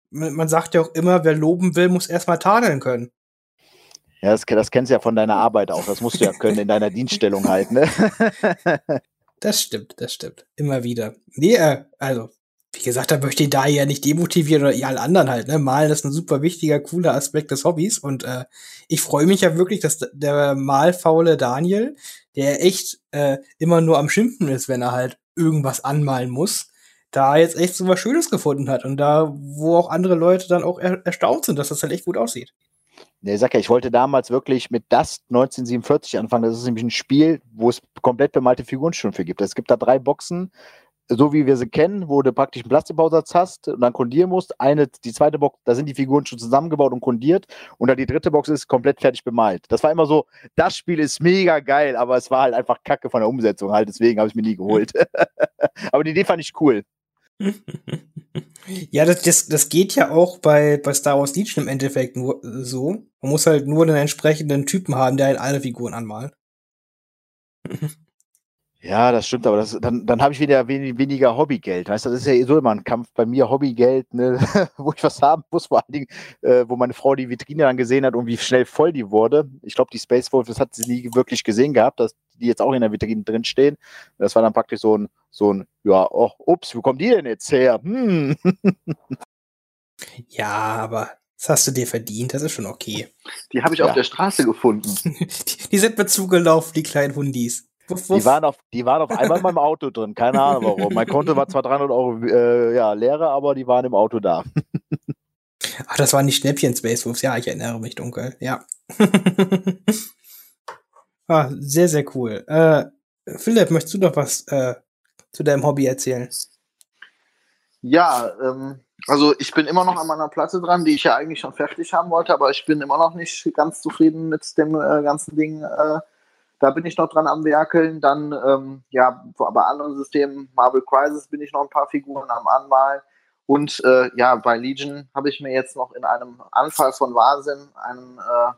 man sagt ja auch immer, wer loben will, muss erstmal tadeln können. Ja, das, das kennst du ja von deiner Arbeit auch, das musst du ja können in deiner Dienststellung halt, ne? <laughs> das stimmt, das stimmt. Immer wieder. Nee, äh, also, wie gesagt, da möchte ich da ja nicht demotivieren oder ihr alle anderen halt, ne? Malen ist ein super wichtiger, cooler Aspekt des Hobbys und äh, ich freue mich ja wirklich, dass der malfaule Daniel, der echt äh, immer nur am Schimpfen ist, wenn er halt irgendwas anmalen muss, da jetzt echt so was Schönes gefunden hat und da, wo auch andere Leute dann auch er erstaunt sind, dass das halt echt gut aussieht. Ich sag ja, ich wollte damals wirklich mit Dust 1947 anfangen. Das ist nämlich ein Spiel, wo es komplett bemalte Figuren schon für gibt. Es gibt da drei Boxen so wie wir sie kennen, wo du praktisch einen Plastikbausatz hast und dann kondieren musst. Eine, die zweite Box, da sind die Figuren schon zusammengebaut und kondiert und dann die dritte Box ist komplett fertig bemalt. Das war immer so, das Spiel ist mega geil, aber es war halt einfach Kacke von der Umsetzung halt, deswegen habe ich mir nie geholt. <laughs> aber die Idee fand ich cool. <laughs> ja, das, das, das geht ja auch bei, bei Star Wars Legion im Endeffekt nur so. Man muss halt nur den entsprechenden Typen haben, der halt alle Figuren anmalt. <laughs> Ja, das stimmt, aber das, dann, dann habe ich wieder wenig, weniger Hobbygeld. Weißt du, das ist ja eh so immer ein Kampf bei mir, Hobbygeld, ne, <laughs> wo ich was haben muss, vor allen Dingen, äh, wo meine Frau die Vitrine dann gesehen hat und wie schnell voll die wurde. Ich glaube, die Space Wolf, das hat sie nie wirklich gesehen gehabt, dass die jetzt auch in der Vitrine drin stehen. Das war dann praktisch so ein, so ein, ja, oh, ups, wo kommen die denn jetzt her? Hm. Ja, aber das hast du dir verdient, das ist schon okay. Die habe ich ja. auf der Straße gefunden. <laughs> die, die sind mir zugelaufen, die kleinen Hundis. Wuff, wuff. Die, waren auf, die waren auf einmal in meinem Auto drin, keine Ahnung warum. Mein Konto war zwar 300 Euro äh, ja, leerer, aber die waren im Auto da. Ach, das waren die Schnäppchen Space Wolves, ja, ich erinnere mich dunkel, ja. <laughs> ah, sehr, sehr cool. Äh, Philipp, möchtest du noch was äh, zu deinem Hobby erzählen? Ja, ähm, also ich bin immer noch an meiner Platte dran, die ich ja eigentlich schon fertig haben wollte, aber ich bin immer noch nicht ganz zufrieden mit dem äh, ganzen Ding. Äh, da bin ich noch dran am Werkeln. Dann, ähm, ja, bei anderen Systemen, Marvel Crisis, bin ich noch ein paar Figuren am Anmalen. Und äh, ja, bei Legion habe ich mir jetzt noch in einem Anfall von Wahnsinn einen, äh,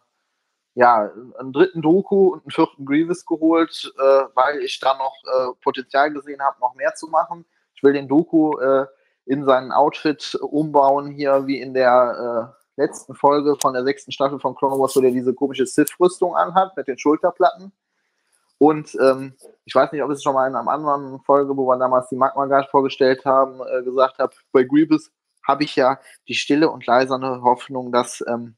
ja, einen dritten Doku und einen vierten Grievous geholt, äh, weil ich da noch äh, Potenzial gesehen habe, noch mehr zu machen. Ich will den Doku äh, in seinen Outfit umbauen, hier wie in der äh, letzten Folge von der sechsten Staffel von Clone Wars, wo der diese komische Sith-Rüstung anhat mit den Schulterplatten. Und ähm, ich weiß nicht, ob ich es schon mal in einer anderen Folge, wo wir damals die Magma Guard vorgestellt haben, äh, gesagt habe, bei Grievous habe ich ja die stille und leiserne Hoffnung, dass ähm,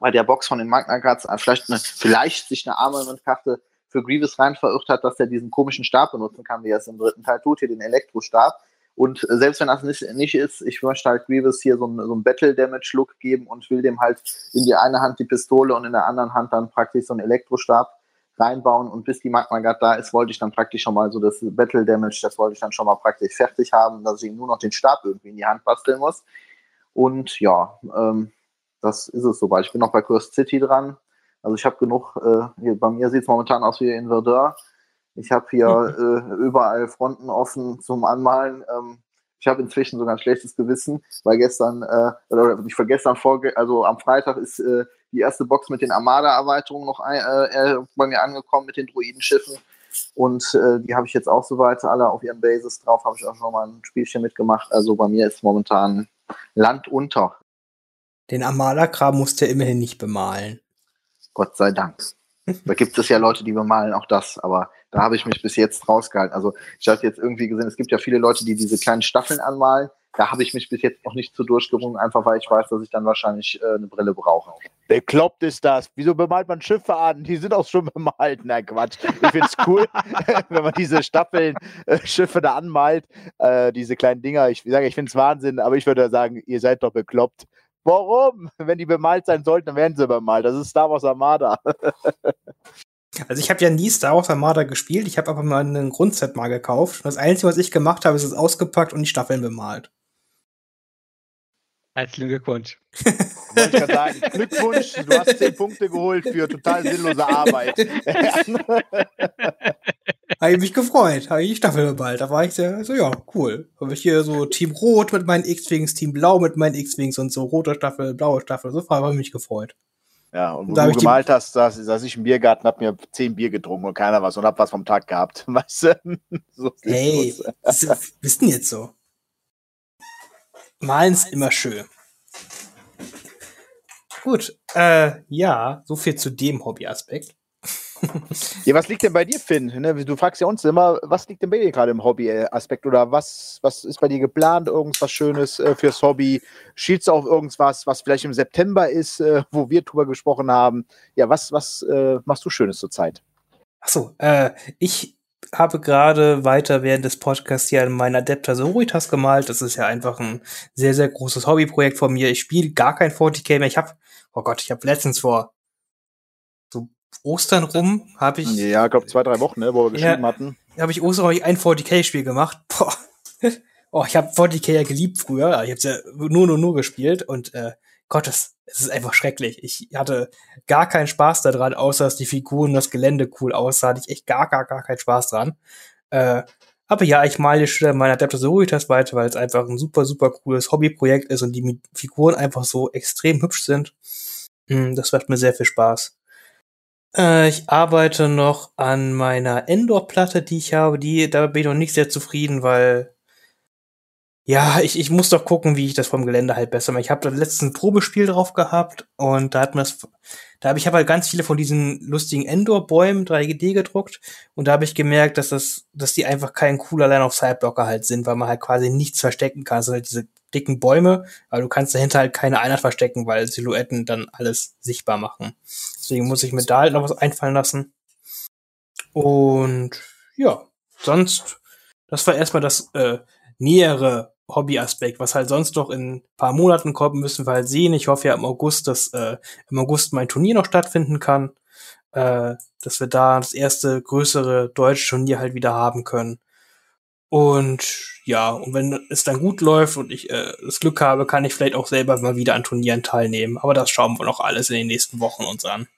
bei der Box von den Magna Guards vielleicht, eine, vielleicht sich eine Armament-Karte für Grievous rein verirrt hat, dass er diesen komischen Stab benutzen kann, wie er es im dritten Teil tut, hier den Elektrostab. Und äh, selbst wenn das nicht, nicht ist, ich möchte halt Grievous hier so einen, so einen Battle-Damage-Look geben und will dem halt in die eine Hand die Pistole und in der anderen Hand dann praktisch so einen Elektrostab reinbauen und bis die Magma Guard da ist, wollte ich dann praktisch schon mal so das Battle Damage, das wollte ich dann schon mal praktisch fertig haben, dass ich ihm nur noch den Stab irgendwie in die Hand basteln muss. Und ja, ähm, das ist es soweit. Ich bin noch bei Cursed City dran. Also ich habe genug, äh, hier, bei mir sieht es momentan aus wie in Verdun. Ich habe hier äh, überall Fronten offen zum Anmalen. Ähm, ich habe inzwischen sogar ein schlechtes Gewissen, weil gestern, äh, oder nicht vergestern, also am Freitag ist äh, die erste Box mit den Armada-Erweiterungen noch ein, äh, äh, bei mir angekommen mit den Druidenschiffen. Und äh, die habe ich jetzt auch soweit alle auf ihren Bases drauf, habe ich auch schon mal ein Spielchen mitgemacht. Also bei mir ist momentan Land unter. Den Armada-Kram musst du immerhin nicht bemalen. Gott sei Dank. Da gibt es ja Leute, die bemalen auch das, aber da habe ich mich bis jetzt rausgehalten. Also ich habe jetzt irgendwie gesehen, es gibt ja viele Leute, die diese kleinen Staffeln anmalen. Da habe ich mich bis jetzt noch nicht zu durchgerungen, einfach weil ich weiß, dass ich dann wahrscheinlich äh, eine Brille brauche. Bekloppt ist das. Wieso bemalt man Schiffe an? Die sind auch schon bemalt. Na Quatsch. Ich finde es cool, <laughs> wenn man diese Staffeln, äh, Schiffe da anmalt. Äh, diese kleinen Dinger. Ich sage, ich finde es Wahnsinn, aber ich würde sagen, ihr seid doch bekloppt. Warum? Wenn die bemalt sein sollten, dann werden sie bemalt. Das ist Star Wars Armada. <laughs> Also ich habe ja nie Star Wars Armada gespielt, ich habe aber mal einen Grundset mal gekauft. Das Einzige, was ich gemacht habe, ist es ausgepackt und die Staffeln bemalt. Herzlichen Glückwunsch. Wollte ich sagen, Glückwunsch, du hast zehn Punkte geholt für total sinnlose Arbeit. <laughs> habe ich mich gefreut, habe ich die Staffel bemalt. Da war ich sehr, so ja, cool. Habe ich hier so Team Rot mit meinen X-Wings, Team Blau mit meinen X-Wings und so rote Staffel, blaue Staffel. So habe ich mich gefreut. Ja, und wo da du gemalt hast, saß, saß ich im Biergarten, hab mir zehn Bier getrunken und keiner was und hab was vom Tag gehabt. <laughs> Weißt du? so hey, das ist denn jetzt so? Malen ist immer schön. Gut, äh, ja, so viel zu dem Hobbyaspekt. <laughs> ja, was liegt denn bei dir, Finn? Ne, du fragst ja uns immer, was liegt denn bei dir gerade im Hobbyaspekt oder was, was ist bei dir geplant? Irgendwas Schönes äh, fürs Hobby? Schielst du auf irgendwas, was vielleicht im September ist, äh, wo wir drüber gesprochen haben? Ja, was, was äh, machst du Schönes zurzeit? Achso, äh, ich habe gerade weiter während des Podcasts hier meinen Adepter Sororitas gemalt. Das ist ja einfach ein sehr, sehr großes Hobbyprojekt von mir. Ich spiele gar kein 40k mehr. Ich habe, oh Gott, ich habe letztens vor Ostern rum, habe ich. Ja, ich glaube zwei, drei Wochen, ne, wo wir geschrieben ja, hatten. Habe ich Ostern hab ich ein 40k-Spiel gemacht. Boah. <laughs> Oh, ich habe 40k ja geliebt früher. Ich habe ja nur, nur, nur gespielt und äh, Gottes, es ist einfach schrecklich. Ich hatte gar keinen Spaß daran, außer dass die Figuren das Gelände cool aussah. Hatte ich echt gar, gar, gar keinen Spaß dran. Äh, aber ja, ich male schon meine Adeptus weiter, weil es einfach ein super, super cooles Hobbyprojekt ist und die Figuren einfach so extrem hübsch sind. Hm, das macht mir sehr viel Spaß. Äh, ich arbeite noch an meiner Endor-Platte, die ich habe. Die, da bin ich noch nicht sehr zufrieden, weil ja, ich, ich muss doch gucken, wie ich das vom Gelände halt besser mache. Ich habe da letzten Probespiel drauf gehabt und da hat man das, da habe ich aber halt ganz viele von diesen lustigen Endor-Bäumen 3D gedruckt und da habe ich gemerkt, dass das, dass die einfach kein cooler Line of Sideblocker halt sind, weil man halt quasi nichts verstecken kann, sondern halt diese dicken Bäume, aber du kannst dahinter halt keine Einheit verstecken, weil Silhouetten dann alles sichtbar machen. Deswegen muss ich mir da halt noch was einfallen lassen. Und ja, sonst, das war erstmal das äh, nähere Hobbyaspekt, was halt sonst noch in paar Monaten kommt, müssen wir halt sehen. Ich hoffe ja im August, dass äh, im August mein Turnier noch stattfinden kann, äh, dass wir da das erste größere deutsche Turnier halt wieder haben können. Und ja, und wenn es dann gut läuft und ich äh, das Glück habe, kann ich vielleicht auch selber mal wieder an Turnieren teilnehmen. Aber das schauen wir noch alles in den nächsten Wochen uns an.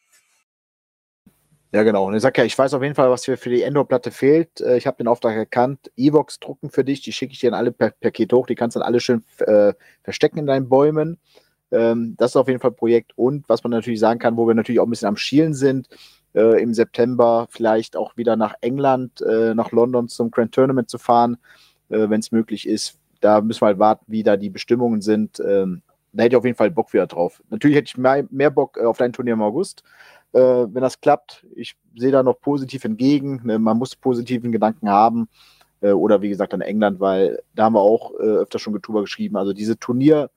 Ja, genau. Und ich sag ja, ich weiß auf jeden Fall, was mir für die Endor-Platte fehlt. Äh, ich habe den Auftrag erkannt. Evox drucken für dich, die schicke ich dir dann alle per Paket hoch. Die kannst du dann alle schön äh, verstecken in deinen Bäumen. Ähm, das ist auf jeden Fall ein Projekt. Und was man natürlich sagen kann, wo wir natürlich auch ein bisschen am Schielen sind, äh, im September vielleicht auch wieder nach England, äh, nach London zum Grand Tournament zu fahren, äh, wenn es möglich ist. Da müssen wir halt warten, wie da die Bestimmungen sind. Ähm, da hätte ich auf jeden Fall Bock wieder drauf. Natürlich hätte ich mehr, mehr Bock äh, auf dein Turnier im August äh, wenn das klappt. Ich sehe da noch positiv entgegen. Ne? Man muss positiven Gedanken haben. Äh, oder wie gesagt an England, weil da haben wir auch öfter schon drüber geschrieben. Also diese Turniere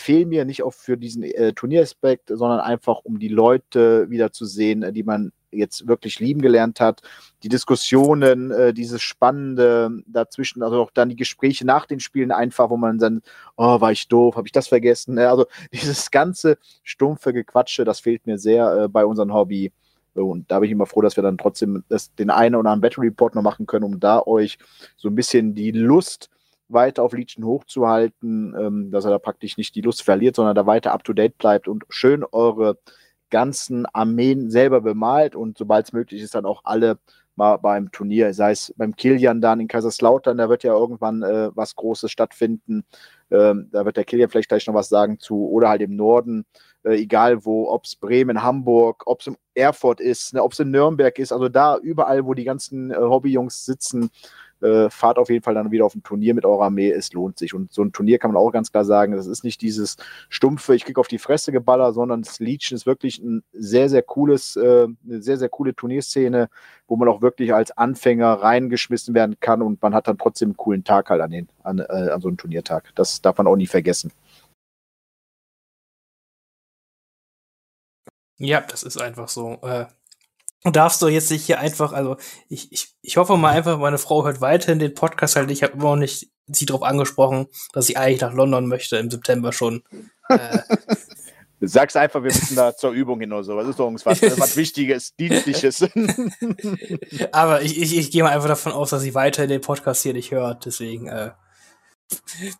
fehlen mir nicht auch für diesen äh, Turnieraspekt, sondern einfach um die Leute wieder zu sehen, die man jetzt wirklich lieben gelernt hat. Die Diskussionen, äh, dieses Spannende dazwischen, also auch dann die Gespräche nach den Spielen einfach, wo man dann, oh, war ich doof, habe ich das vergessen? Also <laughs> dieses ganze stumpfe Gequatsche, das fehlt mir sehr äh, bei unserem Hobby. Und da bin ich immer froh, dass wir dann trotzdem das, den einen oder anderen Battle Report noch machen können, um da euch so ein bisschen die Lust weiter auf Legion hochzuhalten, ähm, dass er da praktisch nicht die Lust verliert, sondern da weiter up to date bleibt und schön eure ganzen Armeen selber bemalt und sobald es möglich ist, dann auch alle mal beim Turnier, sei es beim Kilian dann in Kaiserslautern, da wird ja irgendwann äh, was Großes stattfinden. Ähm, da wird der Kilian vielleicht gleich noch was sagen zu, oder halt im Norden, äh, egal wo, ob es Bremen, Hamburg, ob es im Erfurt ist, ne, ob es in Nürnberg ist, also da überall, wo die ganzen äh, Hobbyjungs sitzen, äh, fahrt auf jeden Fall dann wieder auf ein Turnier mit eurer Armee, es lohnt sich. Und so ein Turnier kann man auch ganz klar sagen, das ist nicht dieses stumpfe, ich krieg auf die Fresse geballer, sondern das Legion ist wirklich ein sehr, sehr cooles, äh, eine sehr, sehr coole Turnierszene, wo man auch wirklich als Anfänger reingeschmissen werden kann und man hat dann trotzdem einen coolen Tag halt an, den, an, äh, an so einem Turniertag. Das darf man auch nie vergessen. Ja, das ist einfach so. Äh, darfst du jetzt nicht hier einfach, also ich, ich, ich hoffe mal einfach, meine Frau hört weiterhin den Podcast halt. Ich habe immer noch nicht sie darauf angesprochen, dass ich eigentlich nach London möchte im September schon. äh, <laughs> Du sagst einfach, wir müssen da zur Übung hin oder so. Das ist doch irgendwas was <laughs> Wichtiges, Dienstliches. <laughs> Aber ich, ich, ich gehe mal einfach davon aus, dass sie weiterhin den Podcast hier nicht hört. Deswegen äh,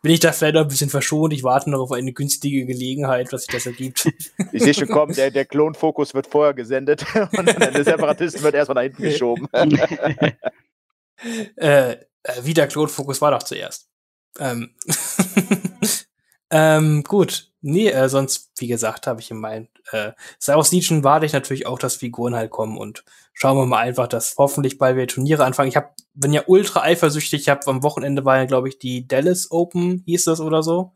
bin ich da vielleicht noch ein bisschen verschont. Ich warte noch auf eine günstige Gelegenheit, was sich das ergibt. <laughs> Ich sehe schon kommen, der, der <laughs> Klonfokus wird vorher gesendet <laughs> und der Separatisten wird erstmal nach hinten geschoben. äh, äh, wie der Klonfokus war doch zuerst. Ähm, ähm, gut. Nee, äh, sonst, wie gesagt, habe ich in meinen äh, Star Wars Legion warte ich natürlich auch, dass Figuren halt kommen und schauen wir mal einfach, dass hoffentlich bald wir Turniere anfangen. Ich hab, bin ja ultra eifersüchtig. Ich habe am Wochenende war ja, glaube ich, die Dallas Open, hieß das oder so.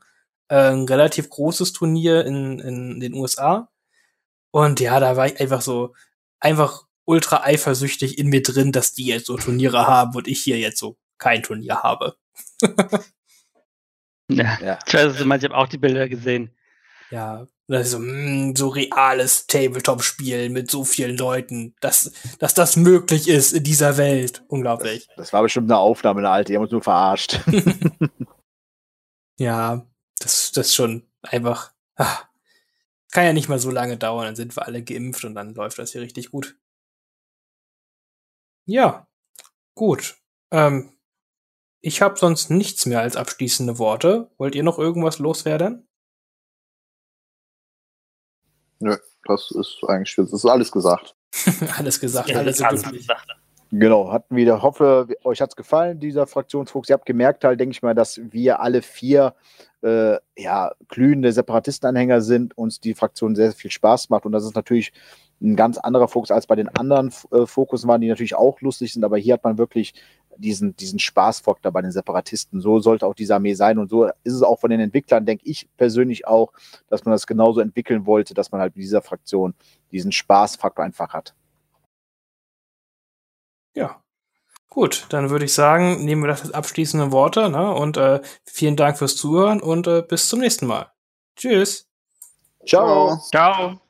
Äh, ein relativ großes Turnier in, in den USA. Und ja, da war ich einfach so, einfach ultra eifersüchtig in mir drin, dass die jetzt so Turniere haben und ich hier jetzt so kein Turnier habe. <laughs> ja, ja. Ich weiß, ich habe auch die Bilder gesehen. Ja, das ist so, mh, hm, so reales Tabletop-Spiel mit so vielen Leuten, dass, dass das möglich ist in dieser Welt. Unglaublich. Das, das war bestimmt eine Aufnahme, eine alte, die haben uns nur verarscht. <laughs> ja, das, das ist schon einfach. Ach, kann ja nicht mal so lange dauern, dann sind wir alle geimpft und dann läuft das hier richtig gut. Ja, gut. Ähm, ich habe sonst nichts mehr als abschließende Worte. Wollt ihr noch irgendwas loswerden? Nö, das ist eigentlich, das ist alles gesagt. <laughs> alles gesagt, ja, alles, alles gesagt. Genau, hatten wieder, hoffe, euch hat es gefallen, dieser Fraktionsfuchs. Ihr habt gemerkt halt, denke ich mal, dass wir alle vier äh, ja, glühende Separatistenanhänger sind, uns die Fraktion sehr, sehr viel Spaß macht. Und das ist natürlich ein ganz anderer Fokus als bei den anderen äh, Fokussen waren, die natürlich auch lustig sind, aber hier hat man wirklich diesen, diesen Spaßfaktor bei den Separatisten. So sollte auch diese Armee sein und so ist es auch von den Entwicklern, denke ich persönlich auch, dass man das genauso entwickeln wollte, dass man halt mit dieser Fraktion diesen Spaßfaktor einfach hat. Ja. Gut, dann würde ich sagen, nehmen wir das als abschließende Worte ne? und äh, vielen Dank fürs Zuhören und äh, bis zum nächsten Mal. Tschüss. Ciao. Ciao.